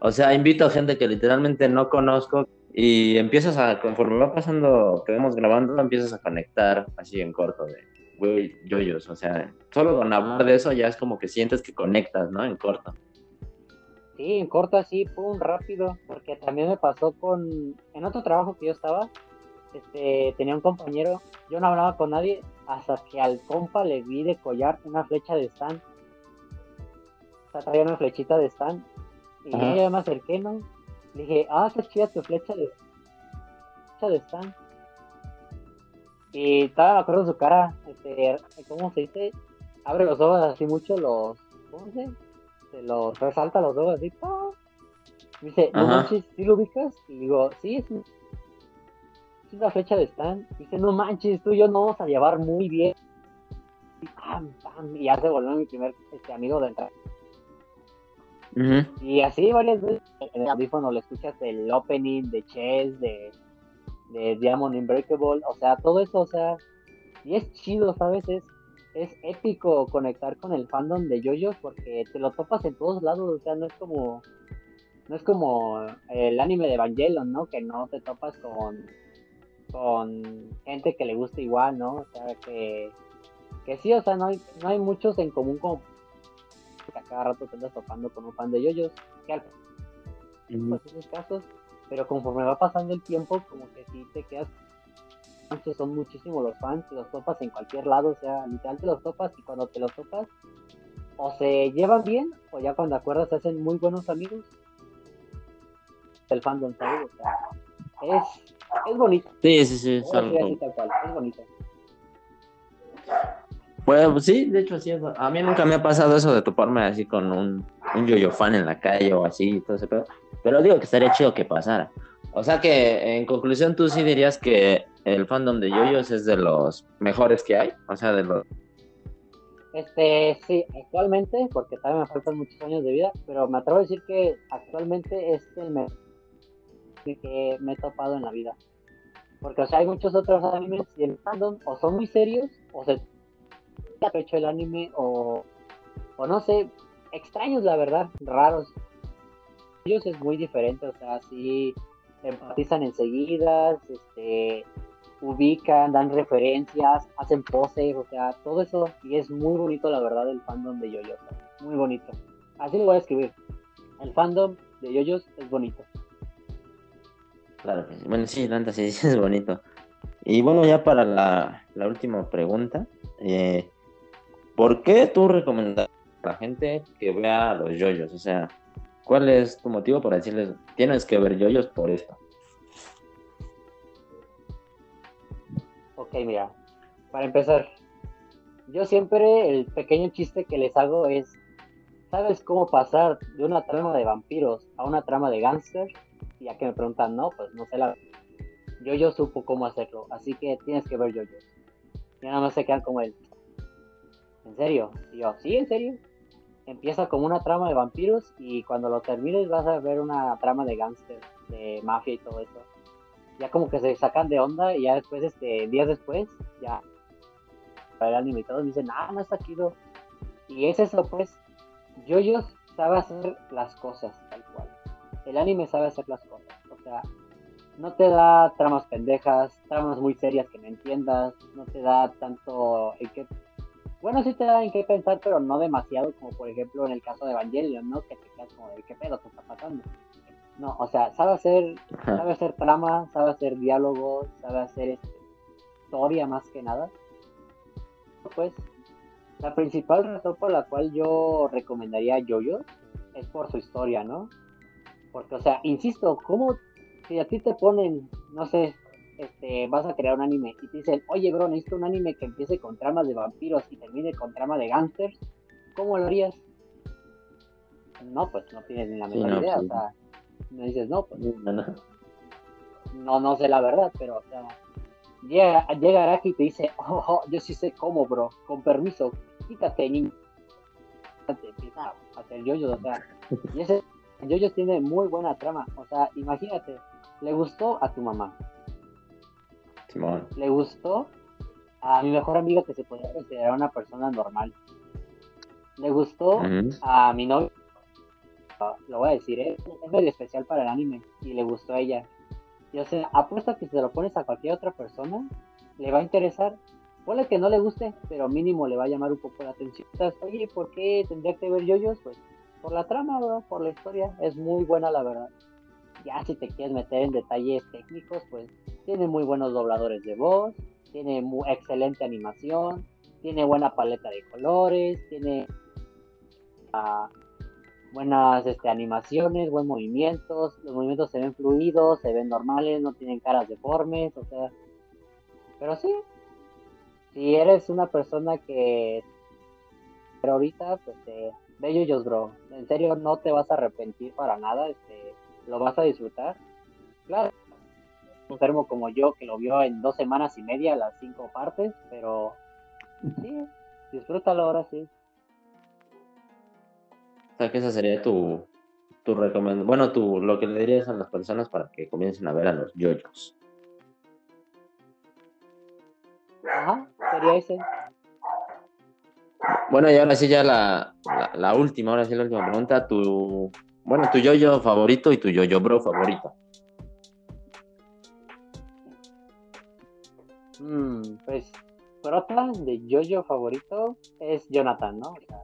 O sea, invito a gente que literalmente no conozco y empiezas a, conforme va pasando que vamos grabando, empiezas a conectar así en corto de, güey, yoyos. O sea, solo con hablar de eso ya es como que sientes que conectas, ¿no? En corto. Sí, en corto así, pum, rápido, porque también me pasó con, en otro trabajo que yo estaba, este, tenía un compañero, yo no hablaba con nadie hasta que al compa le vi de collar una flecha de stand. O sea, traía una flechita de stand. Y yo ya me acerqué, ¿no? Le dije, ah, qué chida tu flecha de, flecha de stand. Y estaba, me acuerdo su cara, este, ¿cómo se dice? Abre los ojos así mucho, los, ¿cómo se Se los resalta los ojos así. Dice, no manches, ¿sí lo ubicas? Y digo, sí, es una flecha de stand. Dice, no manches, tú y yo no vamos a llevar muy bien. Y, pam, pam, y ya se volvió mi primer este, amigo de entrar. Y así varias veces en el audífono le escuchas el opening de Chess, de, de Diamond Unbreakable, o sea, todo eso, o sea, y es chido, ¿sabes? Es, es épico conectar con el fandom de JoJo porque te lo topas en todos lados, o sea, no es como no es como el anime de Evangelion, ¿no? Que no te topas con con gente que le gusta igual, ¿no? O sea, que, que sí, o sea, no hay, no hay muchos en común como que a cada rato te andas topando con un fan de yoyos, que al pues esos casos, pero conforme va pasando el tiempo, como que sí te quedas son muchísimos los fans, te los topas en cualquier lado, o sea, literal te los topas y cuando te los topas, o se llevan bien, o ya cuando acuerdas se hacen muy buenos amigos. El fandom, ¿sabes? O sea, es, es bonito. Sí, sí, sí. Es, es bonito. Bueno, pues sí, de hecho sí. A mí nunca me ha pasado eso de toparme así con un, un yo-yo fan en la calle o así, todo ese pedo. Pero digo que estaría chido que pasara. O sea que, en conclusión, tú sí dirías que el fandom de yoyos es de los mejores que hay. O sea, de los. Este, sí, actualmente, porque también me faltan muchos años de vida, pero me atrevo a decir que actualmente es el mejor que me he topado en la vida. Porque, o sea, hay muchos otros animes y el fandom o son muy serios o se ha hecho el anime o, o no sé, extraños la verdad, raros. Ellos es muy diferente, o sea, sí empatizan enseguida, este, ubican, dan referencias, hacen poses, o sea, todo eso y es muy bonito la verdad el fandom de Yoyos, muy bonito. Así lo voy a escribir. El fandom de Yoyos es bonito. Claro sí. Bueno, sí, Lanta sí, es bonito. Y bueno, ya para la, última pregunta, eh, ¿por qué tú recomendas a la gente que vea los yoyos? O sea, ¿cuál es tu motivo para decirles, tienes que ver yoyos por esto? Ok, mira, para empezar, yo siempre el pequeño chiste que les hago es, ¿sabes cómo pasar de una trama de vampiros a una trama de gángster? Ya que me preguntan, no, pues no sé la... Yo yo supo cómo hacerlo, así que tienes que ver yo yo. Y nada más se quedan como él. ¿En serio? Yo, sí, en serio. Empieza como una trama de vampiros y cuando lo termines vas a ver una trama de gángster, de mafia y todo eso. Ya como que se sacan de onda y ya después, este, días después, ya para el anime y todo, dicen, ah, no está chido. Y es eso, pues, yo yo sabe hacer las cosas el anime sabe hacer las cosas. O sea, no te da tramas pendejas, tramas muy serias que no entiendas, no te da tanto en qué... Bueno, sí te da en qué pensar, pero no demasiado, como por ejemplo en el caso de Evangelion, ¿no? Que te quedas como de qué pedo te está pasando. No, o sea, sabe hacer, sabe hacer trama, sabe hacer diálogo, sabe hacer este, historia más que nada. Pues, la principal razón por la cual yo recomendaría Jojo es por su historia, ¿no? Porque, o sea, insisto, ¿cómo si a ti te ponen, no sé, este, vas a crear un anime y te dicen, oye, bro, necesito un anime que empiece con tramas de vampiros y termine con trama de gangsters, ¿cómo lo harías? No, pues no tienes ni la menor idea, o sea, me dices, no, pues no, no, sé la verdad, pero, o sea, llega, llega Araki y te dice, oh, oh, yo sí sé cómo, bro, con permiso, quítate, niño. Empieza a hacer yo, o sea, y ese Yoyos tiene muy buena trama. O sea, imagínate, le gustó a tu mamá. Simón. le gustó a mi mejor amiga que se podía considerar una persona normal. Le gustó a mi novio, ah, lo voy a decir, ¿eh? es medio especial para el anime y le gustó a ella. Y o sea, apuesto que si se lo pones a cualquier otra persona, le va a interesar. Puede que no le guste, pero mínimo le va a llamar un poco la atención. O sea, Oye, ¿por qué tendría que ver yoyos? Pues por la trama, bro, por la historia. Es muy buena, la verdad. Ya si te quieres meter en detalles técnicos, pues tiene muy buenos dobladores de voz, tiene mu- excelente animación, tiene buena paleta de colores, tiene ah, buenas este, animaciones, buen movimientos, los movimientos se ven fluidos, se ven normales, no tienen caras deformes, o sea, pero sí, si eres una persona que pero ahorita, pues eh, yoyos, bro, en serio no te vas a arrepentir para nada, este, lo vas a disfrutar, claro, un enfermo como yo que lo vio en dos semanas y media las cinco partes, pero sí, disfrútalo ahora sí. O sea, que esa sería tu, tu recomendación. Bueno, tu, lo que le dirías a las personas para que comiencen a ver a los yoyos. Ajá, sería ese. Bueno, y ahora sí ya la, la, la última, ahora sí la última pregunta. Tu, bueno, tu yoyo favorito y tu yoyo bro favorito. Mm, pues, prota de Jojo favorito es Jonathan, ¿no? O sea,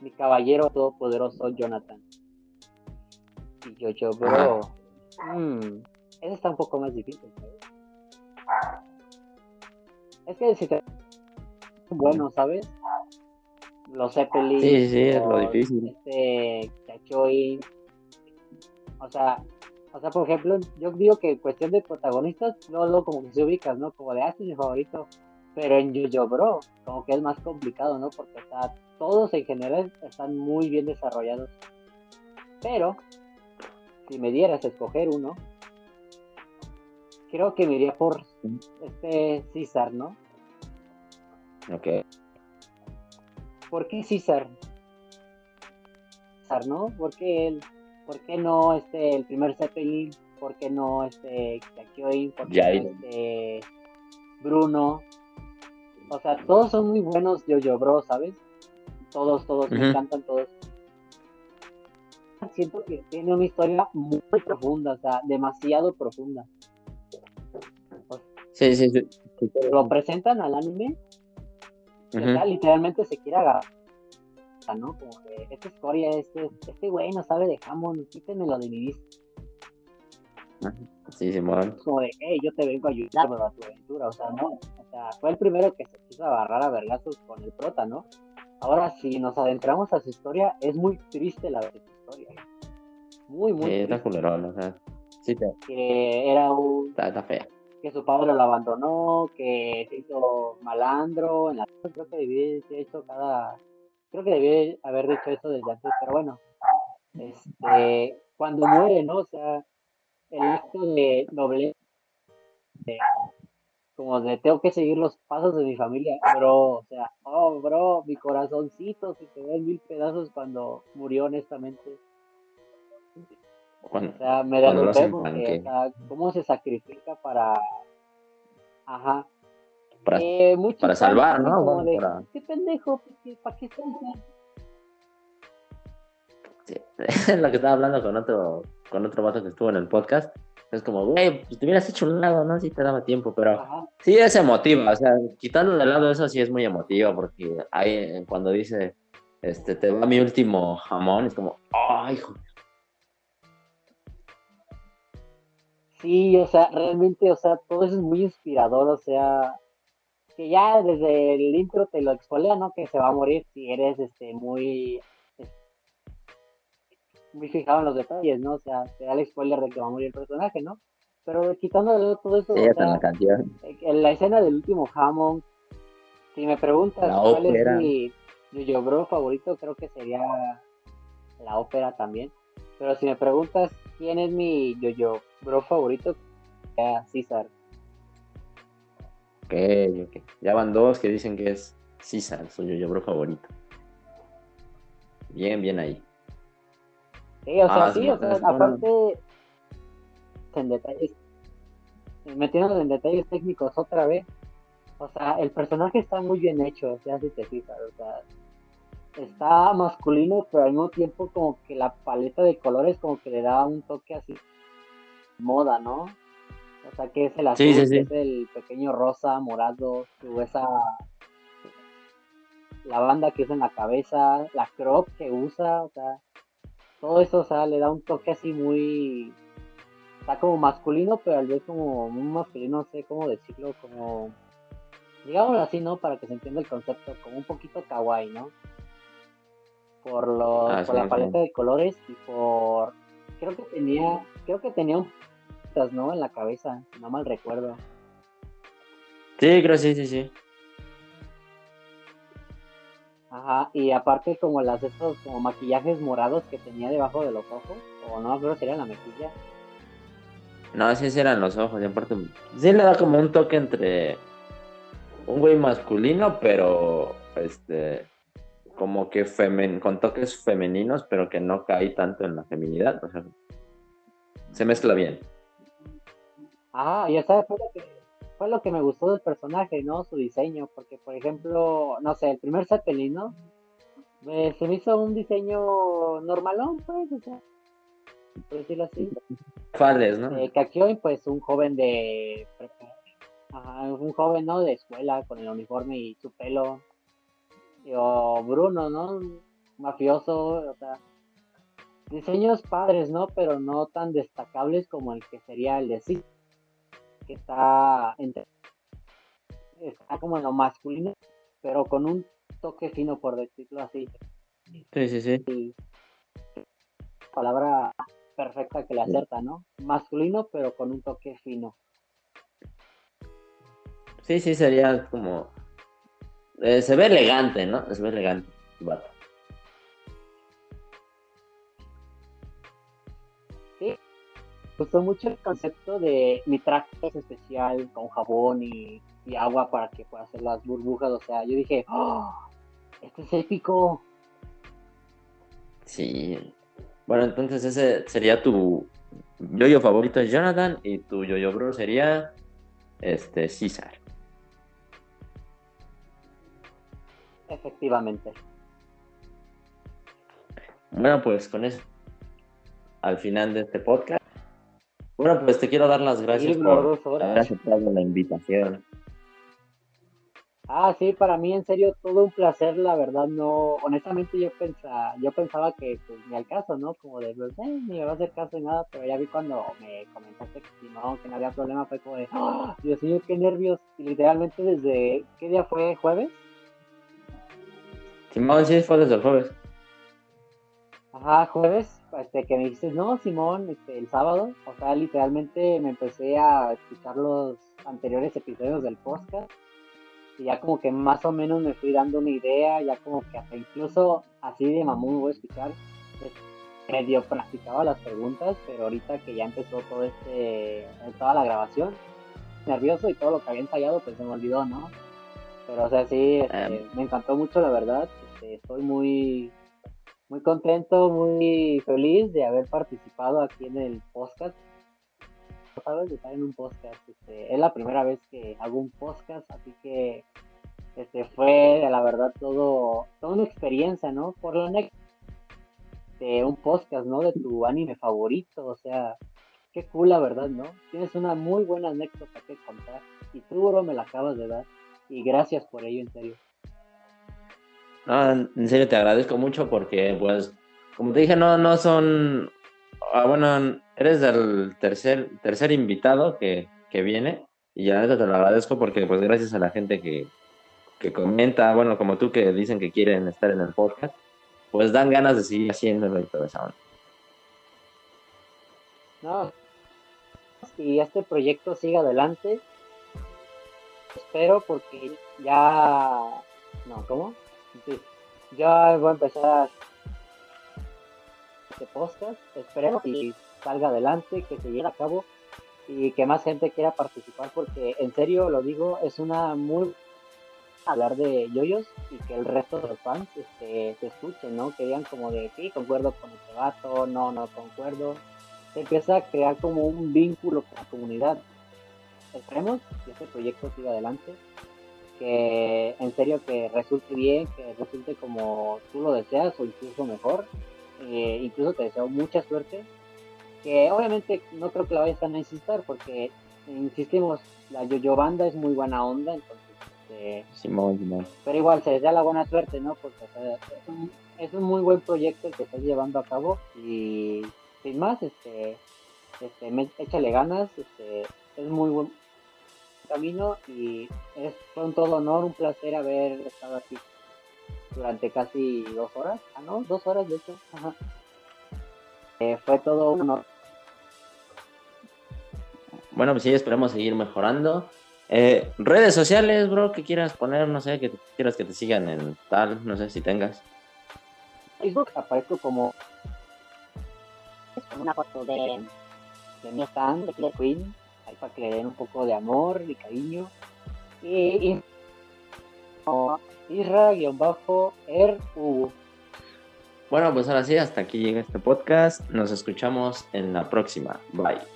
mi caballero todopoderoso Jonathan. Y Jojo Bro. mm, ese está un poco más difícil, ¿sabes? Es que si te. Bueno, ¿sabes? Los Zeppelin. Sí, sí, es lo difícil. Este. Chachoy. O sea, o sea, por ejemplo, yo digo que en cuestión de protagonistas, luego, luego como que se ubicas, ¿no? Como de, ah, este es mi favorito. Pero en Jojo Bro, como que es más complicado, ¿no? Porque está, todos en general están muy bien desarrollados. Pero, si me dieras a escoger uno, creo que me iría por este César, ¿no? Ok. ¿Por qué César? César, ¿no? ¿Por qué él? ¿Por qué no este el primer Zeppelin? ¿Por qué no este Kakyoin? ¿Por qué no este Bruno? O sea, todos son muy buenos Jojo Bro, ¿sabes? Todos, todos, me encantan todos. Siento que tiene una historia muy profunda, o sea, demasiado profunda. Sí, sí. Sí, Lo presentan al anime literalmente se quiere agarrar, ¿no? Como que esta historia, este, este güey no sabe de Hammond, quítenmelo de mi vista. Sí, Simón. Como de, hey, yo te vengo a ayudar bro, a tu aventura, o sea, no. O sea, fue el primero que se quiso agarrar a vergazos con el prota, ¿no? Ahora, si nos adentramos a su historia, es muy triste la historia. Muy, muy Sí, está triste. culerón, o sea. Sí, está, Que era un está, está fea. Que su padre lo abandonó, que se hizo malandro, en la creo que debía haber hecho cada, creo que debía haber dicho eso desde antes, pero bueno, este, cuando muere, ¿no? O sea, el acto de nobleza, de- como de tengo que seguir los pasos de mi familia, bro, o sea, oh, bro, mi corazoncito se quedó en mil pedazos cuando murió, honestamente. Cuando- O sea, me Cuando lo porque, o sea, cómo se sacrifica para... Ajá. para, Eh, para salvar, ¿no? como Bueno, de, para- ¿Qué pendejo? ¿Para qué, para qué estás ahí?". Sí, es lo que estaba hablando con otro, con otro vato que estuvo en el podcast. Es como, güey, pues te hubieras hecho un lado, ¿no? Si te daba tiempo, pero Ajá. sí es emotiva, o sea, quitando de lado eso sí es muy emotiva, porque ahí eh, cuando dice, este, te va mi último jamón, es como, ay, hijo. Sí, o sea, realmente, o sea, todo eso es muy inspirador, o sea, que ya desde el intro te lo expolea, ¿no? Que se va a morir si eres, este, muy, muy fijado en los detalles, ¿no? O sea, te da el spoiler de que va a morir el personaje, ¿no? Pero quitando todo eso, Sí, o sea, la canción. en la escena del último Hammond, si me preguntas La cuál ópera. es mi Yo Bro favorito, creo que sería la ópera también. Pero si me preguntas quién es mi Yo Bro favorito, sería César. Ok, ok. Ya van dos que dicen que es César, su yo bro favorito. Bien, bien ahí. Sí, o sea, Ah, sí, sí, o sea, aparte en detalles metiéndonos en detalles técnicos otra vez, o sea, el personaje está muy bien hecho, ya si te fijas, o sea, está masculino, pero al mismo tiempo como que la paleta de colores como que le da un toque así moda, ¿no? O sea, que es el azul, que es el pequeño rosa, morado, esa la banda que es en la cabeza, la crop que usa, o sea, todo eso, o sea, le da un toque así muy, está como masculino, pero al vez como un masculino, no sé cómo decirlo, como, digámoslo así, ¿no? Para que se entienda el concepto, como un poquito kawaii, ¿no? Por, lo, ah, por la paleta de colores y por, creo que tenía, creo que tenía un, ¿no? En la cabeza, si no mal recuerdo. Sí, creo sí, sí, sí. Ajá, y aparte como las estos como maquillajes morados que tenía debajo de los ojos, o no, creo que sería la mejilla. No, sí, eran los ojos, y aparte sí le da como un toque entre un güey masculino, pero este como que femen, con toques femeninos, pero que no cae tanto en la feminidad, o sea, se mezcla bien. Ah, ya sabes, fue lo que fue lo que me gustó del personaje, ¿no? Su diseño, porque por ejemplo, no sé, el primer Zeppelin, ¿no? se me hizo un diseño normalón, pues, o sea, por decirlo así. Fales, ¿no? Eh, pues un joven de... Ajá, un joven, ¿no? De escuela, con el uniforme y su pelo. O Bruno, ¿no? Mafioso, o sea, diseños padres, ¿no? Pero no tan destacables como el que sería el de sí que está entre está como en lo masculino, pero con un toque fino, por decirlo así. Sí, sí, sí. palabra perfecta que le acerta, ¿no? Masculino, pero con un toque fino. Sí, sí, sería como... Eh, se ve elegante, ¿no? Se ve elegante, gustó mucho el concepto de mi traje especial con jabón y, agua para que pueda hacer las burbujas. O sea, yo dije, ¡Oh! Este es épico. Sí. Bueno, entonces ese sería tu yo-yo favorito es Jonathan y tu yo-yo bro sería este César. Efectivamente. Bueno, pues con eso al final de este podcast bueno, pues te quiero dar las gracias por haber aceptado la invitación. Ah, sí, para mí en serio todo un placer, la verdad no, honestamente yo pensaba, yo pensaba que pues ni al caso, ¿no? Como de, pues, eh, ni me va a hacer caso ni nada, pero ya vi cuando me comentaste que si no, que no había problema, fue como de, ¡Oh, Dios mío, qué nervios, y literalmente desde, ¿qué día fue? ¿Jueves? Simón, sí, fue desde el jueves. Ajá, jueves, este, que me dijiste, no, Simón, este, el sábado, o sea, literalmente me empecé a escuchar los anteriores episodios del podcast y ya como que más o menos me fui dando una idea, ya como que hasta incluso así de mamón voy a escuchar, pues, medio practicaba las preguntas, pero ahorita que ya empezó todo este, toda la grabación, nervioso y todo lo que había ensayado, pues se me olvidó, ¿no? Pero o sea, sí, este, em. me encantó mucho la verdad, estoy muy muy contento, muy feliz de haber participado aquí en el podcast. Sabes de estar en un podcast. Este, es la primera vez que hago un podcast, así que este fue la verdad todo, toda una experiencia, ¿no? Por la de un podcast, ¿no? De tu anime favorito, o sea, qué cool la verdad, ¿no? Tienes una muy buena anécdota que contar y tú, bro, me la acabas de dar y gracias por ello, en serio. No, en serio te agradezco mucho porque, pues, como te dije, no, no son. Ah, bueno, eres el tercer, tercer invitado que, que viene y ya te lo agradezco porque, pues, gracias a la gente que, que comenta, bueno, como tú que dicen que quieren estar en el podcast, pues dan ganas de seguir haciéndolo y todo. No, y este proyecto siga adelante. Espero porque ya. No, ¿cómo? Ya voy a empezar este podcast. Espero que salga adelante, que se lleve a cabo y que más gente quiera participar porque en serio lo digo, es una muy hablar de yoyos y que el resto de los fans este, se escuchen, ¿no? Que digan como de, sí, concuerdo con este vato, no, no concuerdo. Se empieza a crear como un vínculo con la comunidad. esperemos que este proyecto siga adelante, que en serio que resulte bien, que resulte como tú lo deseas o incluso mejor. Eh, incluso te deseo mucha suerte, que obviamente no creo que la vayas a necesitar porque, insistimos, la yo-yo banda es muy buena onda, entonces... Este, pero igual se desea la buena suerte, ¿no? Porque es, un, es un muy buen proyecto el que estás llevando a cabo y sin más, este, este, échale ganas, este, es muy buen camino y es un todo honor, un placer haber estado aquí durante casi dos horas, ah no, dos horas de hecho, eh, fue todo un honor. Bueno, pues sí, esperemos seguir mejorando. Eh, redes sociales, bro, que quieras poner, no sé, que quieras que te sigan en tal, no sé si tengas. Facebook aparezco como es como una foto de, de mi stand de Killer Queen, para que le den un poco de amor y cariño. Y, Isra-Er Bueno, pues ahora sí, hasta aquí llega este podcast. Nos escuchamos en la próxima. Bye.